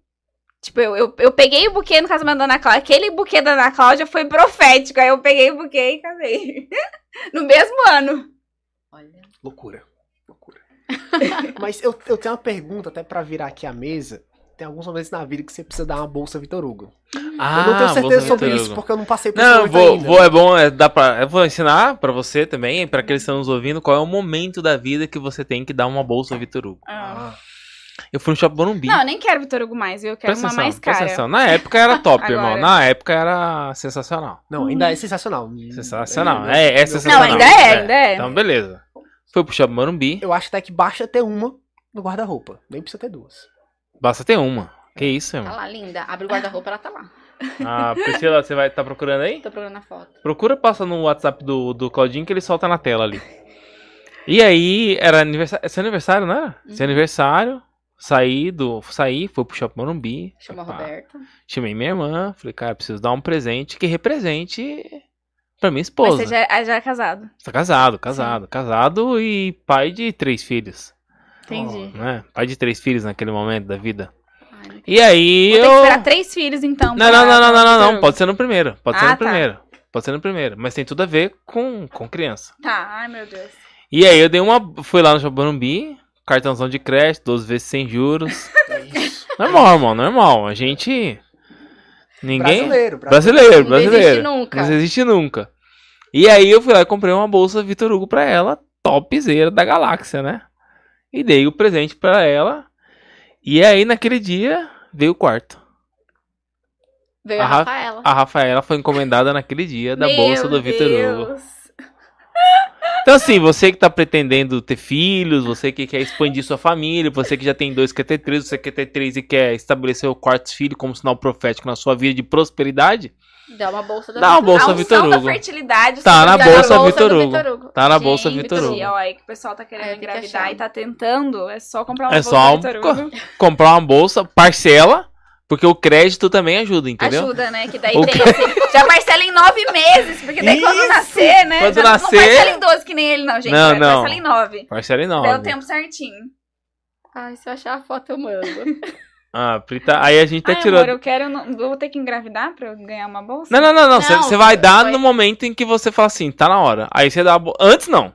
F: Tipo, eu, eu, eu peguei o buquê no casamento da Ana Cláudia. Aquele buquê da Ana Cláudia foi profético. Aí eu peguei o buquê e casei. no mesmo ano.
B: Olha.
E: Loucura. Loucura. Mas eu, eu tenho uma pergunta até pra virar aqui a mesa. Tem alguns momentos na vida que você precisa dar uma bolsa Vitor Hugo.
A: Ah,
E: eu não tenho certeza sobre isso, porque eu não passei por
A: Não,
E: momento
A: vou,
E: ainda.
A: vou, é bom, é, dá pra, eu vou ensinar pra você também, pra aqueles que estão nos ouvindo, qual é o momento da vida que você tem que dar uma bolsa Vitor Hugo.
F: Ah.
E: Ah,
A: Eu fui no Shopping Morumbi.
F: Não, eu nem quero Vitor Hugo mais? Eu quero
A: Presta
F: uma
A: atenção,
F: mais cara.
A: atenção. Na época era top,
F: Agora.
A: irmão. Na época era sensacional.
E: não, ainda é sensacional.
A: Sensacional.
E: É,
A: É, é sensacional.
F: Não, ainda é, ainda é.
A: Então, beleza. Foi pro Shopping Morumbi.
E: Eu acho até que basta ter uma no guarda-roupa. Nem precisa ter duas.
A: Basta ter uma. Que isso,
B: Tá
A: irmão?
B: lá, linda. Abre o guarda-roupa, ela tá lá.
A: Ah, Priscila, você vai estar procurando aí?
B: Tô procurando a foto.
A: Procura, passa no WhatsApp do, do Claudinho que ele solta na tela ali. E aí, era aniversário. É seu aniversário, não era? Seu aniversário. Saí do. Saí, fui pro Shopping Morumbi.
B: Chama a. Roberta.
A: Chamei minha irmã. Falei, cara, preciso dar um presente que represente pra minha
F: Mas
A: esposa.
F: você já, ah, já é casado.
A: Tá casado, casado. Casado e pai de três filhos.
F: Entendi.
A: Né? Pai de três filhos naquele momento da vida.
B: Ai,
A: E aí
F: Vou que
A: eu.
F: esperar três filhos, então.
A: Não, não, não, não, não, não, não. Pode ser no primeiro. Pode ser
F: Ah,
A: no
F: tá.
A: primeiro. Pode ser no primeiro. Mas tem tudo a ver com, com criança.
F: Tá, ai meu Deus.
A: E aí eu dei uma. Fui lá no Morumbi, cartãozão de crédito, 12 vezes sem juros.
E: É isso.
A: normal, irmão, normal. A gente. Ninguém.
E: Brasileiro,
A: Brasileiro,
B: Não
A: brasileiro.
B: desiste nunca.
A: Não existe nunca. E aí eu fui lá e comprei uma bolsa Vitor Hugo pra ela, topzera da galáxia, né? E dei o presente pra ela. E aí naquele dia veio o quarto.
B: Veio a,
A: A Ra-
B: Rafaela.
A: A Rafaela foi encomendada naquele dia da
F: Meu
A: bolsa do Vitor Hugo. Então, assim, você que tá pretendendo ter filhos, você que quer expandir sua família, você que já tem dois, quer ter três, você quer ter três e quer estabelecer o quarto filho como sinal profético na sua vida de prosperidade,
B: Dá uma bolsa da
A: Dá uma
B: Vitor
A: bolsa
B: Hugo.
A: Vitor
F: da
A: Hugo.
F: fertilidade.
A: Tá na
F: sobre-
B: Dá
A: bolsa Vitor Hugo.
B: Hugo.
A: tá na bolsa Vitor Hugo.
F: Ó, aí que o pessoal tá querendo
B: que
F: engravidar
B: achar.
F: e tá tentando, é só comprar uma
A: É
F: bolsa
A: só um-
F: Vitor Hugo.
A: Comprar uma bolsa, parcela, porque o crédito também ajuda, entendeu?
F: Ajuda, né? Que daí
A: O
F: tem assim, já parcela em nove meses, porque daí quando nascer, né?
A: Quando
F: já
A: nascer-
F: Não parcela em 12 que nem ele, não, gente.
A: Não, não.
F: Parcela em nove.
A: Parcela em
F: Deu o
A: nove.
F: tempo certinho.
B: Ai, se eu achar a foto, eu mando.
A: Ah, Prita, aí a gente até
F: Ai,
A: tirou.
F: amor, eu quero. eu Não, vou ter que engravidar pra eu ganhar uma bolsa?
A: Não, não, não, não. Você vai dar
B: foi-
A: no momento em que você fala assim, tá na hora. Aí você dá a bo... Antes não.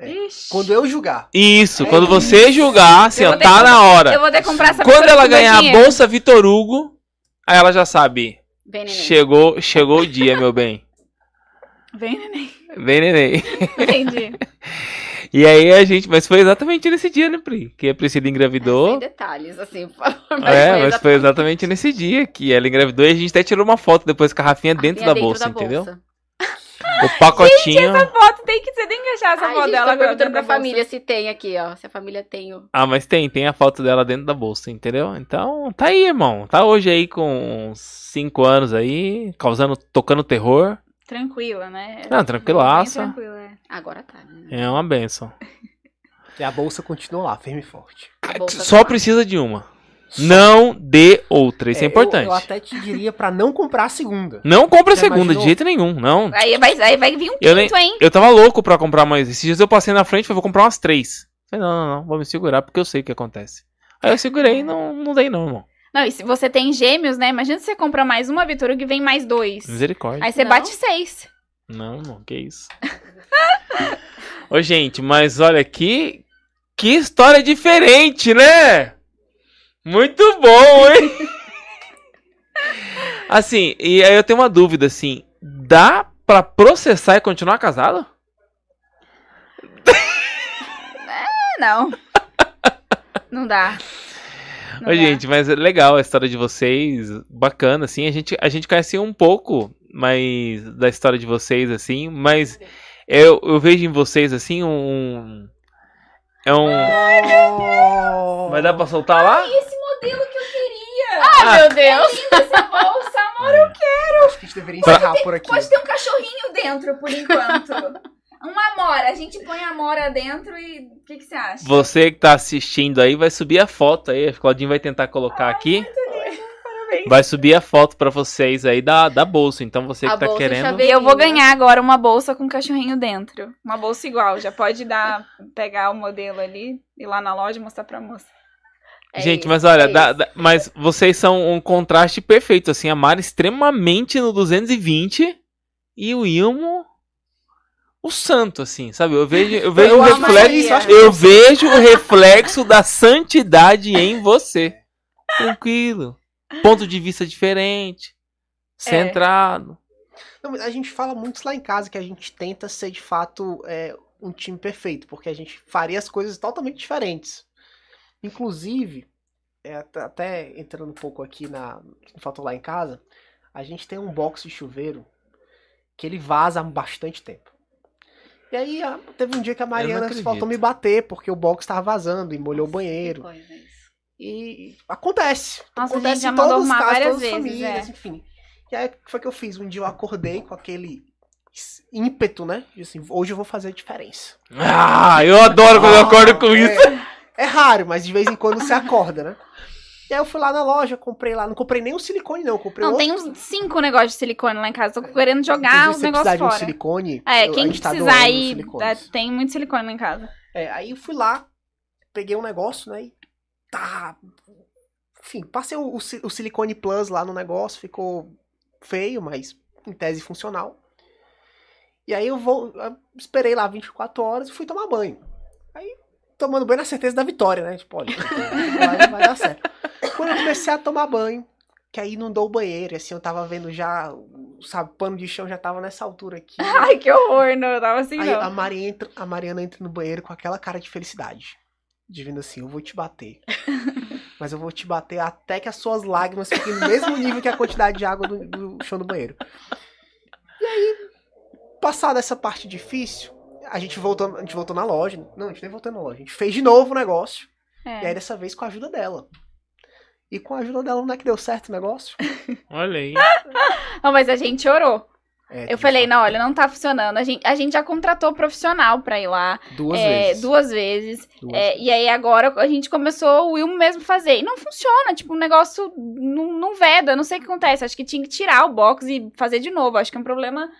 F: Ixi.
E: Quando eu julgar.
A: Isso,
E: É
A: quando você julgar, assim,
F: Eu
A: ó, tá na hora.
F: Eu vou ter que comprar essa
A: Quando ela ganhar a bolsa Vitor Hugo, aí ela já sabe.
B: Vem, neném.
A: Chegou, chegou o dia, meu bem.
F: Vem, neném.
A: Vem, neném.
F: Entendi.
A: E aí a gente. Mas foi exatamente nesse dia, né, Pri? Que a Priscila
B: Sem
A: engravidou.
B: detalhes, assim, por favor.
A: É, mas foi
B: exatamente
A: nesse dia que ela engravidou e a gente até tirou uma foto depois com a Rafinha dentro,
B: Rafinha
A: da, bolsa, entendeu?
B: bolsa.
A: O pacotinho.
F: Essa foto tem que. Você tem que achar essa
B: Ai,
F: foto
B: gente,
F: dela
B: tô
F: agora
B: perguntando pra
F: da bolsa.
B: família se tem aqui, ó. Se a família tem o...
A: Ah, mas tem, tem a foto dela dentro da bolsa, entendeu? Então, tá aí, irmão. Tá hoje aí com uns 5 anos aí, causando, tocando terror.
F: Tranquila, né?
A: Não, tranquilaça.
F: Tranquila, é.
B: Agora tá. né?
A: É uma benção.
E: E a bolsa continua lá, firme e forte.
A: Só
B: tá lá.
A: precisa de uma. Não dê outra, isso é,
E: eu-
A: importante.
E: Eu, até te diria pra não comprar a segunda.
A: Não compra a segunda, de
E: imaginou?
A: jeito nenhum, não.
F: Aí vai, aí vai vir um
A: Eu nem-
F: quinto, hein?
A: Eu tava louco pra comprar mais. Esses dias eu passei na frente e falei, vou comprar umas três. Falei, não, não, não, vou me segurar porque eu sei o que acontece. Aí eu segurei e não, não dei não, irmão.
F: Não, e se você tem gêmeos, né? Imagina se você compra mais uma Vitor Hugo e vem mais dois.
A: Misericórdia.
F: Aí você
B: Não.
F: bate seis.
A: Não, irmão, que isso. Ô, gente, mas olha que que história diferente, né? Muito bom, hein? assim, e aí eu tenho uma dúvida, assim, dá pra processar e continuar casado?
F: É, não. Não dá. Não
A: Ô,
F: dá.
A: gente, mas é legal a história de vocês, bacana, assim, a gente, a gente conhece um pouco mais da história de vocês, assim, mas eu, eu vejo em vocês, assim, um... É um... Vai dar pra soltar lá?
F: Esse modelo que eu queria.
B: Ai, meu Deus.
F: Essa bolsa, amor.
E: Acho que a gente deveria encerrar por aqui.
F: Pode ter um cachorrinho dentro, por enquanto. Uma amora. A gente põe a amora dentro e... O que, que você acha?
A: Você que tá assistindo aí, vai subir a foto aí, a Claudinho vai tentar colocar aqui. Vai subir a foto pra vocês aí da, da bolsa. Então você que
B: A
A: tá
B: bolsa
A: querendo.
F: E eu vou ganhar agora uma bolsa com um cachorrinho dentro. Uma bolsa igual. Já pode dar, pegar o modelo ali, ir lá na loja e mostrar pra moça.
B: É
A: Gente,
B: isso,
A: mas olha,
B: é
A: dá-
B: isso.
A: dá- mas vocês são um contraste perfeito, assim, a Mari extremamente no 220 e o Ilmo o santo, assim, sabe? Eu vejo, eu vejo
E: Eu
A: o reflexo,
B: eu
A: vejo o reflexo da santidade em você. Tranquilo. Ponto de vista diferente. Centrado.
E: Não, mas a gente fala muito isso lá em casa que a gente tenta ser de fato é, um time perfeito, porque a gente faria as coisas totalmente diferentes. Inclusive, é, at- até entrando um pouco aqui na no fator lá em casa, a gente tem um box de chuveiro que ele vaza há bastante tempo. E aí a- teve um dia que a Mariana faltou me bater porque o box estava vazando e molhou o banheiro.
B: Que coisa isso.
E: E acontece.
F: Nossa, a
E: acontece
F: gente já
E: em
F: mandou
E: todos os
F: arrumar
E: casos,
F: várias
E: todas as
F: vezes,
E: famílias,
F: é.
E: enfim. E aí, o que foi que eu fiz? Um dia eu acordei com aquele ímpeto, né? De assim, hoje eu vou fazer a diferença.
A: Ah, eu adoro quando eu acordo com
E: é,
A: isso.
E: É raro, mas de vez em quando você acorda, né? E aí eu fui lá na loja, comprei lá. Não comprei nem o silicone, não. Comprei
F: Não,
E: outro.
F: tem uns cinco negócios de silicone lá em casa. Tô querendo jogar os negócios
E: precisar de um
F: fora.
E: silicone,
F: É,
E: eu-
F: quem
E: tá
F: precisar
E: doando
F: aí, dá- tem muito silicone lá em casa.
E: É, aí eu fui lá, peguei um negócio, né? E tá. Enfim, passei o, o si- o silicone plus lá no negócio, ficou feio, mas em tese funcional. E aí eu vou. eu esperei lá 24 horas e fui tomar banho. Aí, tomando banho na certeza da vitória, né? Tipo, olha, vai, vai dar certo. Quando eu comecei a tomar banho, que aí inundou o banheiro, e assim, eu tava vendo já, o- sabe, pano de chão já tava nessa altura aqui.
F: Ai, que horror, não, eu tava assim
E: Aí
F: não.
E: a, Mari entra, a Mariana entra no banheiro com aquela cara de felicidade. De vindo assim, eu vou te bater. Mas eu vou te bater até que as suas lágrimas fiquem no mesmo nível que a quantidade de água do, do chão do banheiro. E aí, passada essa parte difícil, a gente voltou, a gente voltou na loja. Não, a gente nem voltou na loja. A gente fez de novo o negócio.
F: É.
E: E aí, dessa vez, com a ajuda dela. E com a ajuda dela, não é que deu certo o negócio?
A: Olha aí.
F: Não, mas a gente orou.
E: É,
F: Eu
E: de
F: falei,
E: fato,
F: não, olha, não tá funcionando. A gente, a gente já contratou profissional pra ir lá.
E: Duas
F: é,
E: vezes.
F: Duas vezes.
E: Duas
F: É, e aí agora a gente começou o Wilmo mesmo fazer. E não funciona, tipo, o negócio não, não veda, não sei o que acontece. Acho que tinha que tirar o box e fazer de novo. Acho que é um problema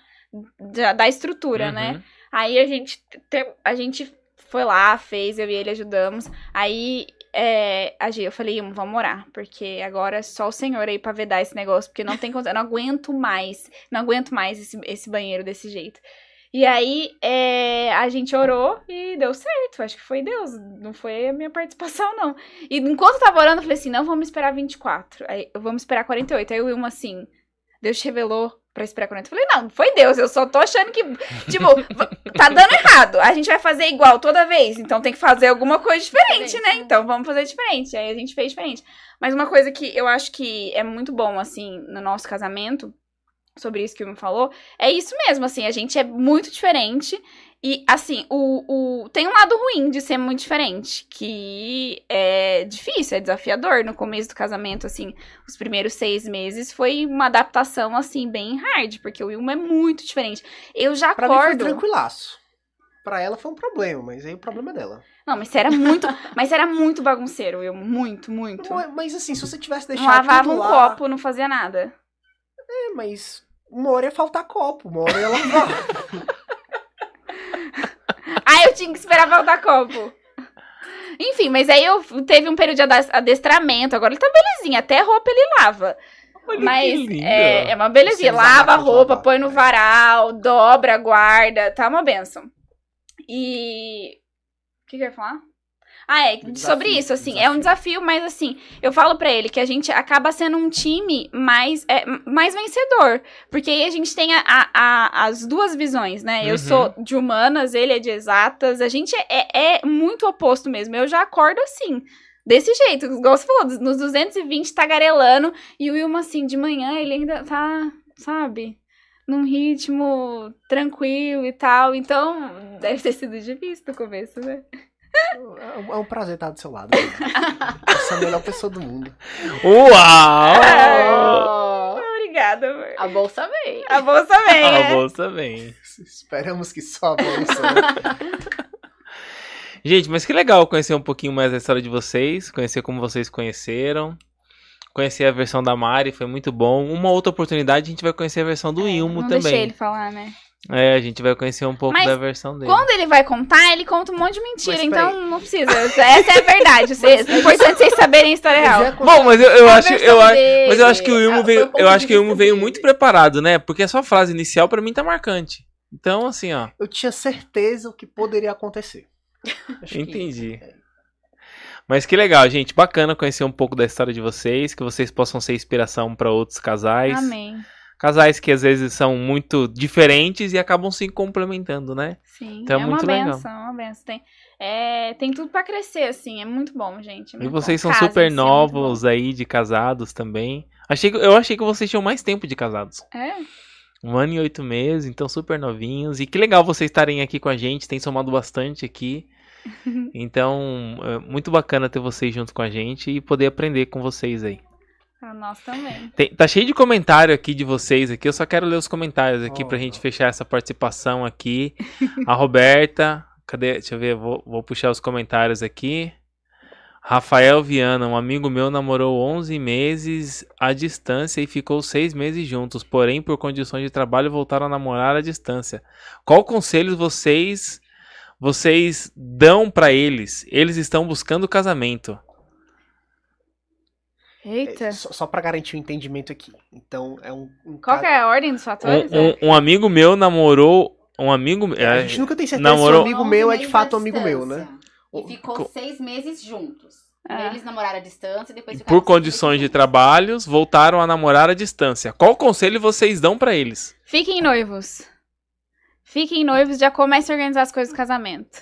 F: da, da estrutura, né?
A: Uhum.
F: Aí a gente, te- a gente foi lá, fez, eu e ele ajudamos. Aí é, a Gi, eu falei, "Ilmo, vamos orar, porque agora é só o Senhor aí pra vedar esse negócio, porque não tem eu não aguento mais, não aguento mais esse, esse banheiro desse jeito. E aí é, a gente orou e deu certo, acho que foi Deus, não foi a minha participação, não. E enquanto eu tava orando, eu falei assim, não, vamos esperar 24, aí vamos esperar 48. Aí o Wilma assim, Deus te revelou pra esperar 40. Eu falei, não, foi Deus, eu só tô achando que, tipo, tá dando errado. A gente vai fazer igual toda vez, então tem que fazer alguma coisa diferente, né? Então vamos fazer diferente. Aí a gente fez diferente. Mas uma coisa que eu acho que é muito bom, assim, no nosso casamento, sobre isso que o me falou, é isso mesmo, assim, a gente é muito diferente. E, assim, o, o, tem um lado ruim de ser muito diferente, que é difícil, é desafiador. No começo do casamento, assim, os primeiros seis meses foi uma adaptação, assim, bem hard, porque o Wilma é muito diferente. Eu já
E: Pra mim foi
F: acordo...
E: tranquilaço. Pra ela foi um problema, mas aí o problema é dela.
F: Não, mas era muito, mas era muito bagunceiro, Will, muito, muito.
E: Mas, mas, assim, se você tivesse
F: Não
E: deixado
F: lavava
E: tudo
F: um
E: lá,
F: copo, não fazia nada.
E: É, mas uma hora ia faltar copo, uma hora ia lavar.
F: Eu tinha que esperar faltar copo. Enfim, mas aí eu teve um período de ades- adestramento, agora ele tá belezinha, até roupa ele lava.
A: Olha que
F: Mas é, é uma belezinha. Lava a roupa,
E: lavar.
F: põe no varal, dobra, guarda, tá uma benção. E. O que, que eu ia falar? Ah, é,
E: Um
F: sobre
E: desafio,
F: isso, assim, é um desafio, mas assim, eu falo pra ele que a gente acaba sendo um time mais, é, mais vencedor. Porque aí a gente tem a, a- a- as duas visões, né? Eu
A: Uhum.
F: sou de humanas, ele é de exatas, a gente é, é muito oposto mesmo. Eu já acordo assim. Desse jeito, igual você falou, nos 220 tagarelando, e o Wilma, assim, de manhã ele ainda tá, sabe, num ritmo tranquilo e tal. Então, deve ter sido difícil no começo, né?
E: É um- é um prazer estar do seu lado. né? Você é a melhor pessoa do mundo.
A: Uau!
F: Obrigada, amor.
B: A bolsa veio.
F: A bolsa vem,
A: A bolsa vem.
E: Esperamos que só a bolsa.
A: Gente, mas que legal conhecer um pouquinho mais da história de vocês, conhecer como vocês conheceram, conhecer a versão da Mari, foi muito bom. Uma outra oportunidade a gente vai conhecer a versão do Ilmo
F: É, Não
A: também.
F: deixei ele falar, né?
A: É, a gente vai conhecer um pouco
F: Mas
A: da versão dele.
F: Quando ele vai contar, ele conta um monte de mentira,
E: Mas
F: então não precisa. Essa é a verdade. Vocês- É importante vocês saberem a história real.
E: Já
A: Bom, mas eu, eu
B: A
A: acho, eu, acho- mas eu acho que o
B: ah,
A: Ilmo
B: foi
A: veio, eu
B: de
A: acho que o Ilmo veio muito preparado, né? Porque a sua frase inicial pra mim tá marcante. Então, assim, ó,
E: Eu tinha certeza o que poderia acontecer. Acho que-
A: entendi. Mas que legal, gente. Bacana conhecer um pouco da história de vocês, que vocês possam ser inspiração pra outros casais.
F: Amém.
A: Casais que às vezes são muito diferentes e acabam se complementando, né?
F: Sim,
A: Então é
F: é
A: muito
F: uma
A: legal.
F: benção, é uma benção. Tem, é, tem tudo pra crescer, assim, é muito bom, gente. é
A: E
F: muito
A: vocês
F: bom.
A: são
F: Casem-se,
A: super
F: é
A: novos aí de casados também. Achei que, eu achei que vocês tinham mais tempo de casados.
F: É?
A: Um ano e oito meses, então super novinhos. E que legal vocês estarem aqui com a gente, tem somado bastante aqui. Então, é muito bacana ter vocês junto com a gente e poder aprender com vocês aí.
F: Pra nós também.
A: Tem- tá cheio de comentário aqui de vocês aqui, eu só quero ler os comentários aqui
E: Oh.
A: pra gente fechar essa participação aqui. A Roberta, cadê? Deixa eu ver, vou, vou puxar os comentários aqui. Rafael Viana, um amigo meu namorou 11 meses à distância e ficou seis meses juntos, porém por condições de trabalho voltaram a namorar à distância. Qual conselho vocês vocês dão pra eles? Eles estão buscando casamento.
F: Eita.
E: É, só, só pra garantir o entendimento aqui. Então, é um. um
F: Qual
E: ca-
F: que é a ordem dos fatores?
A: Um, um- um amigo meu namorou um amigo
E: É, a
A: é,
E: gente nunca tem certeza
A: namorou-
E: se um amigo meu é de fato um amigo meu, né?
B: E ficou
A: Co-
B: seis meses juntos.
F: Ah.
B: Eles namoraram à distância e depois
A: por condições de trabalhos, voltaram a namorar à distância. Qual conselho vocês dão pra eles?
F: Fiquem noivos. Fiquem noivos, já comecem a organizar as coisas do casamento.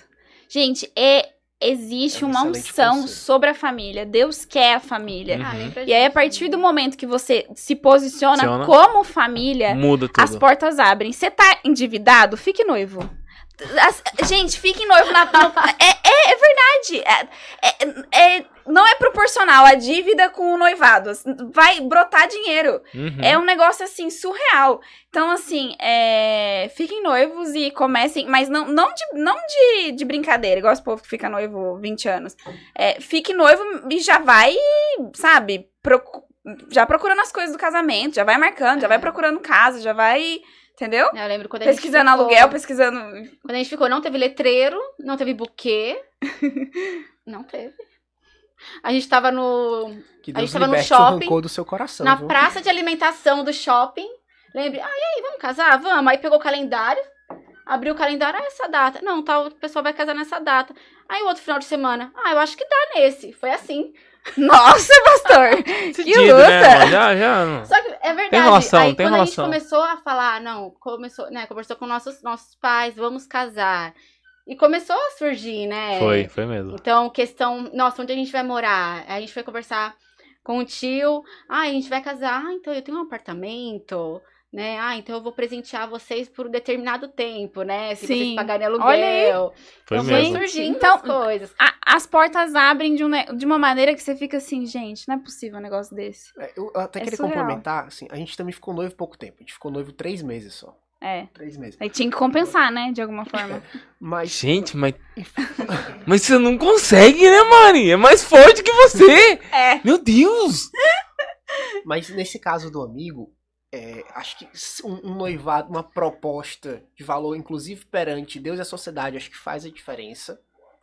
F: Gente, é, existe
E: É um
F: uma unção
E: conselho.
F: sobre a família. Deus quer a família.
A: Uhum.
B: Ah,
F: E aí, a partir do momento que você se posiciona
A: Posiciona.
F: como família,
A: Muda tudo.
F: As portas abrem. Você tá endividado? Fique noivo. As- gente, fique noivo na. no- é, é, é verdade. É, é- é- não é proporcional a dívida com o noivado. Vai brotar dinheiro.
A: Uhum.
F: É um negócio assim surreal. Então, assim, é, fiquem noivos e comecem, mas não, não, de, não de, de brincadeira, igual esse povo que fica noivo 20 anos. É, fique noivo e já vai, sabe, procu- já procurando as coisas do casamento, já vai marcando, já vai procurando casa, já vai. Entendeu?
B: Eu lembro quando a gente
F: Pesquisando
B: ficou-
F: aluguel, pesquisando.
B: Quando a gente ficou, não teve letreiro, não teve buquê. não teve. A gente tava no,
E: Que
B: A
E: Deus
B: gente tava no shopping,
E: do seu coração.
B: na
E: viu?
B: praça de alimentação do shopping. Lembre, ah, e aí, vamos casar? Vamos. Aí pegou o calendário, abriu o calendário, ah, essa data. Não, tal, o pessoal vai casar nessa data. Aí o outro final de semana, ah, eu acho que dá nesse. Foi assim.
F: Nossa, pastor!
A: Decidido,
F: luta!
A: né? Já, já.
B: Só que é verdade.
A: Tem relação,
B: aí
A: tem
B: quando
A: relação.
B: a gente começou a falar, não, começou, né, conversou com nossos nossos pais, vamos casar. E começou a surgir, né?
A: Foi, foi mesmo.
B: Então, questão, nossa, onde a gente vai morar? A gente foi conversar com o tio. Ah, a gente vai casar. Ah, então eu tenho um apartamento, né? Ah, então eu vou presentear vocês por um determinado tempo, né? Se vocês
F: Sim.
B: pagarem aluguel.
F: Olha aí.
A: Foi
B: então,
A: mesmo.
B: Surgindo
F: Então,
B: as coisas.
F: A- as portas abrem de, um de uma maneira que você fica assim, gente, não é possível um negócio desse.
E: É, Eu até
F: É
E: queria
F: surreal.
E: complementar, assim, a gente também ficou noivo pouco tempo. A gente ficou noivo três meses só.
F: É.
E: Três meses.
F: Aí tinha que compensar, né? De alguma forma.
E: Mas.
A: Gente, mas. Mas você não consegue, né, Mari? É mais forte que você!
F: É.
A: Meu Deus!
E: Mas nesse caso do amigo, é, acho que um, um noivado, uma proposta de valor, inclusive perante Deus e a sociedade, acho que faz a diferença.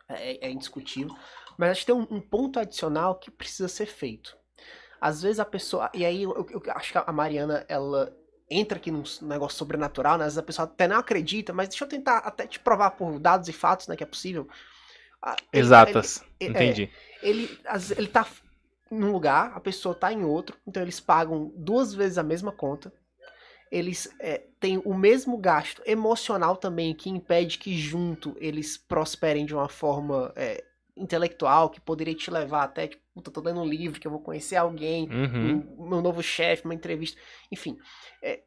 E: É, é indiscutível. Mas acho que tem um, um ponto adicional que precisa ser feito. Às vezes a pessoa. E aí eu, eu- eu acho que a Mariana, ela entra aqui num negócio sobrenatural, né? Às vezes a pessoa até não acredita, mas deixa eu tentar até te provar por dados e fatos, né? Que é possível. Ah, ele-
A: Exatas.
E: ele- é,
A: Entendi.
E: ele, às- ele tá num lugar, a pessoa tá em outro, então eles pagam duas vezes a mesma conta. Eles é, têm o mesmo gasto emocional também, que impede que junto eles prosperem de uma forma é, intelectual, que poderia te levar até, tipo, puta, tô lendo um livro, que eu vou conhecer alguém,
A: Uhum.
E: um, meu novo chefe, uma entrevista, enfim. É,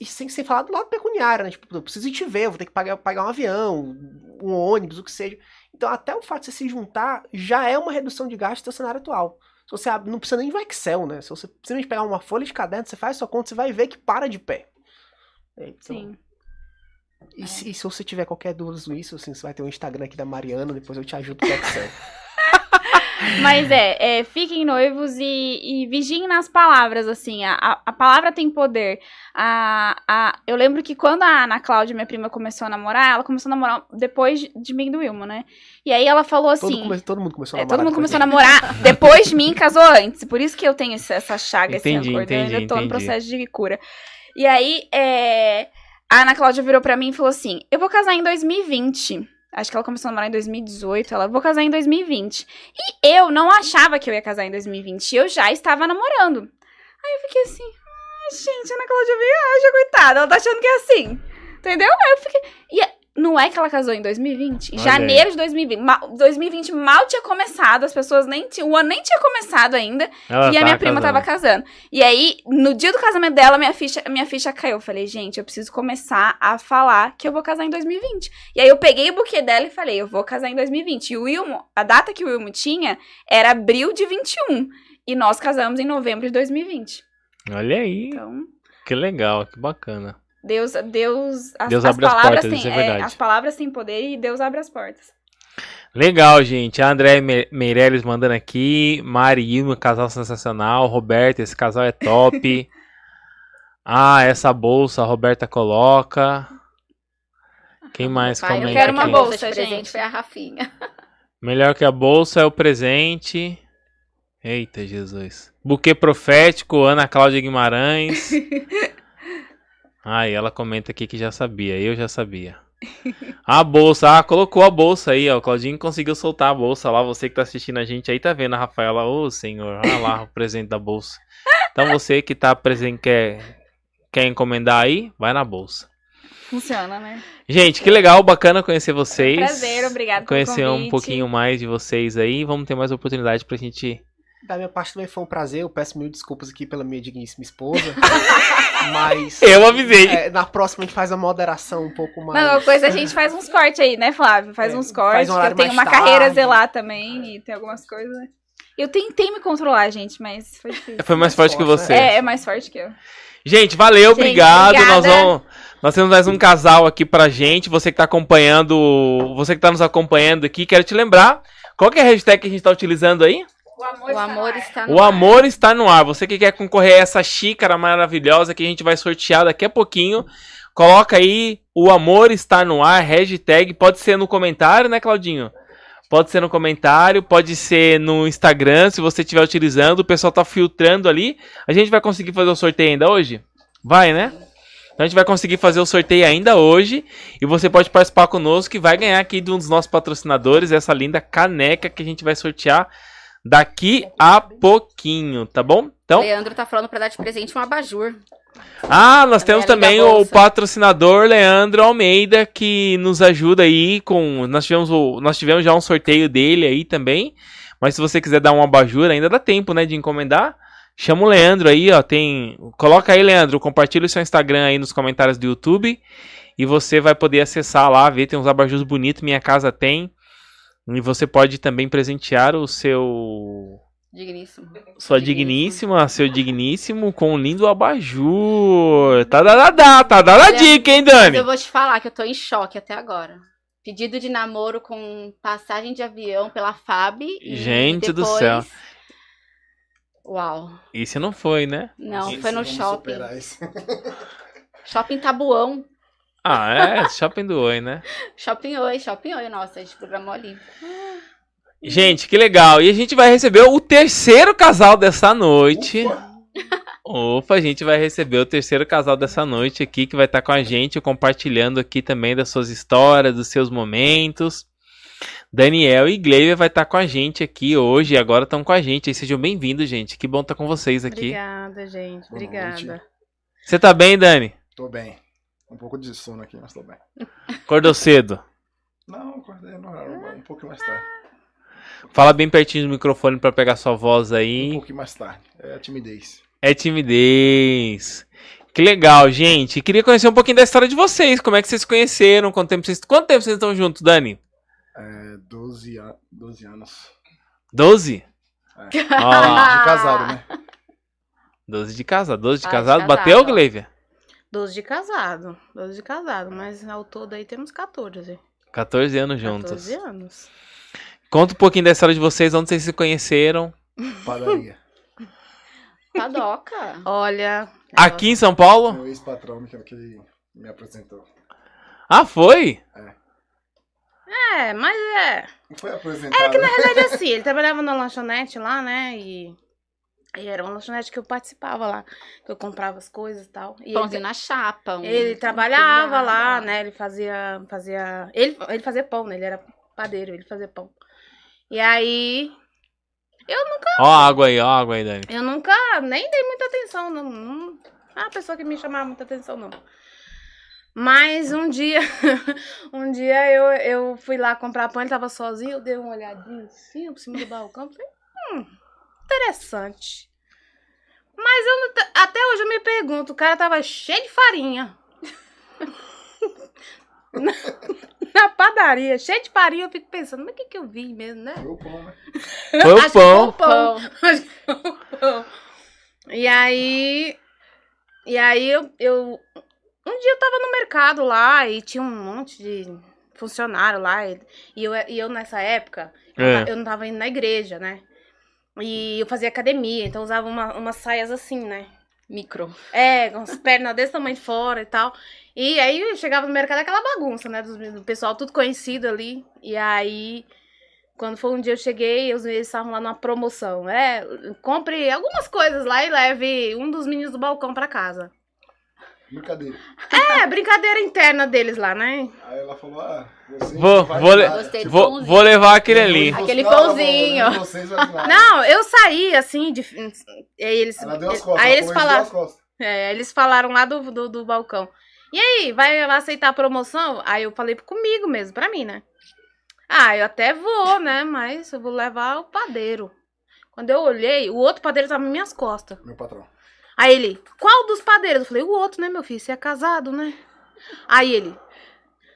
E: e sem, sem falar do lado pecuniário, né? Tipo, eu preciso ir te ver, eu vou ter que pagar, pagar um avião, um ônibus, o que seja. Então, até o fato de você se juntar já é uma redução de gasto no cenário atual. Se você não precisa nem do Excel, né? Se você simplesmente pegar uma folha de caderno, você faz sua conta, você vai ver que para de pé. É, então,
F: Sim.
E: E, se, e se você tiver qualquer dúvida nisso, assim, você vai ter o Instagram aqui da Mariana, depois eu te ajudo com o Excel.
F: Mas é, é, fiquem noivos e, e vigiem nas palavras, assim. A, a, palavra tem poder. A, a, eu lembro que quando a Ana Cláudia, minha prima, começou a namorar, ela começou a namorar depois de mim e do Wilmo, né? E aí ela falou assim.
E: Todo, come- todo mundo começou a
F: É,
E: namorar.
F: todo mundo
E: depois
F: começou a namorar depois de mim, casou antes. Por isso que eu tenho esse- essa chaga,
A: Entendi,
F: esse rancor.
A: entendi,
F: eu ainda tô
A: entendi.
F: no processo de cura. E aí, é, a Ana Cláudia virou pra mim e falou assim: Eu vou casar em 2020. Acho que ela começou a namorar em 2018. Ela, vou casar em 2020. E eu não achava que eu ia casar em 2020. Eu já estava namorando. Aí eu fiquei assim: ah, gente, Ana Cláudia viaja, coitada. Ela tá achando que é assim. Entendeu? Aí eu fiquei. E não é que ela casou em 2020? Em
A: Olha
F: janeiro de 2020. Ma- 2020 mal tinha começado, as pessoas nem tinham. O ano nem tinha começado ainda.
A: Ela
F: e a
A: tá
F: minha prima
A: casando.
F: tava casando. E aí, no dia do casamento dela, minha ficha, minha ficha caiu. Eu falei, gente, eu preciso começar a falar que eu vou casar em 2020. E aí eu peguei o buquê dela e falei, eu vou casar em 2020. E o Wilmo, a data que o Wilmo tinha era abril de 21. E nós casamos em novembro de 2020.
A: Olha aí,
F: Então,
A: que legal, que bacana.
F: Deus, Deus, as,
A: Deus
F: as
A: abre as
F: palavras
A: portas,
F: têm,
A: isso é verdade.
F: as palavras têm poder e Deus abre as portas.
A: Legal, gente. A André Me- Meirelles mandando aqui. Mari e Ilma, casal sensacional. Roberta, esse casal é top. ah, essa bolsa a Roberta coloca. Quem mais
B: Pai, eu
A: comenta
F: quero uma
A: aqui?
F: bolsa.
B: presente
F: gente.
B: foi a Rafinha.
A: Melhor que a bolsa é o presente. Eita, Jesus. Buquê profético, Ana Cláudia Guimarães. Ai, ela comenta aqui que já sabia, eu já sabia. A bolsa, ah, colocou a bolsa aí, ó. O Claudinho conseguiu soltar a bolsa lá. Você que tá assistindo a gente aí tá vendo a Rafaela. Ô, senhor, olha lá o presente da bolsa. Então você que tá presente, quer, quer encomendar aí, vai na bolsa.
F: Funciona, né?
A: Gente, que legal, bacana conhecer vocês.
F: Prazer, obrigado
A: Conhecer um pouquinho mais de vocês aí. Vamos ter mais oportunidade pra gente.
E: Da minha parte também foi um prazer. Eu peço mil desculpas aqui pela minha digníssima esposa. mas.
A: Eu avisei.
E: é, na próxima a gente faz a moderação um pouco mais.
F: Não, coisa a gente faz uns cortes aí, né, Flávio? Faz
E: É,
F: uns
E: faz
F: cortes,
E: um
F: que eu tenho uma carreira a
E: tarde.
F: zelar também e tem algumas coisas. Eu tentei me controlar, gente, mas foi difícil.
A: Foi mais forte que você.
F: É, é mais forte que eu.
A: Gente, valeu,
F: Gente,
A: obrigado. Nós,
F: obrigada.
A: vamos, nós temos mais um casal aqui pra gente. Você que tá acompanhando, você que tá nos acompanhando aqui, quero te lembrar. Qual que é a hashtag que a gente tá utilizando aí?
F: O amor,
B: O amor está no
A: O
B: ar.
A: amor está no ar. Você que quer concorrer a essa xícara maravilhosa que a gente vai sortear daqui a pouquinho, coloca aí o amor está no ar, hashtag. Pode ser no comentário, né, Claudinho? Pode ser no comentário, pode ser no Instagram, se você estiver utilizando. O pessoal tá filtrando ali. A gente vai conseguir fazer o sorteio ainda hoje? Vai, né? Então a gente vai conseguir fazer o sorteio ainda hoje. E você pode participar conosco que vai ganhar aqui de um dos nossos patrocinadores essa linda caneca que a gente vai sortear daqui a pouquinho, tá bom? Então,
B: Leandro tá falando pra dar de presente um abajur.
A: ah, nós temos
B: da
A: também o patrocinador Leandro Almeida que nos ajuda aí com nós tivemos o, nós tivemos já um sorteio dele aí também. Mas se você quiser dar um abajur, ainda dá tempo, né, de encomendar. Chama o Leandro aí, ó, tem, coloca aí, Leandro, compartilha o seu Instagram aí nos comentários do YouTube e você vai poder acessar lá, ver, tem uns abajures bonitos, minha casa tem. E você pode também presentear o seu
B: Digníssimo.
A: sua digníssima, seu digníssimo com um lindo abajur. Tá dada, dá, tá dada
B: Olha,
A: dica, hein, Dani?
B: eu vou te falar que eu tô em choque até agora. Pedido de namoro com passagem de avião pela FAB. e
A: Gente do
B: depois-
A: céu.
B: Uau.
A: Isso não foi, né?
B: Não,
E: Isso,
B: foi no shopping. Shopping Tabuão.
A: Ah, é, shopping do Oi, né?
B: Shopping Oi, Shopping Oi. Nossa, a gente programou ali.
A: Gente, que legal. E a gente vai receber o terceiro casal dessa noite. Opa, a gente vai receber o terceiro casal dessa noite aqui que vai estar com a gente, compartilhando aqui também das suas histórias, dos seus momentos. Daniel e Gleiva vai estar com a gente aqui hoje e agora estão com a gente. E sejam bem-vindos, gente. Que bom estar com vocês aqui.
G: Obrigada, gente. Obrigada.
A: Você tá bem, Dani?
H: Tô bem. Um pouco de sono aqui, mas tô bem.
A: Acordou cedo.
H: Não, acordei no horário, um pouco mais tarde.
A: Fala bem pertinho do microfone pra pegar sua voz
H: Um
A: aí.
H: pouquinho mais tarde. É a timidez.
A: É timidez. Que legal, gente. Queria conhecer um pouquinho da história de vocês. Como é que vocês se conheceram? Quanto tempo vocês, quanto tempo vocês estão juntos, Dani?
H: É 12, a... 12 anos.
A: 12?
H: É. De casado, né?
A: 12 de casado. 12 de
B: Ah, de
A: casado.
B: casado,
A: Bateu. Gleivia?
G: 12 de casado. 12 de casado, mas ao todo aí temos 14.
A: 14 anos juntos.
G: 14 anos.
A: Conta um pouquinho da história de vocês, onde vocês se conheceram.
H: Padaria.
B: Padoca.
G: Olha.
A: Aqui em São Paulo?
H: Meu ex-patrão que, que me apresentou.
A: Ah, foi?
G: É, mas é.
H: Não foi apresentado.
G: Na verdade, assim, ele trabalhava na lanchonete lá, né? E, e era uma lanchonete que eu participava lá. Que eu comprava as coisas e tal. E
B: Pãozinho
G: ele,
B: na chapa. um-
G: ele trabalhava lá, né? Ele fazia. fazia ele, ele fazia pão, né? Ele era padeiro, ele fazia pão. E aí.
A: Ó a água aí, ó a água aí, Dani.
G: Eu nunca nem dei muita atenção, não. não é uma pessoa que me chamava muita atenção, não. Mas um dia, um dia eu, eu fui lá comprar pão, ele tava sozinho, eu dei uma olhadinha assim, por cima do balcão, falei, hum, interessante. Mas eu, não até hoje eu me pergunto, o cara tava cheio de farinha. na, na padaria, cheio de farinha, eu fico pensando, mas o que que eu vi mesmo, né?
H: Foi o pão, né?
A: Foi o pão.
G: foi o pão. E aí. E aí eu, eu. Um dia eu tava no mercado lá e tinha um monte de funcionário lá. E e eu, e eu nessa época, eu,
A: É.
G: eu não tava indo na igreja, né? E eu fazia academia, então usava uma, umas saias assim, né?
B: Micro.
G: É, com as pernas desse tamanho fora e tal. E aí eu chegava no mercado, aquela bagunça, né? Do, do pessoal tudo conhecido ali. E aí, quando foi um dia eu cheguei, eles estavam lá numa promoção. É, compre algumas coisas lá e leve um dos meninos do balcão pra casa.
H: Brincadeira.
G: É, brincadeira interna deles lá, né?
H: Aí ela falou, ah, vocês
A: Vou- vou le-
H: nada.
B: Gostei do
A: Vou, vou levar aquele ali.
B: Aquele pãozinho.
H: não,
G: eu saí assim, de. Aí eles.
H: Ela deu as costas.
G: aí eles falaram. É, eles falaram lá do, do, do balcão. E aí, vai, vai aceitar a promoção? Aí eu falei comigo mesmo, pra mim, né? Ah, eu até vou, né? Mas eu vou levar o padeiro. Quando eu olhei, o outro padeiro tava nas minhas costas.
H: Meu patrão.
G: Aí ele, qual dos padeiros? Eu falei, o outro, né, meu filho? Você é casado, né? Aí ele,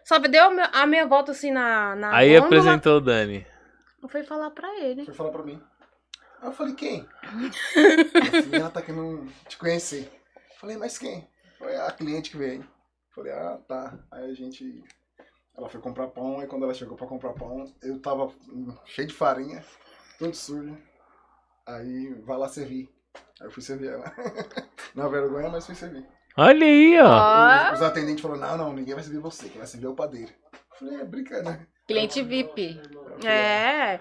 G: só deu a minha, a minha volta assim na, na
A: Aí
G: gôndola.
A: apresentou o Dani.
G: Eu fui falar pra ele.
H: Foi falar pra mim. Aí eu falei, quem? Filha, ela tá querendo te conhecer. Eu Falei, mas quem? Foi a cliente que veio. Eu Falei, ah, tá. Aí a gente. Ela foi comprar pão, aí quando ela chegou pra comprar pão, eu tava cheio de farinha, todo sujo. Aí vai lá servir. Aí eu fui servir ela. Não é vergonha, mas fui servir.
A: Olha aí, ó.
H: Os, os atendentes falaram, não, não, ninguém vai servir você, quem vai servir é o padeiro. Eu falei, é brincadeira.
B: cliente VIP.
G: É.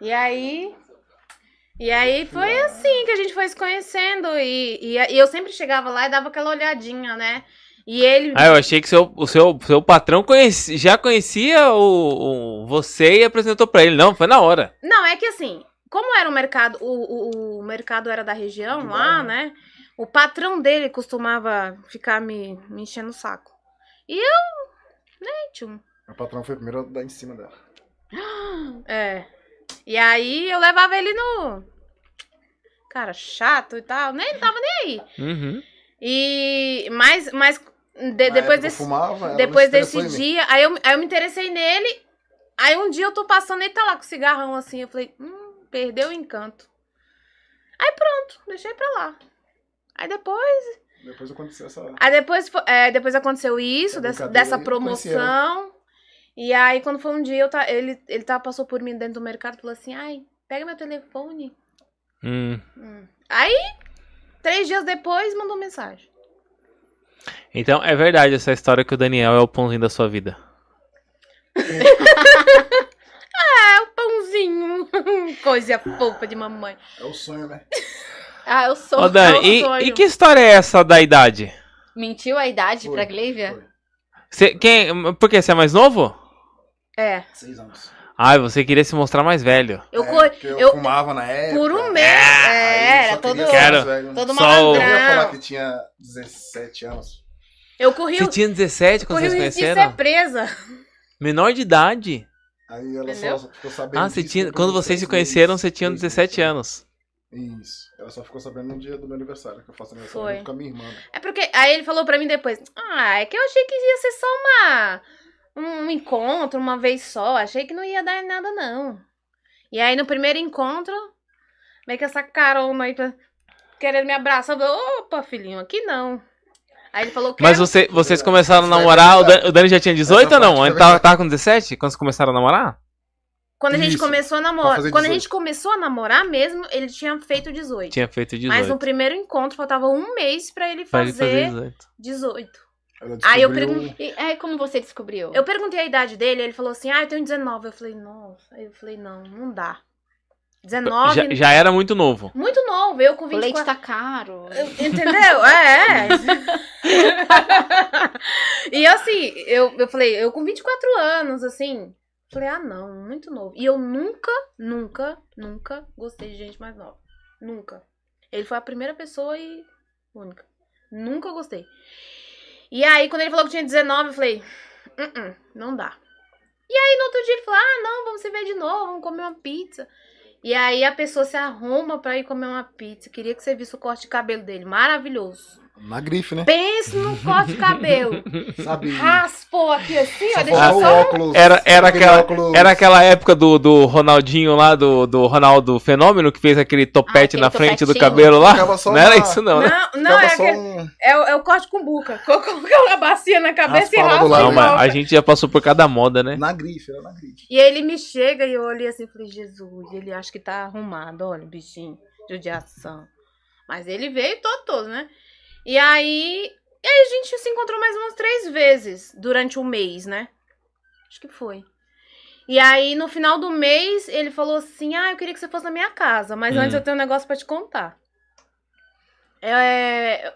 G: E aí. E aí foi assim que a gente foi se conhecendo. E, e, e eu sempre chegava lá e dava aquela olhadinha, né? E ele.
A: Ah, eu achei que seu, o seu, seu patrão conheci- já conhecia o, o- você e apresentou pra ele. Não, foi na hora.
G: Não, é que assim, como era o mercado, o, o, o mercado era da região lá, né? O patrão dele costumava ficar me, me enchendo o saco. E eu. Nem tchum.
H: Meu patrão foi o primeiro a dar em cima dela.
G: É. E aí eu levava ele no. Cara, chato e tal. Nem tava nem aí.
A: Uhum.
G: E. Mas, mas de- depois desse.
H: fumava,
G: Depois desse dia, aí eu, aí eu me interessei nele. Aí um dia eu tô passando, ele tá lá com cigarrão assim. Eu falei, hum, perdeu o encanto. Aí pronto, deixei pra lá. Aí depois.
H: Depois aconteceu essa.
G: Aí depois, é, depois aconteceu isso,
H: Essa
G: dessa, dessa promoção. E aí, quando foi um dia, eu tá, ele, ele tá, passou por mim dentro do mercado e falou assim: ai, pega meu telefone.
A: Hum.
G: Hum. Aí, três dias depois, mandou mensagem.
A: Então é verdade essa história que o Daniel é o pãozinho da sua vida.
G: É. Coisa fofa de mamãe.
H: É o sonho, né?
B: Ah, eu sou.
A: Ô, Dani,
G: meu
A: e,
G: sonho.
A: e que história é essa da idade?
B: Mentiu a idade
H: Foi,
B: pra Glívia?
H: Foi.
A: Você, quem, por quê? Você é mais novo?
G: É.
H: Seis anos.
A: Ai, você queria se mostrar mais velho.
G: Eu,
H: é, eu,
G: eu-
H: fumava na época.
G: por um mês.
H: Aí
G: É, era todo.
A: Quero.
H: velho.
G: Todo
A: Só o-
H: Eu ia falar
G: malandrão.
H: que tinha 17 anos.
G: Eu corri,
A: Você tinha 17 quando
G: corri
A: vocês
G: o risco de
A: conheceram?
G: ser presa.
A: Menor de idade.
H: Aí ela
G: Entendeu?
H: só ficou sabendo.
A: Ah, você tinha, quando vocês se conheceram,
H: meses,
A: você tinha
H: seis
A: 17
H: meses.
A: anos.
H: Isso. Ela só ficou sabendo no dia do meu aniversário, que eu faço aniversário
G: Foi.
H: junto com a minha irmã. né?
G: É porque. Aí ele falou pra mim depois: Ah, é que eu achei que ia ser só uma. Um encontro, uma vez só. Achei que não ia dar em nada, não. E aí no primeiro encontro, meio que essa carona aí querendo me abraçar. Eu falei, opa, filhinho, aqui não. Aí ele falou que.
A: Mas você, vocês começaram a namorar, o Dan- o Dani já tinha 18 ou não? Ele tava, tava com 17 quando vocês começaram a namorar?
G: Quando a gente
H: Isso,
G: começou a namorar. Quando a
H: 18.
G: gente começou a namorar mesmo, ele tinha feito 18.
A: Tinha feito 18.
G: Mas no primeiro encontro faltava um mês pra ele
A: Pra ele
G: fazer,
A: fazer 18.
G: 18.
H: Ela
G: Aí eu
H: descobriu-
G: perguntei.
B: Aí, como você descobriu?
G: Eu perguntei a idade dele, ele falou assim: Ah, eu tenho 19. Eu falei, nossa. Aí eu falei, não, não dá. 19.
A: Já, já era muito novo.
G: Muito novo, eu com
B: o leite
G: 24.
B: tá caro.
G: Entendeu? É, é. e assim, eu, eu falei, eu com 24 anos, assim. Falei, ah, não, muito novo. E eu nunca, nunca, nunca gostei de gente mais nova. Nunca. Ele foi a primeira pessoa e única. Nunca gostei. E aí, quando ele falou que tinha 19, eu falei, "Uh-uh, não dá. E aí, no outro dia, ele falou, ah, não, vamos se ver de novo, vamos comer uma pizza. E aí, a pessoa se arruma pra ir comer uma pizza. Queria que você visse o corte de cabelo dele. Maravilhoso.
H: Na grife, né?
G: Pense no corte de cabelo.
H: Sabe?
G: Raspou aqui assim, ó. Deixa
H: o
G: só...
H: óculos.
A: Era- era aquela-
H: óculos-
A: Era aquela época do, do Ronaldinho lá, do, do Ronaldo Fenômeno, que fez aquele topete
B: Ah,
A: na frente do cabelo lá. Não era
H: uma-
A: isso não, né?
G: Não, não, é,
H: só
G: aquele-
H: um...
G: é, o- é o corte com buca. Colocou a bacia na cabeça e raspa
H: do lado,
A: Não, mas a gente já passou por cada moda, né?
H: Na grife, era na grife.
G: E aí ele me chega e eu olhei assim e falei, Jesus, ele acha que tá arrumado, olha, bichinho, judiação. Mas ele veio todo, todo, né? E aí. E aí a gente se encontrou mais umas três vezes durante o mês, né? Acho que foi. E aí, no final do mês, ele falou assim: Ah, eu queria que você fosse na minha casa, mas
A: Hum.
G: antes eu tenho um negócio pra te contar. É,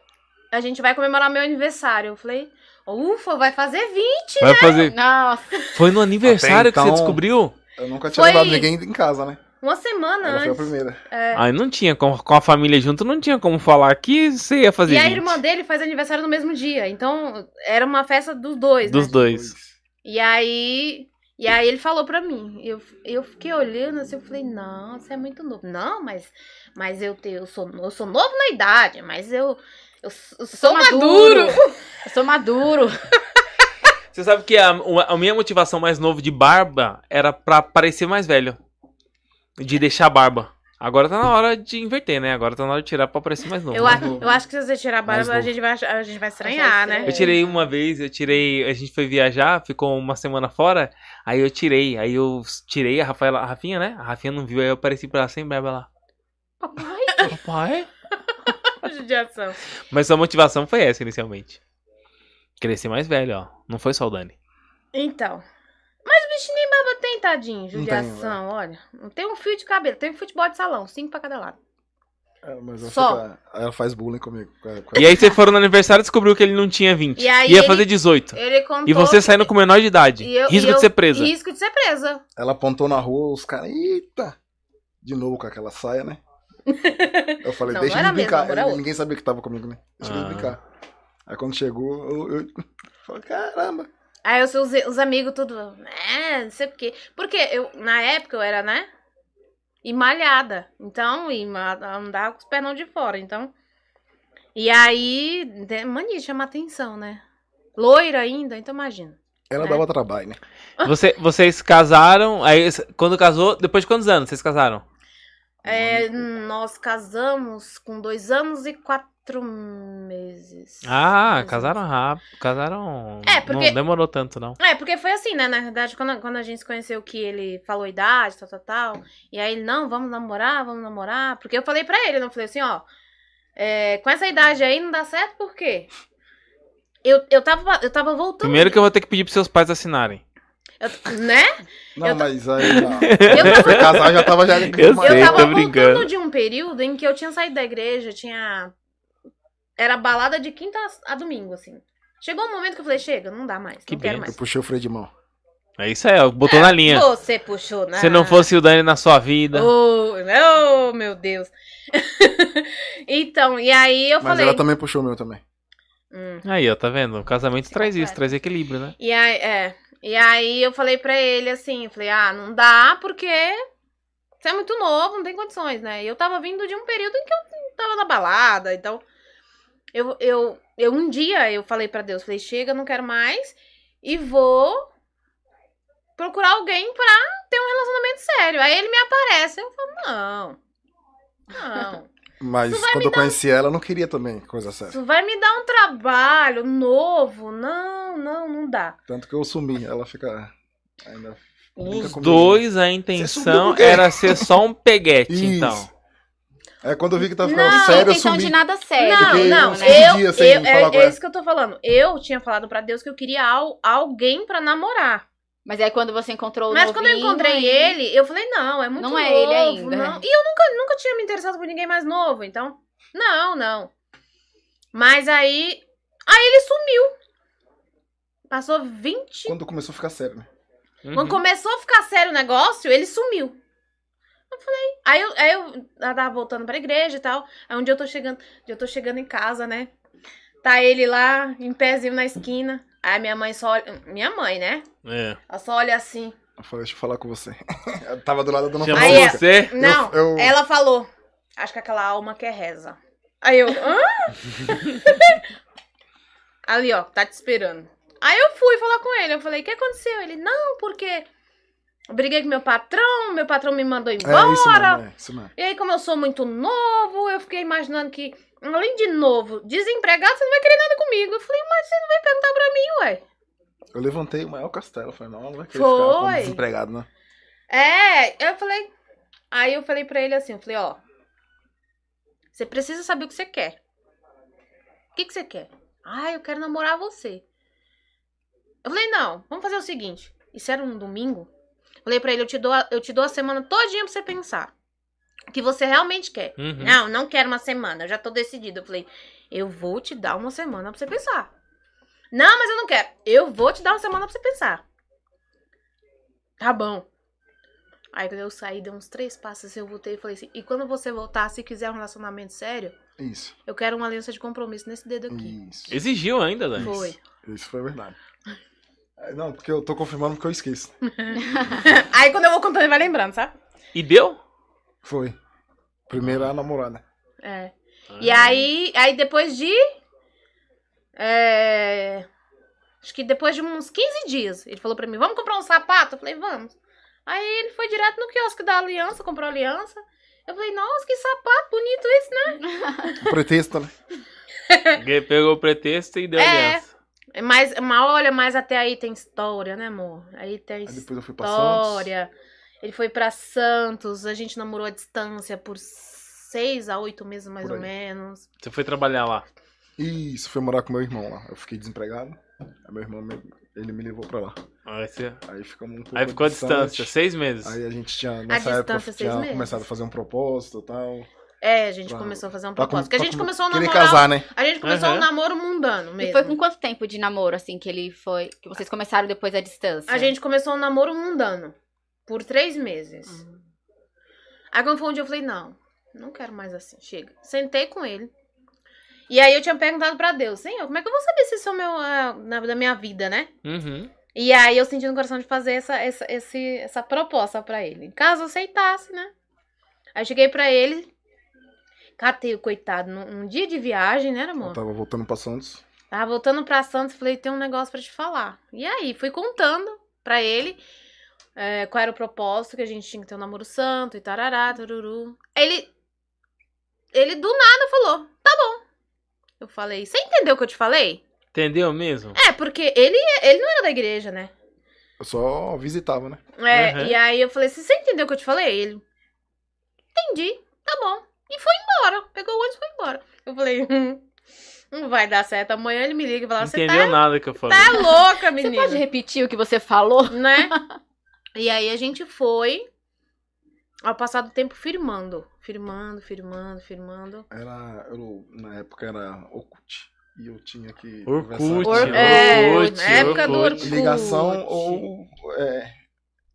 G: a gente vai comemorar meu aniversário. Eu falei, ufa, vai fazer 20.
A: Vai fazer.
B: Nossa,
A: Foi no aniversário que você
H: então-
A: descobriu?
H: Eu nunca tinha
G: Foi-
H: levado ninguém em casa, né?
G: Uma semana
H: Ela foi a
G: antes.
H: primeira.
A: Aí não tinha, com, com a família junto, não tinha como falar que você ia fazer
G: E a
A: 20.
G: irmã dele faz aniversário no mesmo dia. Então, era uma festa dos dois,
A: Dos
G: né?
A: dois.
G: E aí. E aí ele falou pra mim. Eu, eu fiquei olhando assim, eu falei, não, você é muito novo. Não, mas, mas eu, te, eu, sou, eu sou novo na idade, mas eu, eu, eu sou maduro.
B: Eu sou maduro.
A: Você sabe que a, a minha motivação mais nova de barba era pra parecer mais velho. De deixar a barba. Agora tá na hora de inverter, né? Agora tá na hora de tirar pra parecer mais novo.
G: Eu, eu acho que se você tirar a barba, a gente, vai, a gente vai estranhar, né?
A: Eu tirei uma vez, eu tirei. A gente foi viajar, ficou uma semana fora. Aí eu tirei. Aí eu tirei a Rafaela, a Rafinha, né? A Rafinha não viu, aí eu apareci pra ela sem barba lá.
G: Papai,
A: Papai?
G: judiação.
A: Mas a motivação foi essa inicialmente. Crescer mais velho, ó. Não foi só o Dani.
G: Então. Mas o bicho nem tem, tadinho.
H: Não tem,
G: Judiação, olha. Não tem um fio de cabelo, tem um futebol de salão, cinco pra cada lado.
H: É, mas ela,
G: Só.
H: fica- ela faz bullying comigo. com
A: E aí vocês foram no aniversário e descobriu que ele não tinha 20.
G: E aí
A: Ia
G: ele-
A: fazer 18.
G: Ele.
A: E você
G: que-
A: saindo com menor de idade.
G: e eu-
A: Risco
G: e eu-
A: de ser presa.
G: Risco de ser presa.
H: Ela apontou na rua, os caras, eita! De novo com aquela saia, né? Eu falei,
G: Não,
H: deixa
G: não
H: brincar.
G: mesmo, era
H: Ele- ninguém sabia que tava comigo, né? Deixa
A: Ah.
H: brincar. Aí quando chegou, eu, eu falei, caramba.
G: Aí os, os, os amigos tudo, é, não sei por quê. Porque eu, na época eu era, né? E malhada. Então, e andava com os pernão de fora. Então. E aí, mania de chamar atenção, né? Loira ainda, então imagina.
H: Ela
G: É.
H: dava trabalho, né?
A: Você, vocês casaram, aí quando casou, depois de quantos anos vocês casaram?
G: É, nós casamos com dois anos e quatro meses.
A: Ah, casaram rápido, casaram...
G: É, porque-
A: Não demorou tanto, não.
G: É, porque foi assim, né? Na verdade, quando, a- quando a gente se conheceu que ele falou idade, tal, tal, tal. E aí ele, não, vamos namorar, vamos namorar. Porque eu falei pra ele, eu falei assim, ó. é, com essa idade aí não dá certo, por quê? Eu, eu, tava, eu tava voltando.
A: Primeiro que eu vou ter que pedir pros seus pais assinarem.
G: eu- né?
H: Não,
G: Eu
H: mas aí. Não.
G: Eu tava,
H: casar, já tava já.
A: Eu
G: eu
A: sei,
G: tava
A: tô
G: voltando
A: brincando.
G: de um período em que eu tinha saído da igreja, tinha. Era balada de quinta a domingo, assim. Chegou um momento que eu falei, chega, não dá mais,
A: Que
G: não quero
A: bem.
G: mais.
H: Eu puxei o freio de mão.
A: É isso aí, botou na linha.
G: Você puxou, né?
A: Se não fosse o Dani na sua vida...
G: Oh, oh, meu Deus. então, e aí eu
H: Mas
G: falei.
H: ela também puxou o meu também.
G: Hum.
A: Aí, ó, tá vendo? O casamento
G: Se
A: traz isso,
G: completa.
A: traz equilíbrio, né?
G: E aí, é. E aí eu falei pra ele assim, eu falei, ah, não dá porque você é muito novo, não tem condições, né? E eu tava vindo de um período em que eu tava na balada, então. Eu, eu, eu um dia eu falei pra Deus, falei, chega, não quero mais, e vou procurar alguém pra ter um relacionamento sério. Aí ele me aparece, eu falo, não. Não.
H: Mas quando eu conheci ela, eu não queria também coisa séria.
G: Isso vai me dar um trabalho novo. Não, não, não dá.
H: Tanto que eu sumi. Ela fica. Ainda
A: Os dois, a intenção era ser só um peguete, então.
H: É quando eu vi que tava
G: Não,
H: ficando
B: Não
H: sério,
B: tem
H: eu
B: intenção
H: sumi.
B: de nada sério.
G: Não,
H: Fiquei
G: não,
H: uns
G: eu,
H: 15 dias sem
G: eu-
H: falar
G: é, é isso que eu tô falando. Eu tinha falado pra Deus que eu queria al- alguém pra namorar.
B: Mas aí quando você encontrou o
G: Mas quando eu
B: novinho,
G: encontrei
B: aí-
G: ele, eu falei, não, é muito
B: Não
G: novo.
B: é ele ainda.
G: Não. E eu nunca, nunca tinha me interessado por ninguém mais novo, então. Não, não. Mas aí. Aí ele sumiu. Passou 20.
H: Quando começou a ficar sério, né?
G: Quando
A: Uhum.
G: começou a ficar sério o negócio, ele sumiu. Eu falei. Aí eu, aí eu eu tava voltando pra igreja e tal. Aí um dia eu tô chegando. um dia eu tô chegando em casa, né? Tá ele lá, em pezinho na esquina. Aí minha mãe só olha. Minha mãe, né?
A: É.
G: Ela só olha assim.
H: Eu falei, deixa eu falar com você. eu tava do lado da dona
G: Aí é-
A: você.
G: Não,
H: eu-
G: ela falou. Acho que aquela alma quer reza. Aí eu. Hã? Ali, ó, tá te esperando. Aí eu fui falar com ele. Eu falei, o que aconteceu? Ele, não, porque eu briguei com meu patrão, meu patrão me mandou
H: É
G: embora.
H: isso mesmo, é isso mesmo.
G: E aí, como eu sou muito novo, eu fiquei imaginando que, além de novo, desempregado, você não vai querer nada comigo. Eu falei, mas você não vai perguntar pra mim, ué.
H: Eu levantei o maior castelo. Falei, não, não vai querer
G: Foi.
H: ficar como desempregado, né?
G: É, eu falei. Aí eu falei pra ele assim, eu falei, ó. Você precisa saber o que você quer. O que, que você quer? Ah, eu quero namorar você. Eu falei, não, vamos fazer o seguinte. Isso era um domingo. Falei pra ele, eu te dou a, eu te dou a semana todinha pra você pensar. O que você realmente quer.
A: Uhum.
G: Não, não quero uma semana, eu já tô decidida. Eu falei, eu vou te dar uma semana pra você pensar. Não, mas eu não quero. Eu vou te dar uma semana pra você pensar. Tá bom. Aí quando eu saí, dei uns três passos eu voltei e falei assim, e quando você voltar, se quiser um relacionamento sério,
H: Isso,
G: eu quero uma aliança de compromisso nesse dedo aqui.
H: isso.
A: Exigiu ainda, Dani.
G: Foi.
H: Isso foi verdade. Não, porque eu tô confirmando porque eu esqueço.
G: Aí quando eu vou contando, ele vai lembrando, sabe?
A: E deu?
H: Foi. Primeira namorada.
G: É. E aí, aí depois de. é, acho que depois de uns 15 dias, ele falou pra mim: vamos comprar um sapato? Eu falei: vamos. Aí ele foi direto no quiosque da aliança, comprou a aliança. Eu falei: nossa, que sapato bonito esse, né?
H: O pretexto, né?
A: Ele Pegou o pretexto e deu
G: É.
A: aliança.
G: Mas, mas olha, mas até aí tem história, né, amor? Aí tem
H: Aí depois eu fui pra Santos.
G: história. Ele foi pra Santos, a gente namorou à distância por seis a oito meses, mais ou menos.
A: Você foi trabalhar lá.
H: Isso, foi morar com meu irmão lá. Eu fiquei desempregado. Aí meu irmão, me- ele me levou pra lá.
A: Aí, você...
H: Aí ficamos um pouco
A: Aí ficou à
H: distante.
A: distância, seis meses.
H: Aí a gente tinha, nessa época,
G: distância, seis
H: tinha
G: meses.
H: começado a fazer um propósito e tal.
G: É, a gente
H: Pra-
G: começou a fazer um propósito. Porque a gente
H: com-
G: começou a namorar.
H: casar, né?
G: A gente começou
A: Aham.
G: um namoro mundano mesmo.
B: E foi com quanto tempo de namoro, assim, que ele foi. Que vocês começaram depois à distância?
G: A gente começou um namoro mundano. Por três meses. Aí quando foi um dia eu falei, não, não quero mais assim, chega. Sentei com ele. E aí eu tinha perguntado pra Deus, Senhor, como é que eu vou saber se isso é o meu, na, da minha vida, né?
A: Uhum.
G: E aí eu senti no coração de fazer essa, essa, esse, essa proposta pra ele. Caso aceitasse, né? Aí eu cheguei pra ele, catei o coitado num, num dia de viagem, né,
H: Eu
G: amor?
H: tava voltando pra Santos.
G: Tava voltando pra Santos, falei, tem um negócio pra te falar. E aí, fui contando pra ele é, qual era o propósito, que a gente tinha que ter um namoro santo e tarará, tururu. Ele, ele do nada falou, tá bom. Eu falei, você entendeu o que eu te falei?
A: Entendeu mesmo?
G: É, porque ele, ele não era da igreja, né?
H: Eu só visitava, né?
G: É,
A: Uhum.
G: e aí eu falei, você entendeu o que eu te falei? Ele, entendi, tá bom. E foi embora, pegou o ônibus e foi embora. Eu falei, hum, não vai dar certo. Amanhã ele me liga e fala,
A: Não
G: você
A: entendeu
G: tá,
A: nada que eu falei.
G: tá louca,
B: Você
G: menina.
B: pode repetir o que você falou?
G: né? E aí a gente foi, ao passar do tempo, firmando. Firmando, firmando, firmando.
H: Era. Eu, na época era Orkut. E eu tinha que.
A: Orkut,
G: É,
A: Orkut,
G: na época do
A: Orkut.
G: Orkut.
H: Ligação ou. É,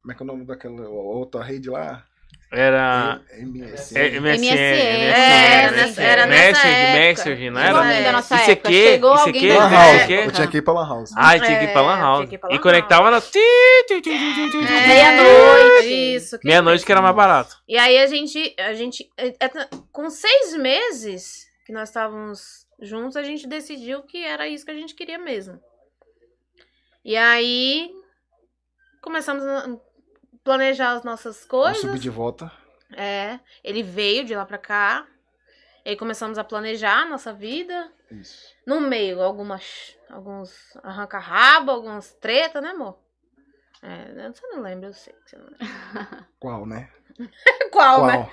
H: como é que é o nome daquela outra rede lá?
A: Era.
H: MS.
A: MSN.
B: MSN,
G: É,
A: MSN,
G: era
A: Message. Message, não
B: Chegou
A: era?
B: alguém da nossa
A: Isso
B: época.
A: aqui,
B: Chegou
A: isso
B: alguém
A: aqui,
B: da
A: né?
H: House. Eu tinha que ir pra Lan House.
A: Ah, tinha que ir pra Lan
G: É,
A: House.
G: tinha que ir pra Lan
A: E conectava na.
B: Meia-noite.
G: Isso.
A: Meia-noite que era mais barato.
G: E aí a gente, a gente, é, é, com seis meses que nós estávamos juntos, a gente decidiu que era isso que a gente queria mesmo. E aí começamos a planejar as nossas coisas.
H: subi de volta.
G: É, ele veio de lá pra cá. E aí começamos a planejar a nossa vida.
H: Isso.
G: No meio, algumas, alguns arranca-rabo, algumas treta, né, amor? É, você não lembra, eu sei que você não lembra.
H: Qual, né?
G: Qual, né?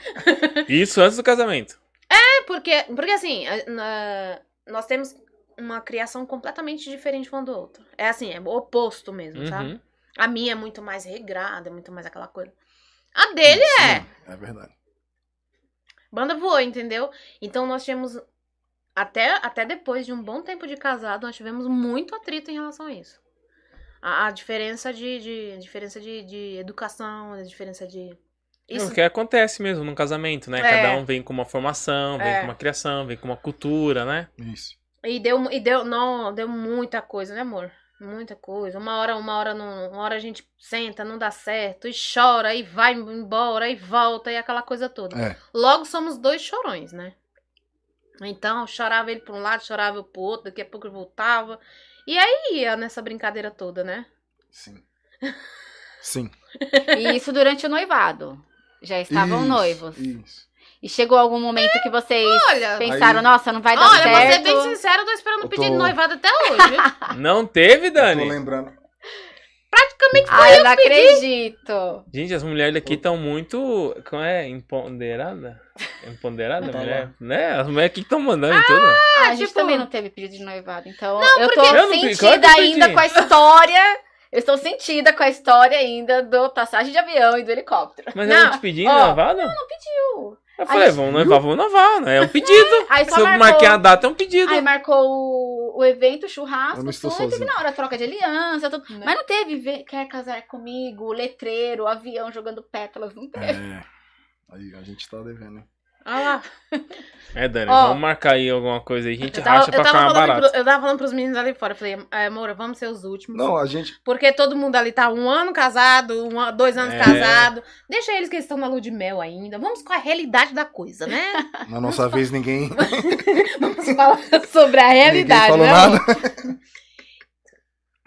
H: Qual?
A: Isso antes do casamento.
G: É porque, porque assim, na- nós temos uma criação completamente diferente um do outro. É assim, é o oposto mesmo, sabe? A minha é muito mais regrada, é muito mais aquela coisa. A dele é.
H: Sim, é verdade.
G: Banda voou, entendeu? Então nós tínhamos. Até, até depois de um bom tempo de casado, nós tivemos muito atrito em relação a isso. A, a diferença de, de. a diferença de, de educação, a diferença de. Isso
A: O que acontece mesmo num casamento, né?
G: É.
A: Cada um vem com uma formação, vem
G: É.
A: com uma criação, vem com uma cultura, né?
H: Isso.
G: E deu, e deu, não, deu muita coisa, né, amor? Muita coisa. Uma hora, uma hora não, uma hora a gente senta, não dá certo, e chora, e vai embora, e volta, e aquela coisa toda.
H: É.
G: Logo somos dois chorões, né? Então, chorava ele pra um lado, chorava eu pro outro, daqui a pouco eu voltava. E aí ia nessa brincadeira toda, né?
H: Sim. Sim.
B: E isso durante o noivado. Já estavam
H: Isso,
B: noivos.
H: Isso.
B: E chegou algum momento que vocês
G: Olha,
B: pensaram,
H: Aí-
B: nossa, não vai dar
G: olha, vou ser
B: certo.
G: bem sincero, eu tô esperando o
H: Eu
G: pedido
H: tô-
G: de noivado até hoje. viu?
A: Não teve,
H: Eu tô
A: Dani?
H: lembrando.
B: Ai, eu não acredito.
A: Gente, as mulheres daqui estão muito. Como é? Empoderada? Empoderada,
H: Tá
A: mulher? Né? As mulheres aqui estão mandando em tudo.
B: Ah, a gente
G: tipo-
B: também não teve pedido de noivado, então eu tô
A: Eu não pedi, claro
B: sentida
A: eu
B: ainda
A: pedi.
B: com a história. Eu estou sentida com a história ainda do passagem de avião e do helicóptero.
A: Mas
G: Não,
A: ela te pedindo
B: ó,
A: noivado?
B: Pediu.
A: Eu falei,
B: gente-
A: vamos noivar, vamos noivar, né? É um pedido.
B: Aí
A: Se
B: só
A: eu
B: marcou,
A: marquei a data, é um pedido.
B: aí marcou o, o evento, o churrasco,
H: não
B: tudo, e teve
H: sozinho.
B: na hora a troca de aliança, tudo.
G: Né?
B: Mas não teve ve- quer casar comigo, letreiro, avião jogando pétalas, não teve.
H: É. Aí a gente tá devendo,
G: Olha lá.
A: É, Dani,
G: Ó.
A: vamos marcar aí alguma coisa aí. A gente
G: tava,
A: racha pra ficar barato.
G: pro- eu tava falando pros meninos ali fora. Eu falei, "É, amor, vamos ser os últimos.
H: Não, a gente.
G: Porque todo mundo ali tá um ano casado, um, dois anos
A: É.
G: casado. Deixa eles que eles estão na lua de mel ainda. Vamos com a realidade da coisa, né?
H: Na nossa vez ninguém.
G: Vamos falar sobre a realidade,
H: ninguém falou
G: né?
H: nada.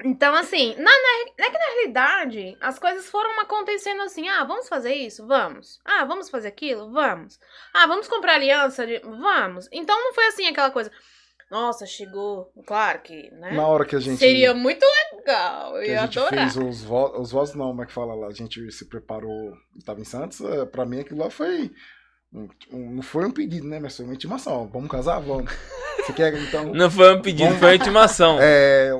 G: Então, assim, na, na, é que na realidade, as coisas foram acontecendo assim. Ah, vamos fazer isso? Vamos. Ah, vamos fazer aquilo? Vamos. Ah, vamos comprar aliança? De... Vamos. Então não foi assim aquela coisa. Nossa, chegou. Claro que, né?
H: Na hora que a gente.
G: Seria muito legal. Eu
H: que
G: ia
H: a gente
G: adorar.
H: fez os votos, os votos não, como é que fala lá? A gente se preparou, estava em Santos, eh, pra mim aquilo lá foi. um- um- não foi um pedido, né? Mas foi uma intimação. Vamos casar? Vamos. Você quer, então.
A: Não foi um pedido, foi uma intimação.
H: É,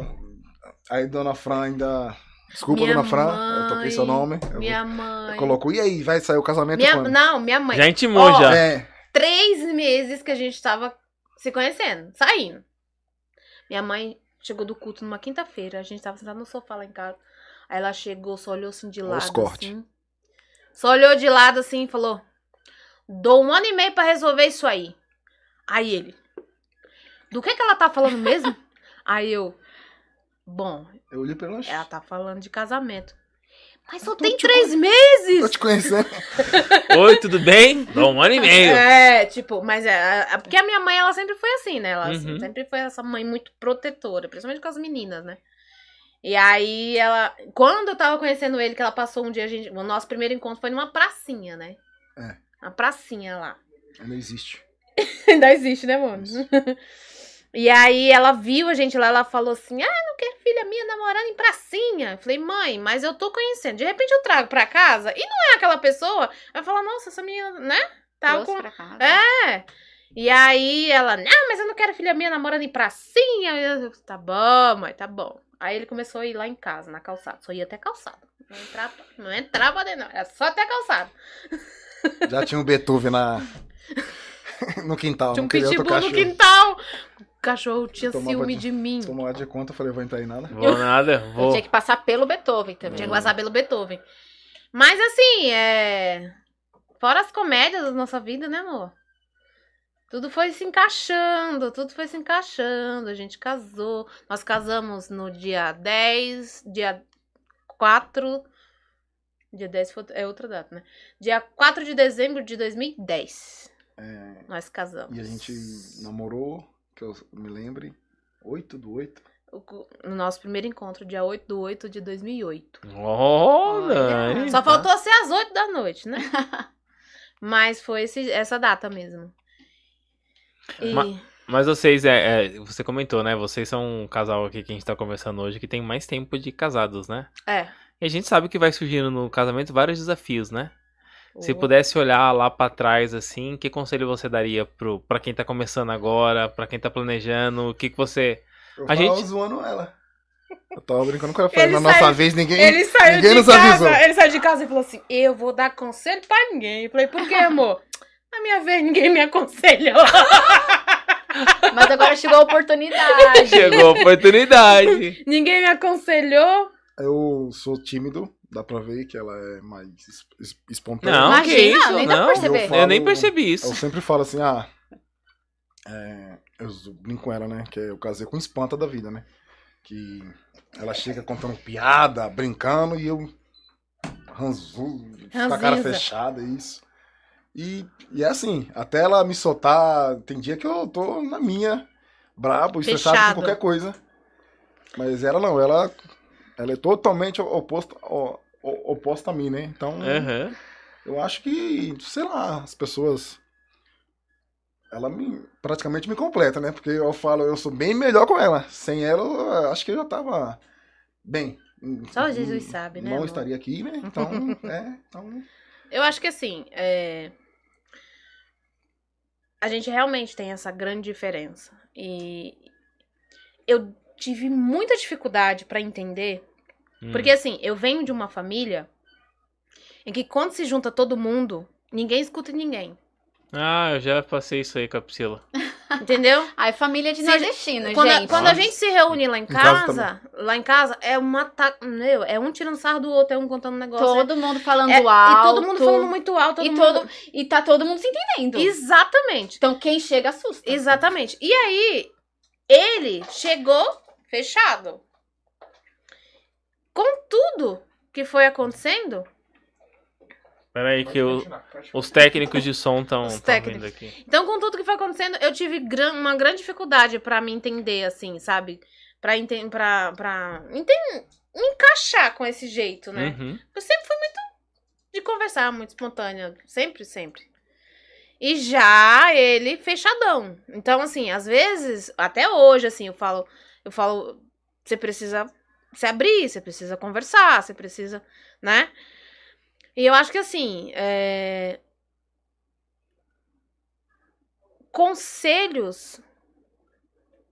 H: aí Dona Fran ainda. Desculpa,
G: Minha
H: Dona Fran, eu toquei seu
G: mãe,
H: nome. Eu
G: Minha mãe.
H: colocou, e aí, vai sair o casamento
G: Minha...
H: quando?
G: Não, minha mãe.
A: Já intimou,
G: Ó,
A: já.
H: É,
G: Três meses que a gente tava se conhecendo, saindo. Minha mãe chegou do culto numa quinta-feira. A gente tava sentado no sofá lá em casa. Aí ela chegou, só olhou assim de
H: os
G: lado.
H: cortes.
G: Assim. Só olhou de lado assim e falou: Dou um ano e meio pra resolver isso aí. Aí ele. Do que que ela tá falando mesmo? aí eu. Bom,
H: eu olhei pra ela.
G: ela tá falando de casamento. Mas só
H: Eu tô
G: tem
H: te
G: três
H: Tô
G: meses!
H: te conhecendo.
A: Oi, tudo bem? Dá um ano e meio.
G: É, tipo, mas é, é porque a minha mãe, ela sempre foi assim, né? Ela assim,
A: Uhum.
G: sempre foi essa mãe muito protetora, principalmente com as meninas, né? E aí ela, quando eu tava conhecendo ele, que ela passou um dia, a gente, o nosso primeiro encontro foi numa pracinha, né?
H: É.
G: Uma pracinha lá.
H: Ainda existe.
G: Ainda existe, né, mano? E aí ela viu a gente lá, ela falou assim: Ah, não quero filha minha namorando em pracinha. Eu falei, mãe, mas eu tô conhecendo. De repente eu trago pra casa e não é aquela pessoa. Aí fala, nossa, essa menina, né? Tá
B: Trouxe
G: com.
B: pra casa.
G: É. E aí ela, não, mas eu não quero filha minha namorando em pracinha. Eu, tá bom, mãe, tá bom. Aí ele começou a ir lá em casa, na calçada. Só ia até calçada. Não entrava, não entrava dentro, não. Era só até calçada.
H: Já tinha o Beethoven na. no quintal.
G: Tinha um pitbull no quintal. O cachorro tinha
H: Tomava
G: ciúme
H: de-
G: de mim.
H: Tomou lá de conta, eu falei, vou entrar aí nada.
A: Vou nada,
B: Eu
A: vou.
B: tinha que passar pelo Beethoven também.
G: Tinha que passar pelo Beethoven. Mas assim, é. Fora as comédias da nossa vida, né, amor? Tudo foi se encaixando, tudo foi se encaixando. A gente casou. Nós casamos no dia 10, dia 4. Dia 10 foi- é outra data, né? Dia 4 de dezembro de 2010.
H: É,
G: Nós casamos.
H: e a gente namorou, que eu me lembre, 8 do 8.
G: O- No nosso primeiro encontro, dia 8 do 8 de 2008.
A: Oh,
B: Olha.
A: Dani.
G: Só faltou ser às 8 da noite, né? Mas foi esse- essa data mesmo. E...
A: Ma- Mas vocês, é, é, você comentou, né? Vocês são um casal aqui que a gente tá conversando hoje que tem mais tempo de casados, né?
G: É.
A: E a gente sabe que vai surgindo no casamento vários desafios, né? Se pudesse olhar lá pra trás, assim, que conselho você daria pro, pra quem tá começando agora, pra quem tá planejando? O que, que você.
H: Eu
A: A
H: tava
A: gente-
H: zoando ela. Eu tava brincando com ela. Na nossa
G: saiu-
H: vez, ninguém,
G: Ele saiu
H: ninguém
G: de
H: nos
G: casa,
H: avisou.
G: ele saiu de casa e falou assim: Eu vou dar conselho pra ninguém. Eu falei, por quê, amor? Na minha vez, ninguém me aconselhou.
B: Mas agora chegou a oportunidade.
A: Chegou a oportunidade.
G: ninguém me aconselhou.
H: Eu sou tímido, dá pra ver que ela é mais es- es- espontânea.
A: Não,
B: Imagina,
A: que isso?
B: nem dá pra
A: não,
B: perceber.
A: eu,
H: falo-
A: nem percebi isso.
H: Eu sempre falo assim, ah. é, eu zo- brinco com ela, né? Que eu casei com espanta da vida, né? Que ela chega contando piada, brincando, e eu ranzu, com a cara
G: Ranzinza.
H: fechada, isso. E, e é assim, até ela me soltar, tem dia que eu tô na minha, brabo, estressado
G: Fechado.
H: com qualquer coisa. Mas ela não, ela, ela é totalmente oposta, oposta a mim, né? Então,
A: Aham.
H: eu acho que, sei lá, as pessoas. Ela me, praticamente me completa, né? Porque eu falo, eu sou bem melhor com ela. Sem ela, eu acho que eu já tava bem.
G: Só Jesus sabe, né,
H: Não
G: amor?
H: estaria aqui, né? Então, é. Então,
G: Eu acho que assim, é... a gente realmente tem essa grande diferença. E eu tive muita dificuldade pra entender,
A: Hum.
G: porque assim, eu venho de uma família em que quando se junta todo mundo, ninguém escuta ninguém.
A: Ah, eu já passei isso aí com a Priscila.
G: Entendeu?
B: Ai, família de nordestino,
G: Quando, a,
B: gente.
G: quando a gente se reúne lá em
H: casa
G: casa, lá em casa, é uma. Ta... Meu, é um tirando sarro do outro, é um contando negócio.
B: Todo mundo falando
G: é...
B: alto.
G: E todo mundo falando muito alto. Todo
B: e,
G: mundo...
B: todo, e tá todo mundo se entendendo.
G: Exatamente.
B: Então quem chega assusta.
G: Exatamente. E aí, ele chegou fechado. Com tudo que foi acontecendo,
A: Peraí que eu, os técnicos de som estão
G: técnicos.
A: aqui.
G: então com tudo que foi acontecendo, eu tive gran- uma grande dificuldade pra me entender, assim, sabe? Pra, enten pra, pra enten- me encaixar com esse jeito, né?
A: Uhum.
G: Eu sempre fui muito de conversar, muito espontânea. Sempre, sempre. E já ele fechadão. Então, assim, às vezes, até hoje, assim, eu falo, eu falo, você precisa se abrir, você precisa conversar, você precisa, né? E eu acho que assim, é... conselhos,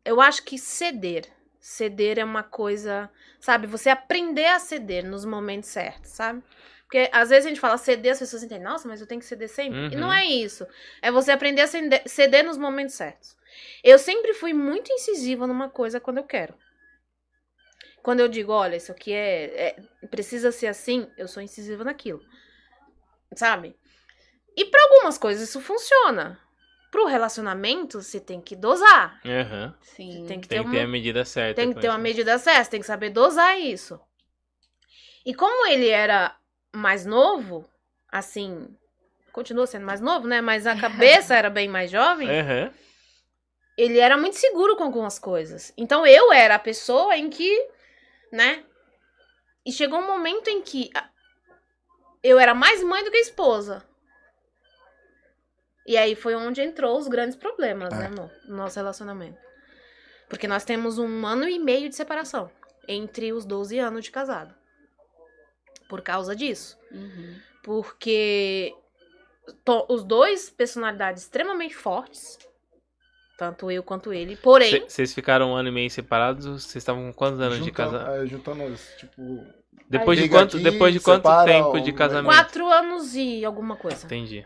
G: eu acho que ceder. Ceder é uma coisa, sabe? Você aprender a ceder nos momentos certos, sabe? Porque às vezes a gente fala ceder, as pessoas entendem, nossa, mas eu tenho que ceder sempre. E
A: Uhum.
G: não é isso. É você aprender a ceder, ceder nos momentos certos. Eu sempre fui muito incisiva numa coisa quando eu quero. Quando eu digo, olha, isso aqui é, é- precisa ser assim, eu sou incisiva naquilo. Sabe? E para algumas coisas isso funciona. Pro relacionamento, você tem que dosar.
A: Aham.
B: Sim.
G: Tem que
A: Tem
G: ter
A: que
G: uma
A: ter a medida certa.
G: tem que ter uma
A: isso.
G: medida certa, tem que saber dosar isso. E como ele era mais novo, assim, continua sendo mais novo, né? Mas a cabeça era bem mais jovem,
A: Aham.
G: ele era muito seguro com algumas coisas. Então eu era a pessoa em que, né? E chegou um momento em que eu era mais mãe do que esposa. E aí foi onde entrou os grandes problemas, né,
H: É.
G: amor? No nosso relacionamento. Porque nós temos um ano e meio de separação entre os 12 anos de casado. Por causa disso.
B: Uhum.
G: Porque os dois personalidades extremamente fortes. Tanto eu quanto ele. Porém,
A: Cê- Vocês ficaram um ano e meio separados? Vocês estavam com quantos anos de
H: juntando,
A: casado?
H: é, juntando tipo.
A: Depois de
H: Liga
A: quanto,
H: aqui,
A: depois de quanto
H: separa
A: tempo
H: o-
A: de casamento?
G: quatro anos e alguma coisa.
A: Entendi.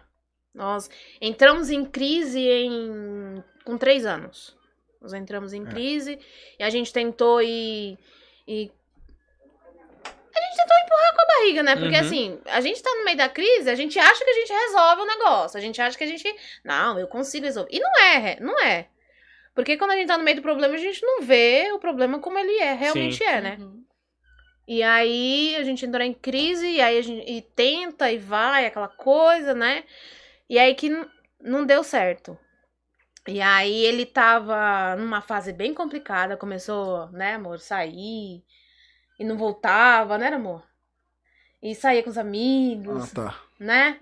G: Nós entramos em crise em... com três anos. Nós entramos em
H: É.
G: crise e a gente tentou ir. ir- A gente tentou empurrar com a barriga, né? Porque
A: Uhum.
G: assim, a gente tá no meio da crise, a gente acha que a gente resolve o negócio. A gente acha que a gente. Não, eu consigo resolver. E não é, não é. Porque quando a gente tá no meio do problema, a gente não vê o problema como ele é, realmente
A: Sim.
G: é, né?
B: Uhum.
G: E aí a gente entrou em crise, e aí a gente e tenta e vai, aquela coisa, né? E aí que não deu certo. E aí ele tava numa fase bem complicada, começou, né, amor, sair e não voltava, né, amor? E saía com os
H: Ah,
G: amigos,
H: tá.
G: né?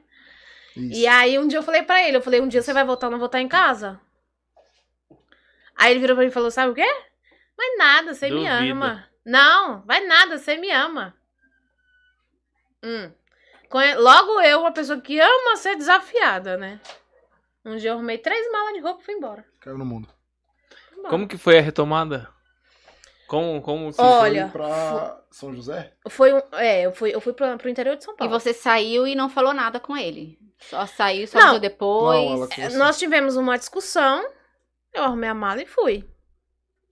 H: Isso.
G: E aí um dia eu falei pra ele, eu falei, um dia você vai voltar ou não voltar em casa? Aí ele virou pra mim e falou, sabe o quê? Vai nada, você me
A: Duvido.
G: ama. Não, vai nada, você me ama. Hum. Logo eu, uma pessoa que ama ser desafiada, né? Um dia eu arrumei três malas de roupa e fui embora.
H: Caiu no mundo.
G: Fui embora.
A: Como que foi a retomada? Como, como se
G: Olha,
H: Foi pra São José?
G: Foi um. É, eu fui, eu fui pro, pro interior de São
B: E
G: Paulo.
B: você saiu e não falou nada com ele. Só saiu, só
G: Não.
B: depois.
H: Não,
G: É,
H: trouxe.
G: Nós tivemos uma discussão. Eu arrumei a mala e fui.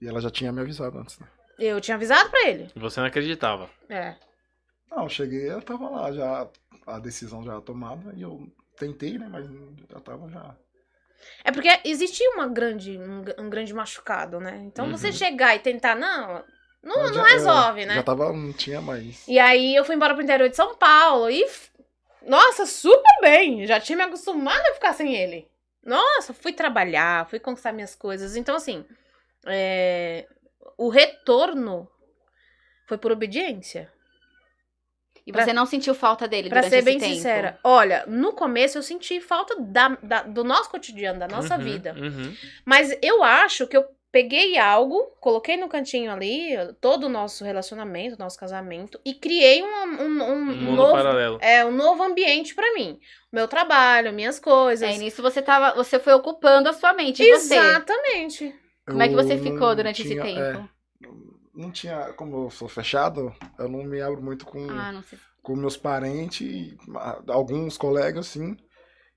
H: E ela já tinha me avisado antes, né?
G: Eu tinha avisado pra ele.
A: Você não acreditava.
G: É.
H: Não, eu cheguei, ela tava lá, já a decisão já tomada, e eu tentei, né? Mas já tava já.
G: É porque existia uma grande, um, um grande machucado, né? Então você
A: Uhum.
G: chegar e tentar, não, não,
H: Já-
G: não resolve,
H: é,
G: né?
H: Já tava, não tinha mais.
G: E aí eu fui embora pro interior de São Paulo e. Nossa, super bem! Já tinha me acostumado a ficar sem ele. Nossa, fui trabalhar, fui conquistar minhas coisas. Então, assim, é, o retorno foi por obediência.
B: E você não sentiu falta dele
G: Pra
B: durante
G: ser
B: esse
G: bem
B: tempo?
G: sincera, olha, no começo eu senti falta da, da- do nosso cotidiano, da nossa
A: Uhum,
G: vida.
A: uhum.
G: Mas eu acho que eu peguei algo, coloquei no cantinho ali, todo o nosso relacionamento, nosso casamento, e criei um, um, um-
A: Um mundo
G: novo,
A: paralelo.
G: é, um novo ambiente pra mim. Meu trabalho, minhas coisas.
B: É, e nisso você tava, você foi ocupando a sua mente. E você?
G: Exatamente.
B: Como é que você ficou durante
H: tinha-
B: esse
H: é,
B: tempo?
H: Não tinha, como eu sou fechado, eu não me abro muito com,
B: Ah,
H: com meus parentes, alguns colegas, sim.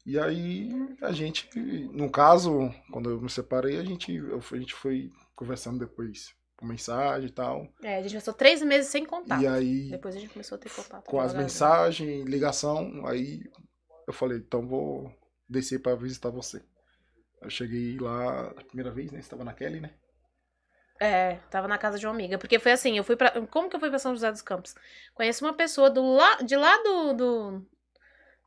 H: E aí a gente, no caso, quando eu me separei, a gente, eu, a gente foi conversando depois por mensagem e tal.
G: É, a gente passou três meses sem contato.
H: E aí,
G: Depois a gente começou a ter contato.
H: com as mensagens, ligação, aí eu falei, então vou descer pra visitar você. Eu cheguei lá a primeira vez, né? Você tava na Kelly, né?
G: É, tava na casa de uma amiga. Porque foi assim, eu fui pra. Como que eu fui pra São José dos Campos? Conheço uma pessoa do lá, de lá do, do.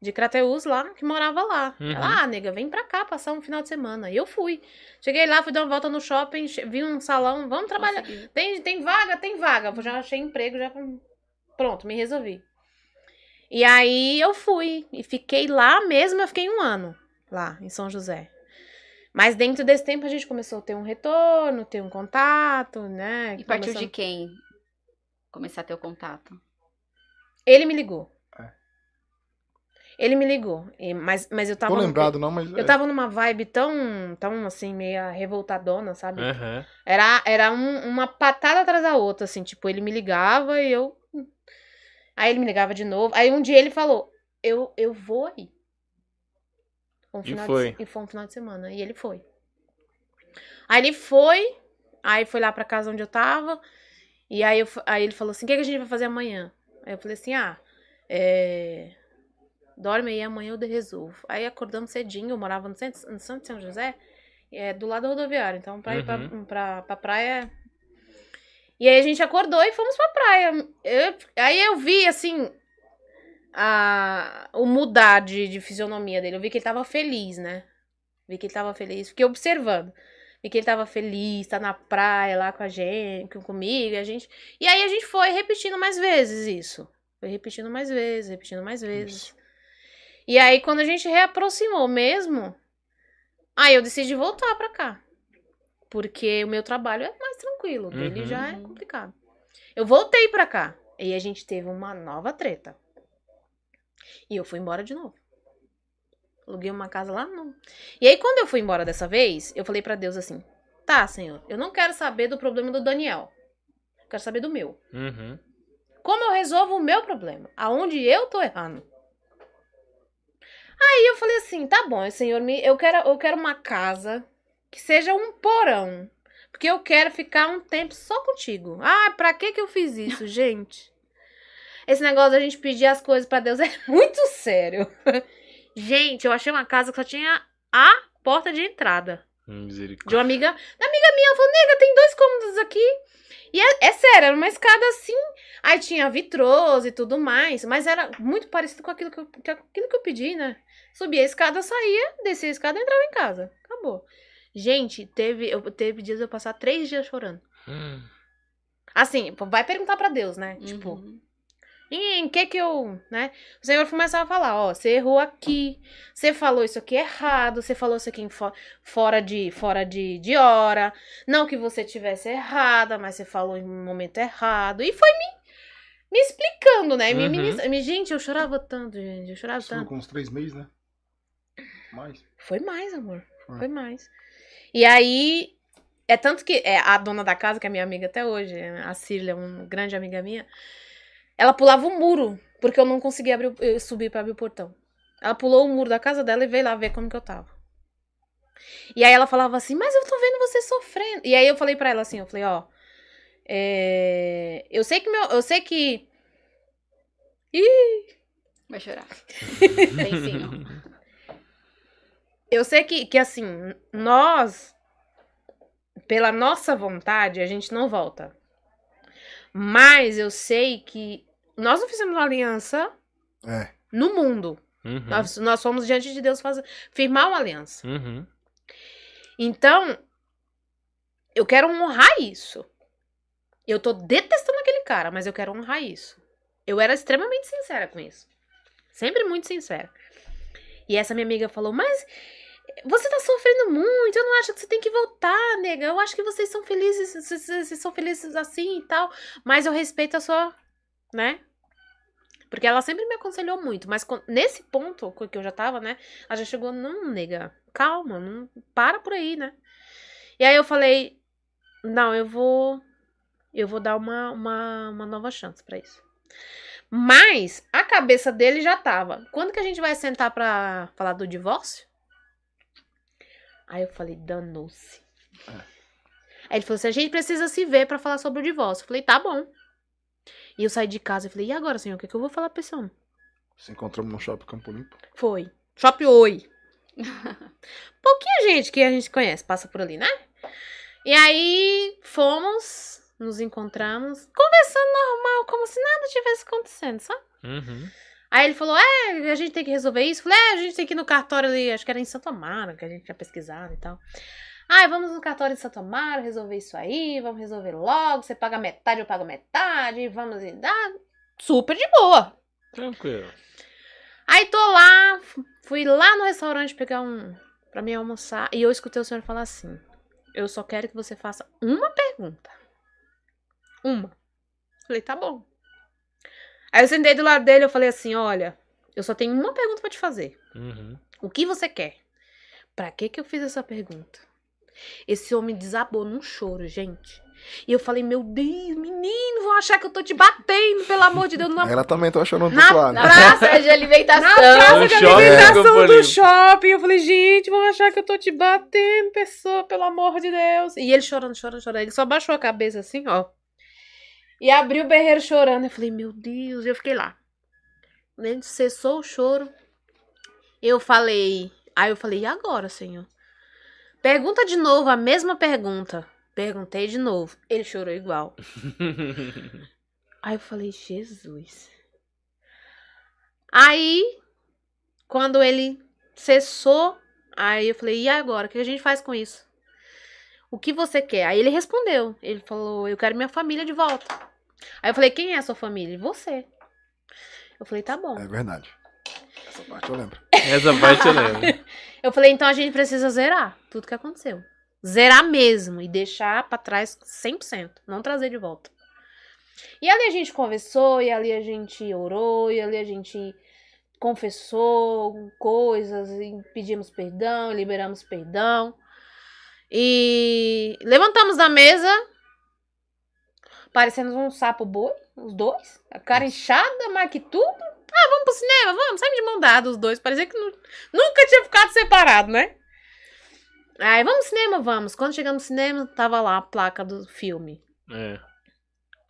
G: De Crateús lá, que morava lá.
A: Uhum.
G: Ela, ah, nega, vem pra cá passar um final de semana. E eu fui. Cheguei lá, fui dar uma volta no shopping, che- vi um salão, vamos trabalhar.
B: Consegui.
G: Tem, tem vaga? Tem vaga. Eu já achei emprego, já. Pronto, me resolvi. E aí eu fui. E fiquei lá mesmo, eu fiquei um ano. Lá, em São José. Mas dentro desse tempo a gente começou a ter um retorno, ter um contato, né?
B: E partiu de quem? Começar a ter o contato.
G: Ele me ligou.
H: É.
G: Ele me ligou. E- mas, mas eu tava.
H: Tô lembrado não, mas...
G: Eu
H: é.
G: tava numa vibe tão, tão assim, meio revoltadona, sabe?
A: Aham.
G: Era, era um- uma patada atrás da outra, assim, tipo, ele me ligava e eu. Aí ele me ligava de novo. Aí um dia ele falou: Eu, eu vou aí. Um
A: E
G: final
A: foi.
G: De, e foi um final de semana. E ele foi. Aí ele foi, aí foi lá pra casa onde eu tava. E aí, eu, aí ele falou assim: O que, que a gente vai fazer amanhã? Aí eu falei assim: Ah, é. Dorme aí, amanhã eu resolvo. Aí acordamos cedinho, eu morava no centro, no centro de São José, é, do lado da rodoviária. Então, pra ir pra,
A: Uhum.
G: pra, pra praia. E aí a gente acordou e fomos pra praia. Eu- aí eu vi, assim, a, o mudar de, de fisionomia dele. Eu vi que ele tava feliz, né? Vi que ele tava feliz. Fiquei observando. Vi que ele tava feliz, tá na praia lá com a gente, comigo, e a gente. E aí a gente foi repetindo mais vezes isso. Foi repetindo mais vezes, repetindo mais vezes. E aí, quando a gente reaproximou mesmo, aí eu decidi voltar pra cá. Porque o meu trabalho é mais tranquilo, dele
A: Uhum.
G: já é complicado. Eu voltei pra cá. E a gente teve uma nova treta. E eu fui embora de novo. Aluguei uma casa lá, não. E aí, quando eu fui embora dessa vez, eu falei pra Deus assim: Tá, Senhor, eu não quero saber do problema do Daniel. Eu quero saber do meu.
A: Uhum.
G: Como eu resolvo o meu problema? Aonde eu tô errando? Aí eu falei assim, tá bom, senhor, eu quero, eu quero uma casa que seja um porão. Porque eu quero ficar um tempo só contigo. Ah, pra que que eu fiz isso, gente? Esse negócio da gente pedir as coisas pra Deus é muito sério. gente, eu achei uma casa que só tinha a porta de entrada. De
A: Misericórdia.
G: uma amiga. Da amiga minha, ela falou, nega, tem dois cômodos aqui. E é, é sério, era uma escada assim. Aí tinha vitroso e tudo mais. Mas era muito parecido com aquilo que eu, que- aquilo que eu pedi, né? Subia a escada, saía, descia a escada e entrava em casa. Acabou. Gente, teve, eu, teve dias eu passar três dias chorando.
A: Hum.
G: Assim, vai perguntar pra Deus, né? Tipo,
B: Uhum.
G: em, em que que eu, né? O Senhor começava a falar, ó, você errou aqui, você falou isso aqui errado, você falou isso aqui em fo- fora de fora de, de hora, não que você tivesse errada, mas você falou em um momento errado, e foi me, me explicando, né? Me,
A: Uhum.
G: ministra- me- gente, eu chorava tanto, gente. Eu chorava
H: Isso
G: tanto.
H: com uns três meses, né? Mais.
G: Foi mais, amor.
H: Foi.
G: Foi mais. E aí, é tanto que é, a dona da casa, que é minha amiga até hoje, a Cília, uma grande amiga minha, ela pulava o muro, porque eu não conseguia abrir, eh, subir pra abrir o portão. Ela pulou o muro da casa dela e veio lá ver como que eu tava. E aí ela falava assim, mas eu tô vendo você sofrendo. E aí eu falei pra ela assim, eu falei, ó, é, eu sei que meu, eu sei que
B: Vai chorar. Ó.
G: Eu sei que, que assim, nós, pela nossa vontade, a gente não volta. Mas eu sei que nós não fizemos uma aliança
H: É.
G: no mundo.
A: Uhum.
G: Nós, nós fomos diante de Deus fazer, firmar uma aliança.
A: Uhum.
G: Então, eu quero honrar isso. Eu tô detestando aquele cara, mas eu quero honrar isso. Eu era extremamente sincera com isso. Sempre muito sincera. E essa minha amiga falou: Mas você tá sofrendo muito, eu não acho que você tem que voltar, nega. Eu acho que vocês são felizes, vocês, vocês são felizes assim e tal. Mas eu respeito a sua, né? Porque ela sempre me aconselhou muito. Mas nesse ponto que eu já tava, né? Ela já chegou, não, nega, calma, não para por aí, né? E aí eu falei, não, eu vou. Eu vou dar uma, uma, uma nova chance pra isso. Mas a cabeça dele já tava. Quando que a gente vai sentar pra falar do divórcio? Aí eu falei, danou-se. Aí ele falou assim: a gente precisa se ver pra falar sobre o divórcio. Eu falei, tá bom. E eu saí de casa e falei, e agora, senhor? O que, que eu vou falar pra esse homem?
H: Se encontramos no shopping Campo Limpo.
G: Foi. Shop Oi. Pouquinha gente que a gente conhece passa por ali, né? E aí fomos, nos encontramos, conversando normal, como se nada tivesse acontecendo, sabe?
A: Uhum.
G: Aí ele falou: É, a gente tem que resolver isso. Eu Falei: É, a gente tem que ir no cartório ali, acho que era em Santo Amaro, que a gente tinha pesquisado e tal. Ai, vamos no cartório de Santo Amaro resolver isso aí, vamos resolver logo. Você paga metade, eu pago metade, vamos e dá. Super de boa.
A: Tranquilo.
G: Aí tô lá, fu- fui lá no restaurante pegar um pra mim almoçar e eu escutei o senhor falar assim: "Eu só quero que você faça uma pergunta". Uma. Falei: "Tá bom". Aí eu sentei do lado dele, eu falei assim: "Olha, eu só tenho uma pergunta pra te fazer.
A: Uhum.
G: O que você quer?" Pra que que eu fiz essa pergunta? Esse homem desabou num choro, gente. E eu falei: "Meu Deus, menino, vão achar que eu tô te batendo, pelo amor de Deus, não
H: Ela também tá achando do
G: Na-
H: lado.
B: Na praça de alimentação.
G: na praça
A: No
G: de
A: shopping,
G: alimentação
A: Campo
G: do shopping. Eu falei, gente, vão achar que eu tô te batendo, pessoa, pelo amor de Deus. E ele chorando, chorando, chorando. Ele só baixou a cabeça assim, ó. E abriu o berreiro chorando. Eu falei, meu Deus. E eu fiquei lá. Ele cessou o choro. Eu falei. Aí eu falei, e agora, senhor? Pergunta de novo, a mesma pergunta. Perguntei de novo. Ele chorou igual. Aí eu falei, Jesus. Aí, quando ele cessou, aí eu falei, e agora? O que a gente faz com isso? O que você quer? Aí ele respondeu. Ele falou, eu quero minha família de volta. Aí eu falei, quem é a sua família? Você. Eu falei, tá bom.
H: É verdade. Essa parte eu lembro.
A: Essa parte eu lembro.
G: Eu falei, então a gente precisa zerar tudo que aconteceu. Zerar mesmo e deixar pra trás 100%, não trazer de volta. E ali a gente conversou, e ali a gente orou, e ali a gente confessou coisas, e pedimos perdão, e liberamos perdão. E levantamos da mesa, parecendo um sapo boi, os dois, a cara inchada, mais que tudo. Ah, vamos pro cinema, vamos, sempre de mão dada os dois, parecia que nu- nunca tinha ficado separado, né? Aí, vamos no cinema, vamos. Quando chegamos no cinema, tava lá a placa do filme.
A: É.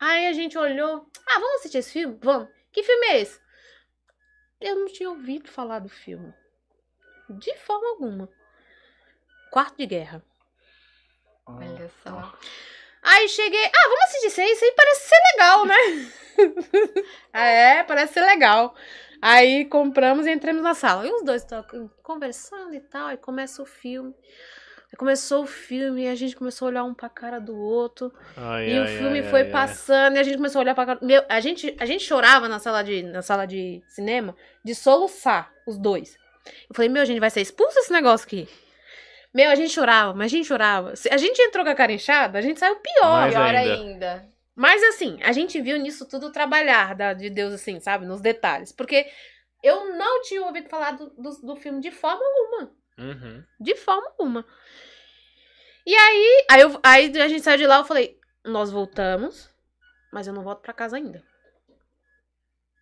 G: Aí a gente olhou. Ah, vamos assistir esse filme? Vamos. Que filme é esse? Eu não tinha ouvido falar do filme. De forma alguma. Quarto de Guerra.
B: Olha só.
G: Aí cheguei. Ah, vamos assistir isso aí. Isso aí parece ser legal, né? é, parece ser legal. Aí compramos e entramos na sala. E os dois estavam conversando e tal. Aí começa o filme. Aí começou o filme e a gente começou a olhar um pra cara do outro.
A: Ai,
G: E o
A: ai,
G: filme
A: ai,
G: foi passando e a gente começou a olhar pra cara. Meu, a gente, a gente chorava na sala, de, na sala de cinema de soluçar, os dois. Eu falei, meu, a gente vai ser expulso desse negócio aqui. Meu, a gente chorava, mas a gente chorava. Se a gente entrou com a cara inchada, a gente saiu pior.
A: Mais
B: Pior
A: ainda.
B: ainda.
G: Mas assim, a gente viu nisso tudo o trabalhar da, de Deus, assim, sabe? Nos detalhes. Porque eu não tinha ouvido falar do, do, do filme de forma alguma.
A: Uhum.
G: De forma alguma. E aí, aí, eu- aí a gente saiu de lá, eu falei, nós voltamos, mas eu não volto pra casa ainda.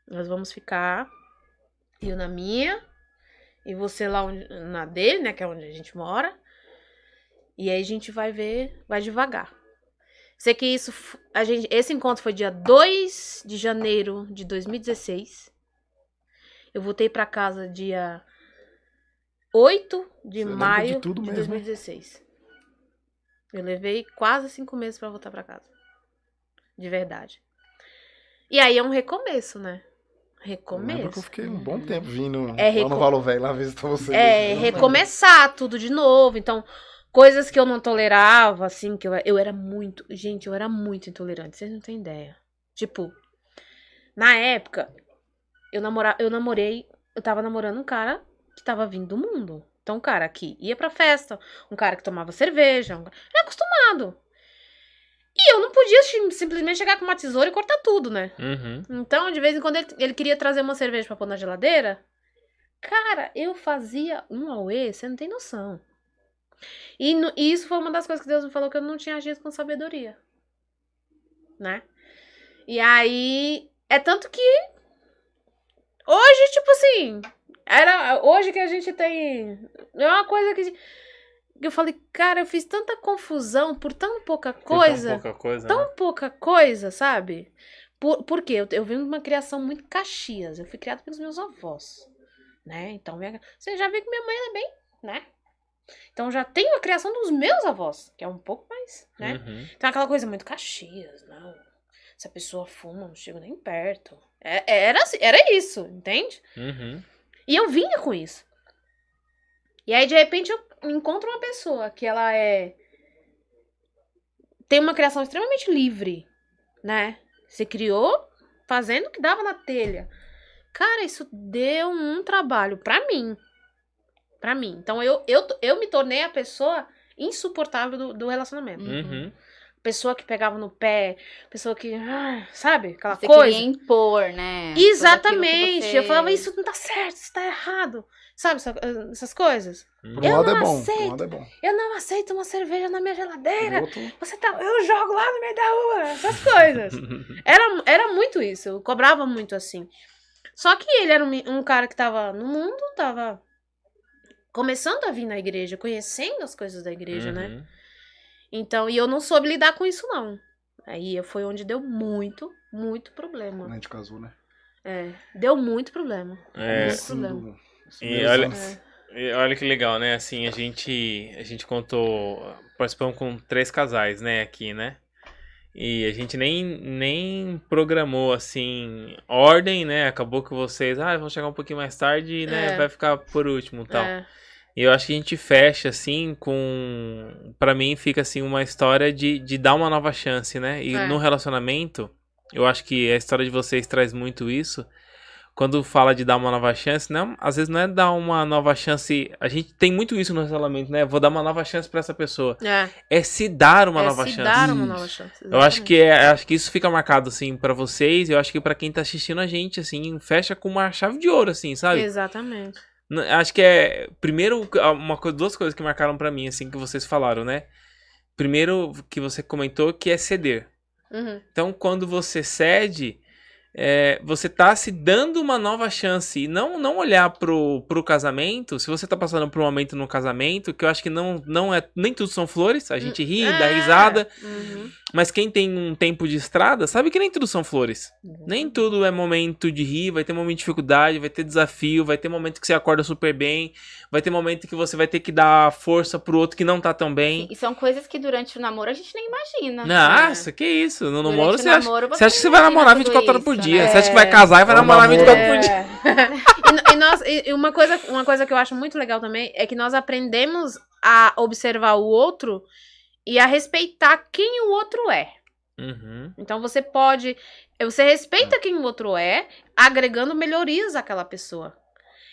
G: Nós vamos ficar, eu na minha, e você lá onde- na dele, né, que é onde a gente mora. E aí a gente vai ver, vai devagar. Sei que isso, a gente, esse encontro foi dia 2 de janeiro de 2016. Eu voltei pra casa dia 8 de
H: Você
G: maio
H: de
G: de
H: mesmo, hein?
G: 2016. Eu levei quase cinco meses pra voltar pra casa. De verdade. E aí é um recomeço, né?
H: Eu que eu
G: Recomeço.
H: fiquei um bom tempo vindo
G: É
H: lá
G: reco-
H: no Velho lá visitar vocês.
G: É,
H: Eu
G: recomeçar tudo de novo. Então, coisas que eu não tolerava, assim, que eu, eu era muito. Gente, eu era muito intolerante, vocês não têm ideia. Tipo, na época, eu, namora, eu namorei. Eu tava namorando um cara que tava vindo do mundo. Então, um cara que ia pra festa, um cara que tomava cerveja, um... era acostumado. E eu não podia sim- simplesmente chegar com uma tesoura e cortar tudo, né?
A: Uhum.
G: Então, de vez em quando ele, ele queria trazer uma cerveja pra pôr na geladeira. Cara, eu fazia um auê, você não tem noção. E, no- e isso foi uma das coisas que Deus me falou que eu não tinha agido com sabedoria. Né? E aí. É tanto que. Hoje, tipo assim. Era, hoje que a gente tem. É uma coisa que. eu falei, cara, eu fiz tanta confusão por tão pouca
A: Por
G: coisa
A: Tão pouca coisa.
G: tão
A: né?
G: pouca coisa, sabe? Por, por quê? Eu, eu venho de uma criação muito caxias. Eu fui criada pelos meus avós, né? Então, minha- você já vê que minha mãe é bem, né? Então, já tenho a criação dos meus avós, que é um pouco mais, né?
A: Uhum.
G: Então, aquela coisa muito caxias, não. Se a pessoa fuma, não chego nem perto. É- era, assim- era isso, entende?
A: Uhum.
G: E eu vinha com isso. E aí, de repente, eu encontro uma pessoa que ela é. tem uma criação extremamente livre, né? Se criou fazendo o que dava na telha. Cara, isso deu um trabalho pra mim. Pra mim. Então, eu, eu, eu me tornei a pessoa insuportável do, do relacionamento.
A: Uhum.
G: Pessoa que pegava no pé, pessoa que. ah, sabe? Aquela
B: Você
G: coisa.
B: queria impor, né?
G: Exatamente.
B: você-
G: Eu falava, isso não tá certo, isso tá errado. Sabe essa- essas coisas?
H: Por
G: Eu
H: um lado
G: não
H: é bom,
G: aceito.
H: um lado é bom.
G: Eu não aceito uma cerveja na minha geladeira.
H: outro,
G: Você tá. Eu jogo lá no meio da rua. Essas coisas. Era, era muito isso. Eu cobrava muito assim. Só que ele era um, um cara que tava no mundo, tava começando a vir na igreja, conhecendo as coisas da igreja, né?
A: Uhum.
G: Então, e eu não soube lidar com isso, não. Aí foi onde deu muito, muito problema.
H: a gente casou, né?
G: É, deu muito problema.
A: É,
G: Muito problema.
A: E olha-
H: anos.
A: E olha que legal, né? Assim, a gente, a gente contou, participamos com três casais, né, aqui, né? E a gente nem, nem programou, assim, ordem, né? Acabou que vocês, ah, vão chegar um pouquinho mais tarde, né?
G: É.
A: Vai ficar por último e tal.
G: É,
A: E eu acho que a gente fecha, assim, com... Pra mim, fica, assim, uma história de, de dar uma nova chance, né? E
G: É.
A: no relacionamento, eu acho que a história de vocês traz muito isso. Quando fala de dar uma nova chance, não, às vezes não é dar uma nova chance... A gente tem muito isso no relacionamento, né? Vou dar uma nova chance pra essa pessoa.
G: é.
A: É se dar uma
G: é
A: nova
G: se
A: chance.
G: dar uma nova chance.
A: Eu acho
G: exatamente.
A: que é, acho que isso fica marcado assim pra vocês, eu acho que pra quem tá assistindo a gente assim, fecha com uma chave de ouro assim, sabe?
G: Exatamente.
A: Acho que é primeiro uma coisa, duas coisas que marcaram pra mim assim que vocês falaram, né? Primeiro que você comentou que é ceder.
G: Uhum.
A: Então, quando você cede, é, você tá se dando uma nova chance e não não olhar pro, pro casamento. Se você tá passando por um momento no casamento, que eu acho que não não é nem tudo são flores, a gente ri, dá
G: É.
A: risada,
G: Uhum.
A: mas quem tem um tempo de estrada sabe que nem tudo são flores. Nem tudo é momento de rir, vai ter momento de dificuldade, vai ter desafio, vai ter momento que você acorda super bem, vai ter momento que você vai ter que dar força pro outro que não tá tão bem.
B: E são coisas que durante o namoro a gente nem imagina.
A: Nossa, que isso? No
B: Durante
A: namoro você acha,
B: namoro,
A: você acha que você vai namorar
B: tudo
A: 24 horas por
B: isso,
A: dia.
B: né?
A: Você acha que vai casar e vai
H: É um
A: namorar
H: namoro.
A: 24 por dia.
G: e, e nós, e- e uma, coisa, uma coisa que eu acho muito legal também é que nós aprendemos a observar o outro e a respeitar quem o outro é.
A: Uhum.
G: Então você pode. Você respeita quem o outro é, agregando melhorias àquela pessoa.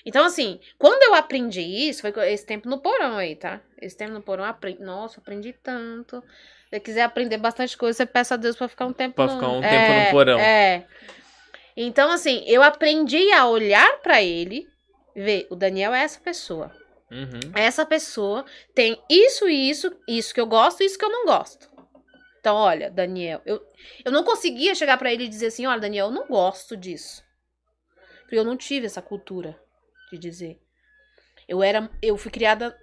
G: Então, assim, quando eu aprendi isso, foi esse tempo no porão aí, tá? Esse tempo no porão, aprendi. Nossa, aprendi tanto. Se você quiser aprender bastante coisa, você peça a Deus pra ficar um tempo
A: Pra
G: no...
A: ficar um
G: é,
A: tempo no porão.
G: É. Então, assim, eu aprendi a olhar pra ele, ver, o Daniel é essa pessoa.
A: Uhum.
G: Essa pessoa tem isso e isso, isso que eu gosto e isso que eu não gosto. Então, olha, Daniel, eu, eu não conseguia chegar pra ele e dizer assim, olha, Daniel, eu não gosto disso. Porque eu não tive essa cultura de dizer. Eu era, eu fui criada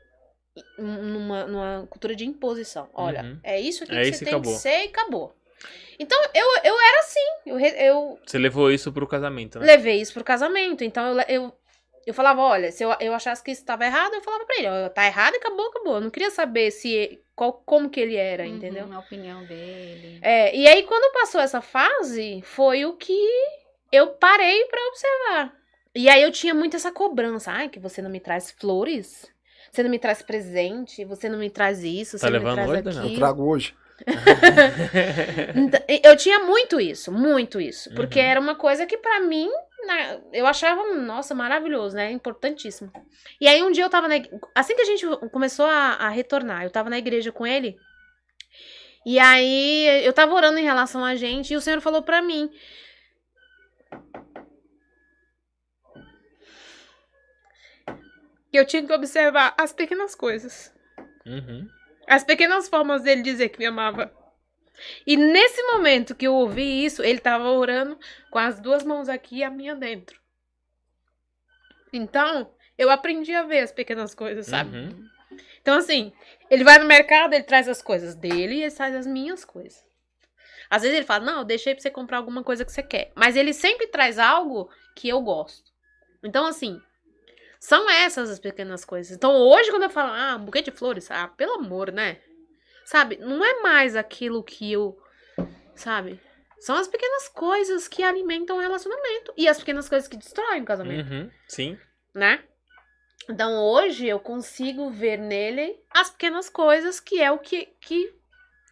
G: numa, numa cultura de imposição. Olha,
A: Uhum.
G: é isso aqui
A: É
G: que você tem
A: acabou.
G: que ser e acabou. Então, eu, eu era assim. Eu, eu
A: Você levou isso pro casamento, né?
G: levei isso pro casamento. Então eu, eu, eu falava, olha, se eu, eu achasse que isso estava errado, eu falava pra ele, ó, tá errado e acabou, acabou. Eu não queria saber se qual, como que ele era, entendeu?
B: Uhum, a opinião dele.
G: É, e aí quando passou essa fase, foi o que eu parei pra observar. E aí eu tinha muito essa cobrança, ai, que você não me traz flores, você não me traz presente, você não me traz isso,
A: Tá
G: você não me
A: levando
G: traz
A: hoje?
H: Eu trago hoje.
G: Então, Eu tinha muito isso, muito isso. Porque
A: Uhum.
G: era uma coisa que pra mim, né, eu achava, nossa, maravilhoso, né? Importantíssimo. E aí um dia eu tava na. Assim que a gente começou a, a retornar, eu tava na igreja com ele. E aí eu tava orando em relação a gente e o Senhor falou pra mim. Eu tinha que observar as pequenas coisas.
A: Uhum.
G: As pequenas formas dele dizer que me amava. E nesse momento que eu ouvi isso, ele tava orando com as duas mãos aqui e a minha dentro. Então, eu aprendi a ver as pequenas coisas, sabe?
A: Uhum.
G: Então, assim, ele vai no mercado, ele traz as coisas dele e ele traz as minhas coisas. Às vezes ele fala, não, eu deixei pra você comprar alguma coisa que você quer. Mas ele sempre traz algo que eu gosto. Então, assim, são essas as pequenas coisas. Então, hoje, quando eu falo, ah, um buquê de flores, ah, pelo amor, né? Sabe? Não é mais aquilo que eu. Sabe? São as pequenas coisas que alimentam o relacionamento. E as pequenas coisas que destroem o casamento
A: Uhum. Sim.
G: né? Então hoje eu consigo ver nele as pequenas coisas que é o que, que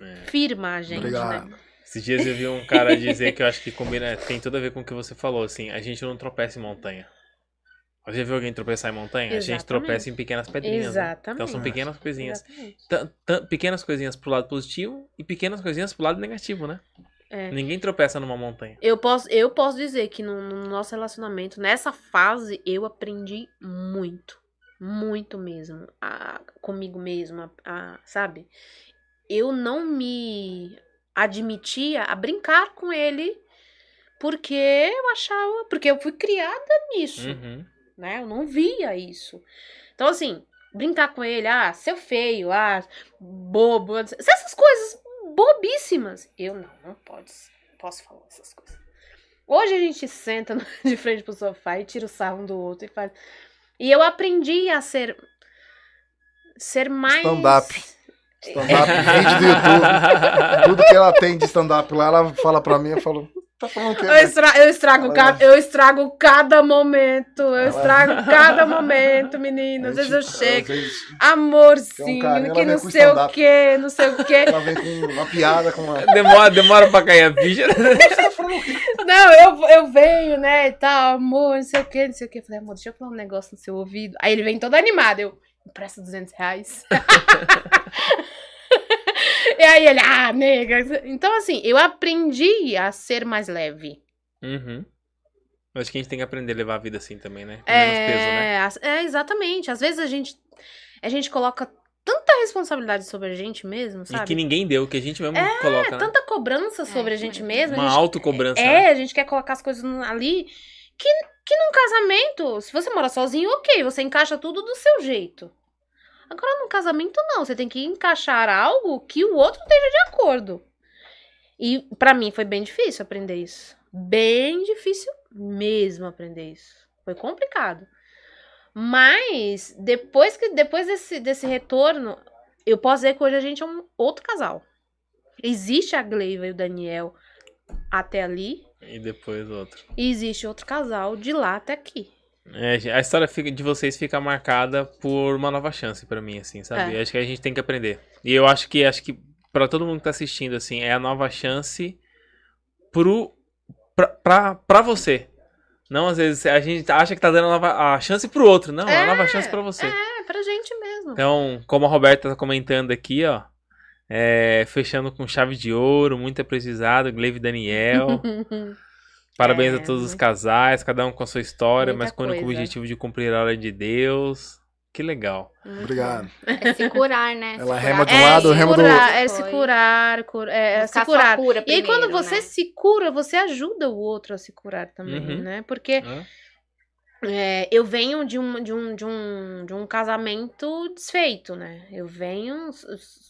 A: É.
G: firma a gente,
H: Obrigado.
G: né?
A: Esses dias eu vi um cara dizer que eu acho que combina, tem tudo a ver com o que você falou, assim, a gente não tropeça em montanha. Você já viu alguém tropeçar em montanha? A gente
G: Exatamente.
A: tropeça em pequenas pedrinhas. né?
G: Exatamente.
A: Então são pequenas coisinhas.
G: Exatamente.
A: Pequenas coisinhas pro lado positivo e pequenas coisinhas pro lado negativo, né?
G: É.
A: Ninguém tropeça numa montanha.
G: Eu posso, eu posso dizer que no, no nosso relacionamento, nessa fase, eu aprendi muito. Muito mesmo. A, comigo mesma, a- sabe? Eu não me admitia a brincar com ele porque eu achava. Porque eu fui criada nisso.
A: Uhum.
G: Né? Eu não via isso. Então, assim, brincar com ele, ah, seu feio, ah, bobo, essas coisas bobíssimas. Eu não, não pode, posso falar essas coisas. Hoje a gente senta de frente pro sofá e tira o sarro um do outro e faz. E eu aprendi a ser. ser mais.
H: Stand-up. Stand-up, vídeo do YouTube. Tudo que ela tem de stand-up lá, ela fala pra mim, eu falo, tá falando o quê?
G: Eu, estra- eu estrago, cada, eu estrago cada momento. Eu
H: Ela-
G: estrago cada momento, menina. Às vezes eu chego.
H: Vezes
G: Amorzinho, que
H: ela
G: não
H: vem com
G: sei o que, não sei o que.
H: ela vem com uma piada, com uma...
A: Demora, demora pra cair a ficha.
G: Não, eu, eu venho, né, e tal, amor, não sei o que, não sei o que. Eu falei, amor, deixa eu falar um negócio no seu ouvido. Aí ele vem todo animado, eu, empresta 200 reais. E aí ele, ah, nega. Então, assim, eu aprendi a ser mais leve.
A: Uhum. Acho que a gente tem que aprender a levar a vida assim também, né? Com menos
G: É,
A: peso, né?
G: é, exatamente. Às vezes a gente, a gente coloca tanta responsabilidade sobre a gente mesmo,
A: E
G: sabe?
A: que ninguém deu, que a gente mesmo
G: É,
A: coloca, né?
G: tanta cobrança sobre a gente mesmo.
A: Uma autocobrança.
G: É,
A: né?
G: a gente quer colocar as coisas ali. Que, que num casamento, se você mora sozinho, ok, você encaixa tudo do seu jeito. Agora, num casamento, não. Você tem que encaixar algo que o outro esteja de acordo. E pra mim foi bem difícil aprender isso. Bem difícil mesmo aprender isso. Foi complicado. Mas depois que depois desse, desse retorno, eu posso dizer que hoje a gente é um outro casal. Existe a Gleiva e o Daniel até ali,
A: E depois outro.
G: e existe outro casal de lá até aqui.
A: É, a história de vocês fica marcada por uma nova chance pra mim, assim, sabe?
G: É.
A: Acho que a gente tem que aprender. E eu acho que acho que para todo mundo que tá assistindo, assim, é a nova chance pro pra, pra, pra você. Não, às vezes a gente acha que tá dando a, nova- a chance pro outro. Não, é, a
G: É,
A: nova chance pra você.
G: É, pra gente mesmo.
A: Então, como a Roberta tá comentando aqui, ó. é, fechando com chave de ouro, muito apreciado, Gleive Daniel. Parabéns
G: É,
A: a todos os
G: muito-
A: casais, cada um com a sua história,
G: muita
A: mas com o objetivo de cumprir a ordem de Deus. Que legal.
G: Muito
H: Obrigado.
B: É se curar, né?
H: Ela
B: curar.
H: rema de um
G: É,
H: lado,
G: se
H: rema do
G: curar,
H: outro.
G: é se curar, cur- é, é se curar.
B: cura
G: E aí, quando
B: primeiro,
G: você
B: né?
G: se cura, você ajuda o outro a se curar também,
A: Uhum.
G: né? Porque
A: Hã?
G: é, eu venho de um, de, um, de, um, de um casamento desfeito, né? Eu venho,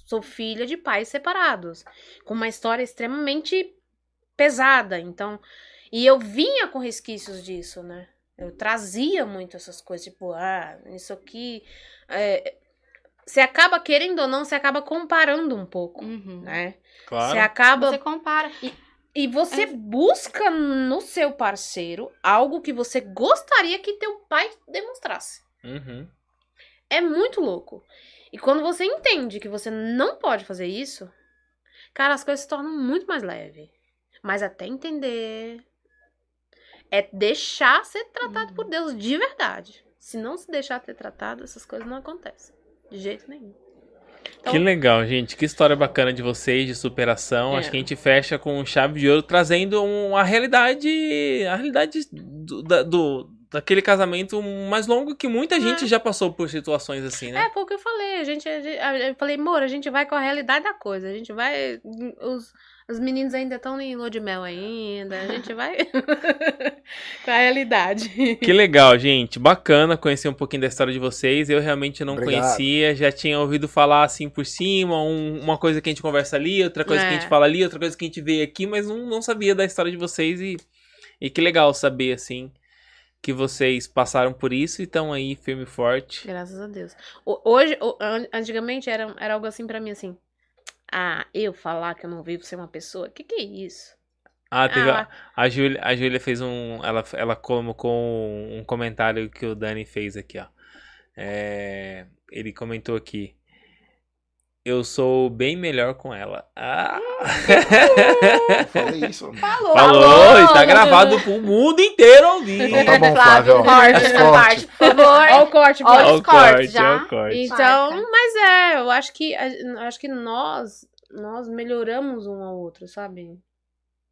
G: sou filha de pais separados, com uma história extremamente pesada. Então, e eu vinha com resquícios disso, né? Eu trazia muito essas coisas, tipo, ah, isso aqui. é, você acaba, querendo ou não, você acaba comparando um pouco,
B: Uhum.
G: né? Você
A: Claro.
G: acaba.
B: Você compara.
G: E você
B: É.
G: busca no seu parceiro algo que você gostaria que teu pai demonstrasse.
A: Uhum.
G: É muito louco. E quando você entende que você não pode fazer isso, cara, as coisas se tornam muito mais leves. Mas até entender. É deixar ser tratado por Deus de verdade. Se não se deixar ser tratado, essas coisas não acontecem. De jeito nenhum. Então-
A: Que legal, gente. Que história bacana de vocês, de superação.
G: É.
A: Acho que a gente fecha com chave de ouro, trazendo um- a realidade. A realidade do, do- daquele casamento mais longo que muita gente já passou por situações assim, né?
G: É, foi o que eu falei. A gente, a gente- a- eu falei, amor, a gente vai com a realidade da coisa. A gente vai. Os, os meninos ainda estão em lua de mel ainda. A gente vai com a realidade.
A: Que legal, gente. Bacana conhecer um pouquinho da história de vocês. Eu realmente não
H: Obrigado.
A: conhecia, já tinha ouvido falar assim por cima, um- uma coisa que a gente conversa ali, outra coisa que a
G: É.
A: gente fala ali, outra coisa que a gente vê aqui, mas não, não sabia da história de vocês e, e que legal saber assim que vocês passaram por isso e estão aí firme e forte.
G: Graças a Deus. Hoje, antigamente era, era algo assim pra mim assim. Ah, eu falar que eu não vivo ser uma pessoa? Que que é isso?
A: Ah, teve
G: Ah,
A: a, a Júlia, a Júlia fez um, ela, ela colocou um comentário que o Dani fez aqui, ó. É, ele comentou aqui. Eu sou bem melhor com ela. Ah!
H: Falei isso.
B: Falou.
A: Falou, está gravado pro mundo inteiro ouvir.
H: Então tá bom, Flávio.
B: Corte essa
H: corte.
B: parte, por favor.
G: Olha o corte,
B: Olha os cortes já.
A: o corte.
G: Então, mas é, eu acho que acho que nós nós melhoramos um ao outro, sabe?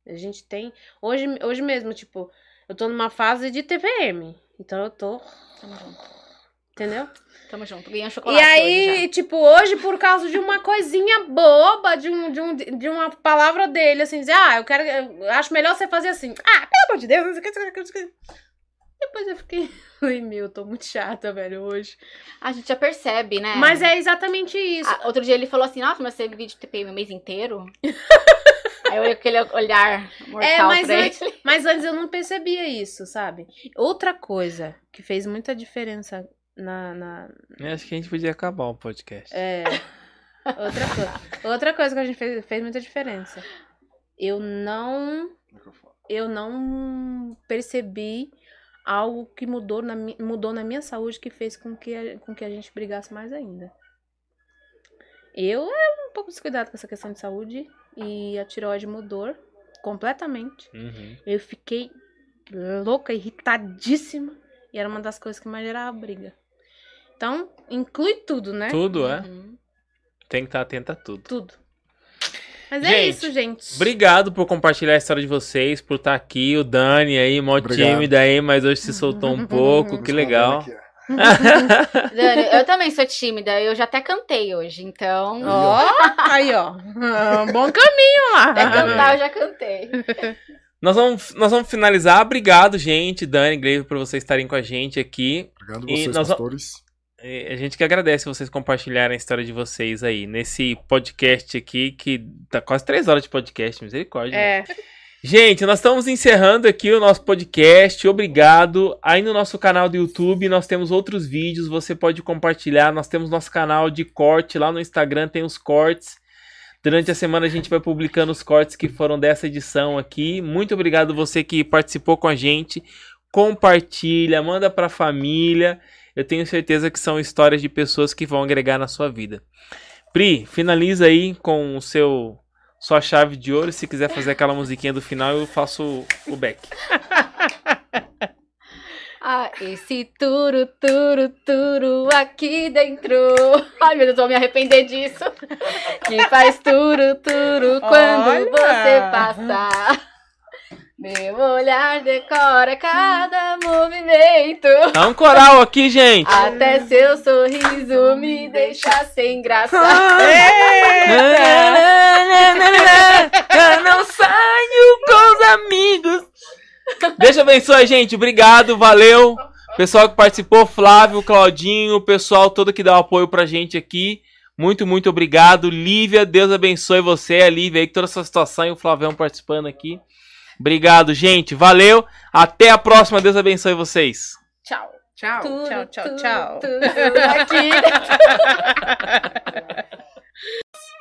G: A gente tem hoje hoje mesmo, tipo, eu tô numa fase de TPM. Então eu tô,
B: Tamo junto.
G: entendeu?
B: Tamo junto. Ganhei um
G: E
B: chocolate hoje
G: aí, tipo, hoje por causa de uma coisinha boba, de um, de um de uma palavra dele assim, dizer, ah, eu quero eu acho melhor você fazer assim. Ah, pelo amor de Deus, não sei o que. Depois eu fiquei, falei, meu, eu tô muito chata, velho, hoje.
B: A gente já percebe, né?
G: Mas é exatamente isso.
B: Ah, outro dia ele falou assim, nossa, mas você vídeo de TPM o mês inteiro? aí eu olhei com aquele olhar mortal
G: É, mas
B: pra
G: antes, mas antes eu não percebia isso, sabe? Outra coisa que fez muita diferença na. na
A: Eu Acho que a gente podia acabar o podcast.
G: é, outra, coisa, outra coisa que a gente fez, fez muita diferença. Eu não. Eu não percebi algo que mudou na, mudou na minha saúde que fez com que, a, com que a gente brigasse mais ainda. Eu era um pouco descuidado com essa questão de saúde e a tireoide mudou completamente.
A: Uhum.
G: Eu fiquei louca, irritadíssima. E era uma das coisas que mais gerava briga. Então, inclui tudo, né?
A: Tudo, é?
B: Uhum.
A: Tem que estar atento a tudo.
G: Tudo. Mas é
A: Gente,
G: isso, gente.
A: Obrigado por compartilhar a história de vocês, por estar aqui. O Dani aí, mó
H: Obrigado.
A: tímido aí, mas hoje se soltou um pouco. Que legal.
B: Dani, eu também sou tímida, eu já até cantei hoje, então.
G: Ó, aí, ó. Ah, bom caminho lá.
B: Até cantar eu já cantei.
A: Nós vamos, nós vamos finalizar. Obrigado, gente, Dani, Gleive, por vocês estarem com a gente aqui.
H: Obrigado
A: E
H: vocês,
A: nós-
H: pastores.
A: É, A gente que agradece vocês compartilharem a história de vocês aí, nesse podcast aqui, que tá quase três horas de podcast, misericórdia. né?
G: É.
A: Gente, nós estamos encerrando aqui o nosso podcast. Obrigado. Aí no nosso canal do YouTube nós temos outros vídeos, você pode compartilhar. Nós temos nosso canal de corte lá no Instagram, tem os cortes. Durante a semana a gente vai publicando os cortes que foram dessa edição aqui. Muito obrigado você que participou com a gente. Compartilha, manda pra família. Eu tenho certeza que são histórias de pessoas que vão agregar na sua vida. Pri, finaliza aí com o seu sua chave de ouro. Se quiser fazer aquela musiquinha do final, eu faço o back.
B: Ah, esse turu, turu, turu aqui dentro. Ai, meu Deus, vou me arrepender disso. Que faz turu, turu quando
F: Olha!
B: você passa. Meu olhar decora cada movimento.
A: Tá um coral aqui, gente.
B: Até seu sorriso me deixa sem graça.
A: Eu não saio com os amigos. Deus abençoe, gente. Obrigado, valeu. Pessoal que participou, Flávio, Claudinho, o pessoal todo que dá o apoio pra gente aqui. Muito, muito obrigado. Lívia, Deus abençoe você, a Lívia aí, toda essa situação e o Flavião participando aqui. Obrigado, gente. Valeu. Até a próxima. Deus abençoe vocês.
B: Tchau.
C: Tchau.
B: Tudo,
G: tchau, tchau,
B: tudo,
G: tchau.
B: Tudo aqui.